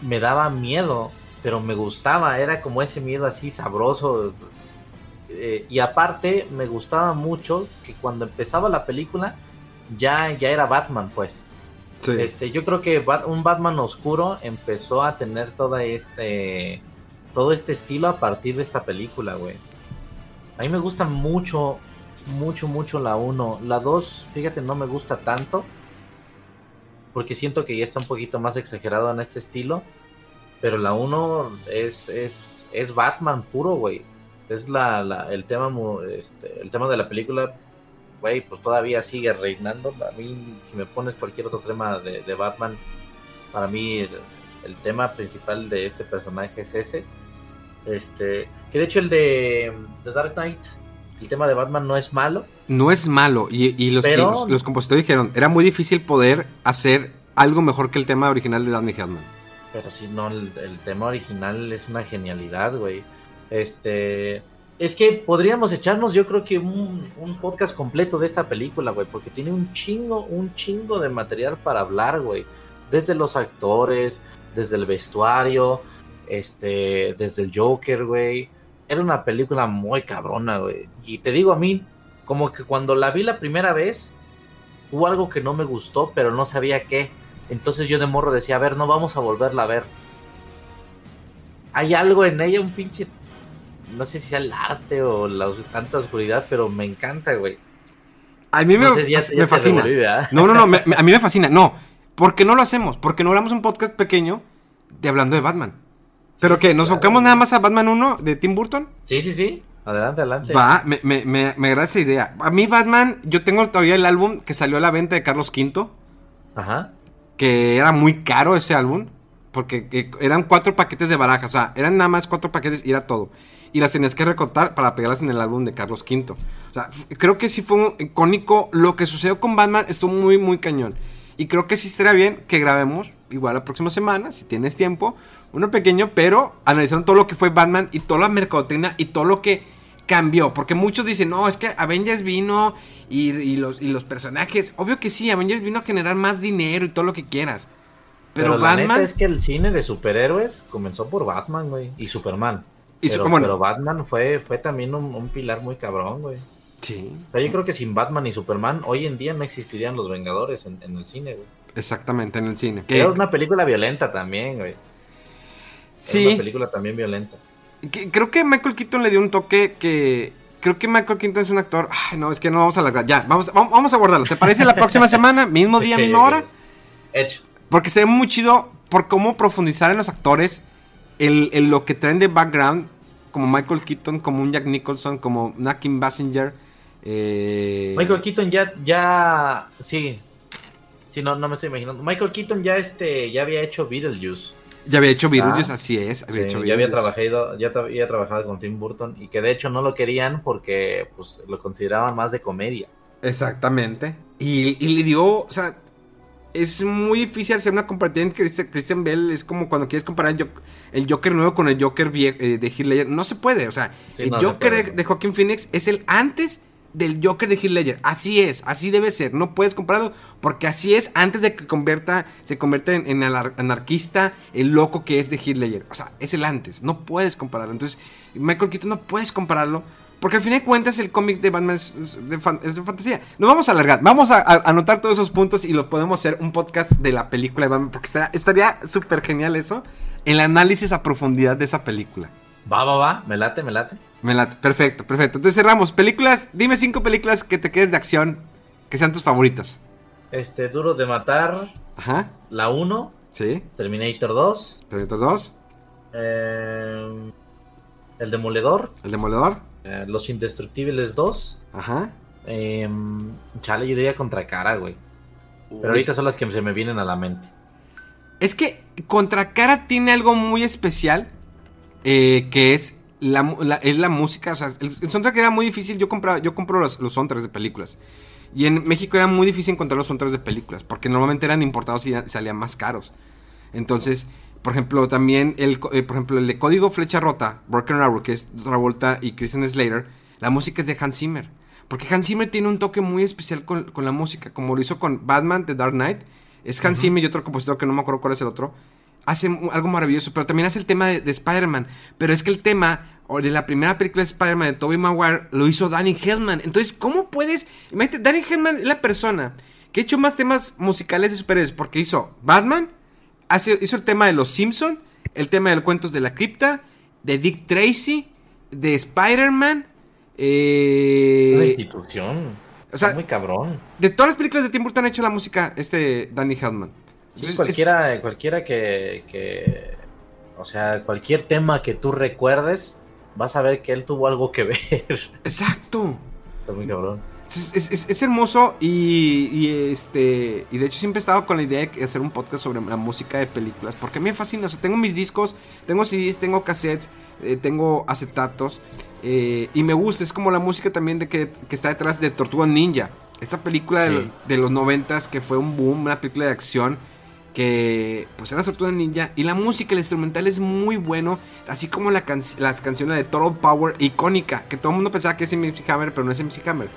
me daba miedo, pero me gustaba, era como ese miedo así sabroso. eh, y aparte me gustaba mucho que cuando empezaba la película ya, ya era Batman, pues. Sí. Este, yo creo que Bat- un Batman oscuro empezó a tener toda este todo este estilo a partir de esta película, güey. A mí me gusta mucho, mucho, mucho la 1. La 2, fíjate, no me gusta tanto. Porque siento que ya está un poquito más exagerado en este estilo. Pero la 1 es, es, es Batman puro, güey. Es la, la- el, tema, este, el tema de la película, güey, pues todavía sigue reinando. A mí, si me pones cualquier otro tema de, de Batman, para mí el, el tema principal de este personaje es ese. Este, que de hecho el de The Dark Knight, el tema de Batman no es malo. No es malo. Y, y los, Pero- y los, los compositores dijeron, era muy difícil poder hacer algo mejor que el tema original de Danny Elfman. Pero si no, el, el tema original es una genialidad, güey. Este. Es que podríamos echarnos, yo creo que un, podcast completo de esta película, güey. Porque tiene un chingo, un chingo de material para hablar, güey. Desde los actores, desde el vestuario, este, desde el Joker, güey. Era una película muy cabrona, güey. Y te digo a mí, como que cuando la vi la primera vez, hubo algo que no me gustó, pero no sabía qué. Entonces yo de morro decía, a ver, no vamos a volverla a ver. Hay algo en ella, un pinche... No sé si sea el arte o la tanta oscuridad, pero me encanta, güey. A mí me, No sé si ya- me ya te fascina. revolví, ¿verdad? No, no, no, me- a mí me fascina. No, ¿por qué no lo hacemos? Porque no hablamos un podcast pequeño de hablando de Batman. ¿Pero Sí, qué? sí, ¿Nos claro. enfocamos nada más a Batman 1 de Tim Burton? Sí, sí, sí. Adelante, adelante. Va, me, me, me, me agrada esa idea. A mí Batman, yo tengo todavía el álbum que salió a la venta de Carlos V, Ajá. que era muy caro ese álbum, porque eh, eran cuatro paquetes de barajas, o sea, eran nada más cuatro paquetes y era todo. Y las tenías que recortar para pegarlas en el álbum de Carlos V. O sea, creo que sí fue un icónico. Lo que sucedió con Batman estuvo muy, muy cañón. Y creo que sí estaría bien que grabemos, igual la próxima semana, si tienes tiempo, uno pequeño, pero analizando todo lo que fue Batman y toda la mercadotecnia y todo lo que cambió. Porque muchos dicen, no, es que Avengers vino y, y los, y los personajes. Obvio que sí, Avengers vino a generar más dinero y todo lo que quieras. Pero, la Batman. neta es que el cine de superhéroes comenzó por Batman, güey. Y Superman. Y pero, su- bueno. pero Batman fue, fue también un, un pilar muy cabrón, güey. Sí, O sea, yo creo que sin Batman y Superman, hoy en día no existirían los Vengadores en, en el cine, güey. exactamente, en el cine. Que- Era una película violenta también, güey. Era sí, una película también violenta. que- creo que Michael Keaton le dio un toque que. Creo que Michael Keaton es un actor. Ay, no, es que no vamos a alargar. Ya, vamos, vamos, vamos a guardarlo. ¿Te parece la próxima semana? Mismo día, misma hora. Hecho. Porque se ve muy chido por cómo profundizar en los actores, el, el lo que traen de background, como Michael Keaton, como un Jack Nicholson, como Nakim Basinger. Eh, Michael Keaton ya, ya, sí. Sí, no, no me estoy imaginando. Michael Keaton ya, este, ya había hecho Beetlejuice. ya había hecho Beetlejuice, Ah, así es. Había Sí, hecho ya había trabajado, ya había trabajado con Tim Burton y que de hecho no lo querían porque pues lo consideraban más de comedia. Exactamente. Y, y le dio, o sea, es muy difícil hacer una comparativa en Christian, Bell. Es como cuando quieres comparar el Joker, el Joker nuevo con el Joker eh, de Heath Ledger. No se puede, o sea, Sí, el no Joker de, Joaquin Phoenix es el antes del Joker de Heath Ledger. Así es, así debe ser. No puedes compararlo porque así es antes de que convierta, se convierta en, en anar- anarquista, el loco que es de Heath Ledger. O sea, es el antes. No puedes compararlo. Entonces, Michael Keaton no puedes compararlo. Porque al fin de cuentas el cómic de Batman es de, fan- es de fantasía. No vamos a alargar, vamos a, a anotar todos esos puntos y lo podemos hacer un podcast de la película de Batman. Porque estaría- estaría súper genial eso. El análisis a profundidad de esa película. Va, va, va, me late, me late. Me late. Perfecto, perfecto. Entonces cerramos. Películas, dime cinco películas que te quedes de acción, que sean tus favoritas. Este, Duro de Matar, Ajá, la 1, sí. Terminator 2, Terminator 2, eh, El Demoledor, El Demoledor. Eh, Los Indestructibles 2, Ajá. eh, chale, yo diría Contra Cara, güey. Pero ahorita son las que se me vienen a la mente. Es que Contracara tiene algo muy especial, eh, que es la, es la música. O sea, el, el soundtrack era muy difícil. Yo compraba, yo compro los, los soundtracks de películas. Y en México era muy difícil encontrar los soundtracks de películas, porque normalmente eran importados y salían más caros. Entonces, por ejemplo, también el, eh, por ejemplo, el de Código Flecha Rota, Broken Arrow, que es Travolta y Christian Slater, la música es de Hans Zimmer. Porque Hans Zimmer tiene un toque muy especial con, con la música, como lo hizo con Batman, The Dark Knight. Es Hans Zimmer y otro compositor que no me acuerdo cuál es el otro. Hace algo maravilloso, pero también hace el tema de, de Spider-Man. Pero es que el tema o de la primera película de Spider-Man de Tobey Maguire lo hizo Danny Hellman. Entonces, ¿cómo puedes? Imagínate, Danny Hellman es la persona que ha hecho más temas musicales de superhéroes porque hizo Batman, hace- hizo el tema de los Simpson, el tema de los cuentos de la cripta, de Dick Tracy, de Spider-Man, eh, Una institución. o sea, muy cabrón. de todas las películas de Tim Burton ha hecho la música este Danny Hellman. Sí, Entonces, es- cualquiera, cualquiera que, que, o sea, cualquier tema que tú recuerdes, vas a ver que él tuvo algo que ver. exacto. Está muy cabrón. Es, es- es- es hermoso y, y, este y de hecho siempre he estado con la idea de hacer un podcast sobre la música de películas porque a mí me fascina. O sea, tengo mis discos, tengo CDs, tengo cassettes, eh, tengo acetatos eh, y me gusta. Es como la música también de que, que está detrás de Tortuga Ninja. Esta película de, Sí. lo- de los noventas que fue un boom, una película de acción que pues era Tortuga Ninja y la música, el instrumental es muy bueno, así como la can- las canciones de Total Power icónica, que todo el mundo pensaba que es MC Hammer, pero no es MC Hammer.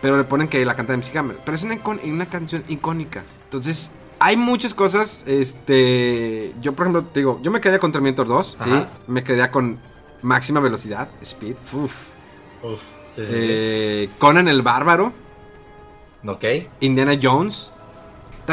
Pero le ponen que la canta MC Hammer. Pero es una, una canción icónica. Entonces, hay muchas cosas. Este. Yo, por ejemplo, te digo, yo me quedaría con Terminator 2. Sí. Me quedaría con máxima velocidad, speed. Uf. Uf, sí, sí, sí. Eh, Conan el Bárbaro. Ok. Indiana Jones.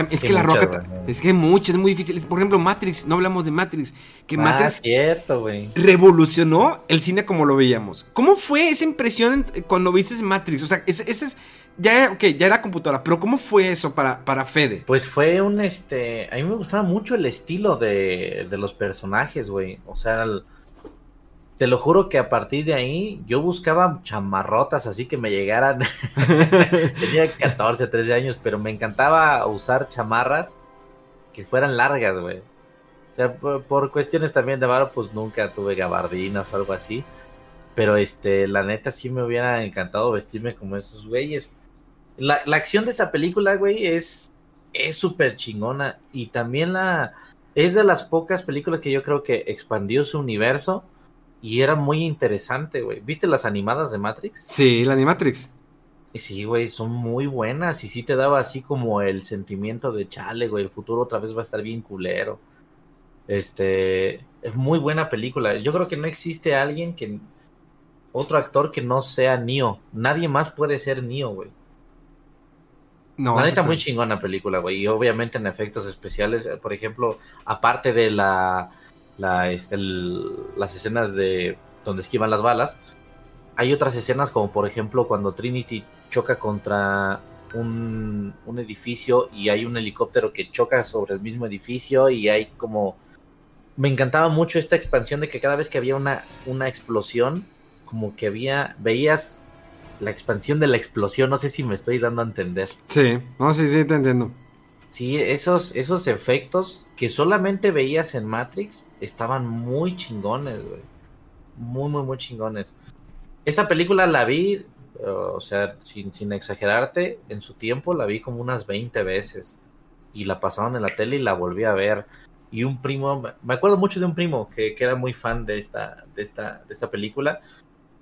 Es que la roca. Es que muchas, es muy difícil. Por ejemplo, Matrix. No hablamos de Matrix. Que Ah, Matrix cierto, revolucionó el cine como lo veíamos. ¿Cómo fue esa impresión cuando viste Matrix? O sea, ese, ese es. Ya, ok, ya era computadora, pero ¿cómo fue eso para, para Fede? Pues fue un este. A mí me gustaba mucho el estilo de, de los personajes, güey. O sea, el- te lo juro que a partir de ahí yo buscaba chamarrotas así que me llegaran. Tenía 14, 13 años, pero me encantaba usar chamarras que fueran largas, güey. O sea, por, por cuestiones también de varo, pues nunca tuve gabardinas o algo así. Pero este, la neta sí me hubiera encantado vestirme como esos güeyes. La, la acción de esa película, güey, es es súper chingona. Y también la es de las pocas películas que yo creo que expandió su universo y era muy interesante, güey. ¿Viste las animadas de Matrix? Sí, la de Matrix. Y sí, güey, son muy buenas y sí te daba así como el sentimiento de chale, güey, el futuro otra vez va a estar bien culero. Este, es muy buena película. Yo creo que no existe alguien que otro actor que no sea Neo. Nadie más puede ser Neo, güey. No, La neta, muy chingona película, güey. Y obviamente en efectos especiales, eh, por ejemplo, aparte de la, la este, las escenas de donde esquivan las balas, hay otras escenas como por ejemplo cuando Trinity choca contra un, un edificio y hay un helicóptero que choca sobre el mismo edificio y hay como... Me encantaba mucho esta expansión de que cada vez que había una, una explosión, como que había, veías la expansión de la explosión, no sé si me estoy dando a entender. Sí, no, sí, sí, te entiendo. Sí, esos, esos efectos que solamente veías en Matrix estaban muy chingones. Muy, muy, muy chingones. Esta película la vi, o sea, sin, sin exagerarte, en su tiempo la vi como unas 20 veces. Y la pasaron en la tele y la volví a ver. Y un primo, me acuerdo mucho de un primo que, que era muy fan de esta, de, esta, de esta película,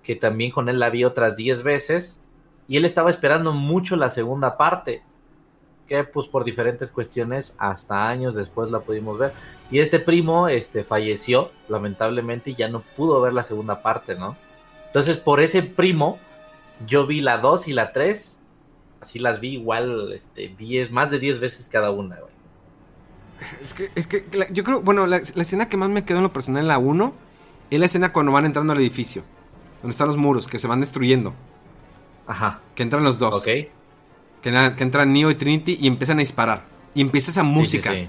que también con él la vi otras 10 veces. Y él estaba esperando mucho la segunda parte que pues por diferentes cuestiones hasta años después la pudimos ver. Y este primo este falleció lamentablemente y ya no pudo ver la segunda parte, ¿no? Entonces por ese primo yo vi la 2 y la 3, así las vi igual este 10 más de 10 veces cada una, güey. Es que, es que la- yo creo, bueno, la, la escena que más me quedó en lo personal en la 1 es la escena cuando van entrando al edificio. Donde están los muros, que se van destruyendo. Ajá. Que entran los dos. Ok que, que entran Neo y Trinity y empiezan a disparar. Y empieza esa música. Y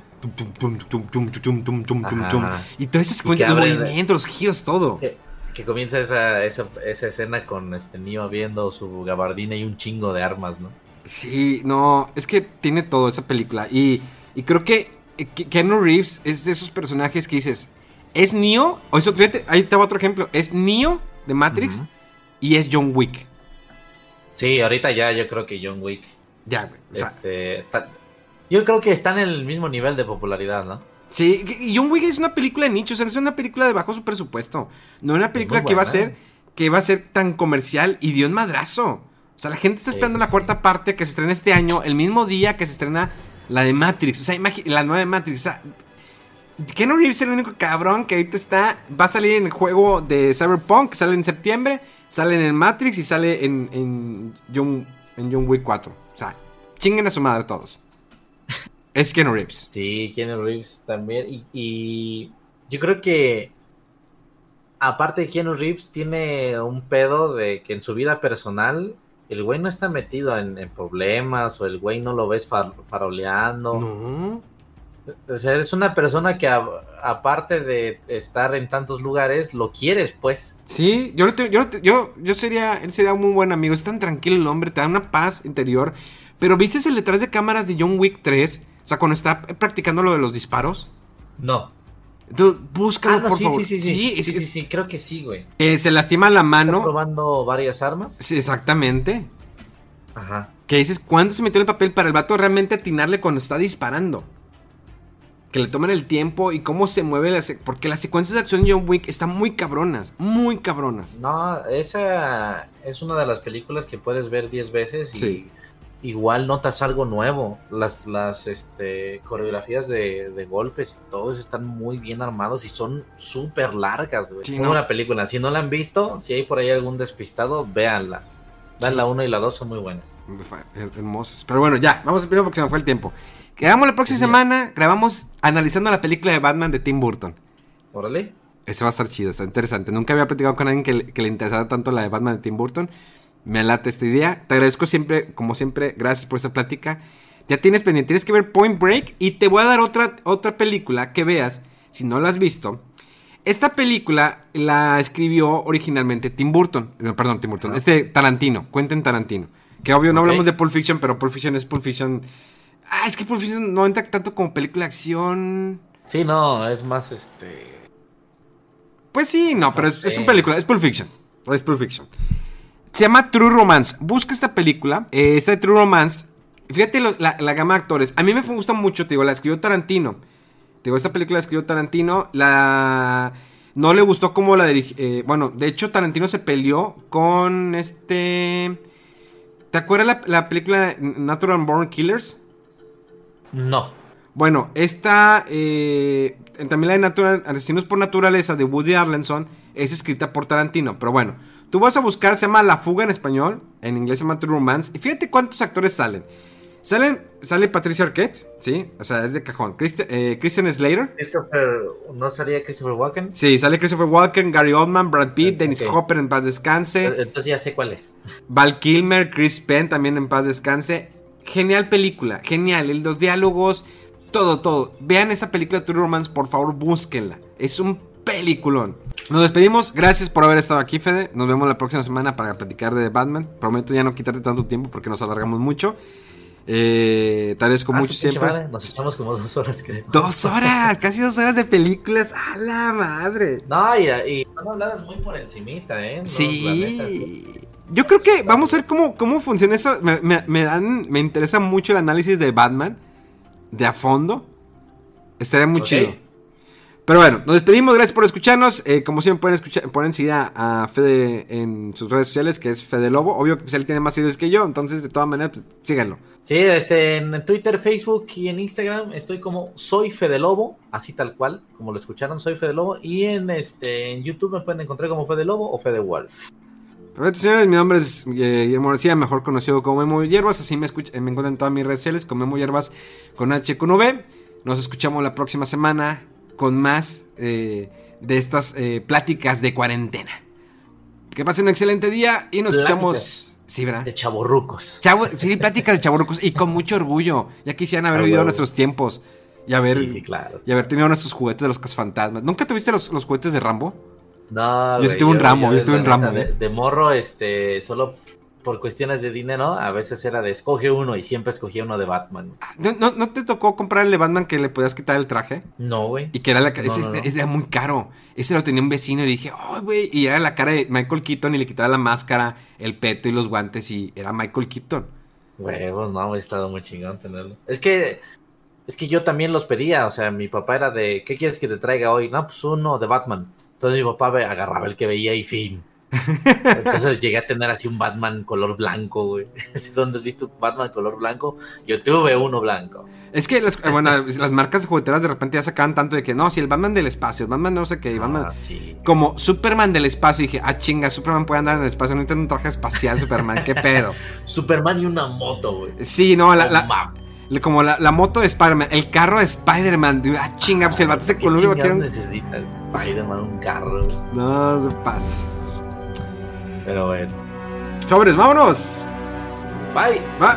toda esa secuencia de movimientos, giros, todo. Eh, que, comienza esa, esa, esa, escena con este Neo abriendo su gabardina y un chingo de armas, ¿no? Sí, no, es que tiene todo esa película. Y, y creo que, eh, que Keanu Reeves es de esos personajes que dices, es Neo, o eso, fíjate, ahí otro ejemplo, es Neo de Matrix y es John Wick. Sí, ahorita ya yo creo que John Wick ya, güey. O sea, Este, yo creo que están en el mismo nivel de popularidad, ¿no? Sí, y John Wick es una película de nicho, o sea, no es una película de bajo su presupuesto. No es una película que va a ser que va a ser tan comercial y dio un madrazo. O sea, la gente está esperando sí, la sí. cuarta parte que se estrena este año, el mismo día que se estrena la de Matrix. O sea, la nueva de Matrix. O sea, Keanu Reeves es el único cabrón que ahorita está. Va a salir en el juego de Cyberpunk, que sale en septiembre. Sale en el Matrix y sale en, en, John, en John Wick 4. Chinguen a su madre todos. Es Keanu Reeves. Sí, Keanu Reeves también. Y, y yo creo que aparte de Keanu Reeves tiene un pedo de que en su vida personal el güey no está metido en, en problemas o el güey no lo ves far- faroleando. No. O sea, eres una persona que a- aparte de estar en tantos lugares, lo quieres, pues. Sí, yo, yo, yo, yo sería, él sería un muy buen amigo. Es tan tranquilo el hombre, te da una paz interior. Pero ¿viste el detrás de cámaras de John Wick 3? O sea, cuando está practicando lo de los disparos. No. Tú, búscalo, Ah, no, por sí, favor. sí, sí, sí. Sí, es- sí, sí, creo que sí, güey. eh, se lastima la ¿Estás mano. probando varias armas? Sí, exactamente. Ajá. Que dices, ¿cuándo se metió el papel para el vato realmente atinarle cuando está disparando? Que le tomen el tiempo y cómo se mueve la... Porque las secuencias de acción de John Wick están muy cabronas, muy cabronas. No, esa es una de las películas que puedes ver 10 veces y Sí. Igual notas algo nuevo. Las, las este, coreografías de, de golpes y todos están muy bien armados y son súper largas, güey. Sí, ¿no? buena película. Si no la han visto, si hay por ahí algún despistado, véanla. Vean Sí. la 1 y la 2 son muy buenas. Her- Hermosas. Pero bueno, ya, vamos primero porque se me fue el tiempo. Grabamos la próxima Sí. semana, grabamos analizando la película de Batman de Tim Burton. Órale. Eso va a estar chido, está interesante. Nunca había platicado con alguien que le, que le interesara tanto la de Batman de Tim Burton. Me late esta idea. Te agradezco siempre, como siempre, gracias por esta plática. Ya tienes pendiente, tienes que ver Point Break y te voy a dar otra, otra película que veas, si no la has visto. Esta película la escribió originalmente Tim Burton. No, perdón, Tim Burton. Este Tarantino, Quentin Tarantino. Que obvio no hablamos de Pulp Fiction, pero Pulp Fiction es Pulp Fiction. Ah, es que Pulp Fiction no entra tanto como película de acción. Sí, no, es más este. Pues sí, no, pero es, es una película, es Pulp Fiction. Es Pulp Fiction. Se llama True Romance. Busca esta película. eh, esta de True Romance. Fíjate lo- la, la gama de actores. A mí me gusta mucho, te digo, la escribió Tarantino. Te digo, esta película la escribió Tarantino. La. No le gustó como la dirigió. bueno, de hecho, Tarantino se peleó con este. ¿Te acuerdas la, la película Natural Born Killers? No. Bueno, esta, eh, también la de Natural, Asesinos por Naturaleza de Woody Arlenson es escrita por Tarantino. Pero bueno, tú vas a buscar, se llama La Fuga en español, en inglés se llama True Romance. Y fíjate cuántos actores salen. Salen, sale Patricia Arquette, ¿sí? O sea, es de cajón. Christi- eh, Christian Slater. Christopher. ¿No sería Christopher Walken? Sí, sale Christopher Walken, Gary Oldman, Brad Pitt, Dennis. Hopper en paz descanse. Entonces ya sé cuál es. Val Kilmer, Chris Penn también en paz descanse. Genial película, genial. Los diálogos, todo, todo. Vean esa película True Romance, por favor, búsquenla. Es un peliculón. Nos despedimos. Gracias por haber estado aquí, Fede. Nos vemos la próxima semana para platicar de Batman. Prometo ya no quitarte tanto tiempo porque nos alargamos mucho. Eh, te agradezco Ah, mucho siempre. madre, Nos echamos como dos horas, creo. Dos horas, casi dos horas de películas. ¡A la madre! No, y, y son habladas muy por encimita, ¿eh? No, la neta, Sí. Yo creo que vamos a ver cómo, cómo funciona eso. Me, me- me dan, me interesa mucho el análisis de Batman de a fondo. Estaría muy Ok. chido. Pero bueno, nos despedimos. Gracias por escucharnos. Eh, como siempre, pueden escuchar, pueden seguir a, a Fede en sus redes sociales, que es Fede Lobo. Obvio que él tiene más seguidores que yo, entonces de todas maneras, pues, síganlo. Sí, este, en Twitter, Facebook y en Instagram estoy como Soy Fede Lobo, así tal cual, como lo escucharon, Soy Fede Lobo. Y en este en YouTube me pueden encontrar como Fede Lobo o Fede Wolf. Perfecto, señores, mi nombre es eh, Guillermo García, mejor conocido como Memo Hierbas, así me, escuch- eh, me encuentran en todas mis redes sociales como Memo Hierbas con H con V. Nos escuchamos la próxima semana con más eh, de estas eh, pláticas de cuarentena. Que pasen un excelente día y nos escuchamos. Sí, ¿verdad? De chaborrucos. Chavo, sí, pláticas de chaburrucos y con mucho orgullo. Ya quisieran haber vivido nuestros tiempos y haber, Sí, sí, claro. y haber tenido nuestros juguetes de los fantasmas. ¿Nunca tuviste los, los juguetes de Rambo? No, Yo estuve en Rambo, yo estuve en la Rambo, de morro, este, solo por cuestiones de dinero, a veces era de escoge uno y siempre escogía uno de Batman. ¿No, no, no te tocó comprar el de Batman que le podías quitar el traje? No, güey. Y que era la cara. No, ese, era muy caro. Ese lo tenía un vecino y dije, ¡ay, güey! Y era la cara de Michael Keaton y le quitaba la máscara, el peto y los guantes y era Michael Keaton. Huevos, no, hubiera estado muy chingón tenerlo. Es que, es que yo también los pedía, o sea, mi papá era de, ¿qué quieres que te traiga hoy? No, pues uno de Batman. Entonces mi papá agarraba el que veía y fin. Entonces llegué a tener así un Batman color blanco, güey. ¿Dónde has visto un Batman color blanco? Yo tuve uno blanco. Es que las, bueno, las marcas jugueteras de repente ya sacaban tanto de que no, si el Batman del espacio, el Batman no sé qué, Batman. Ah, sí. Como Superman del espacio. Y dije, ah, chinga, Superman puede andar en el espacio. No necesita un traje espacial, Superman, qué pedo. Superman y una moto, güey. Sí, no, la, la- como la, la moto de Spider-Man, el carro de Spider-Man. Ah, chinga, pues el vato se ¿Qué quieren- necesita Spider-Man un carro? No, paz. Pero bueno. Sobres, vámonos. Bye. Va.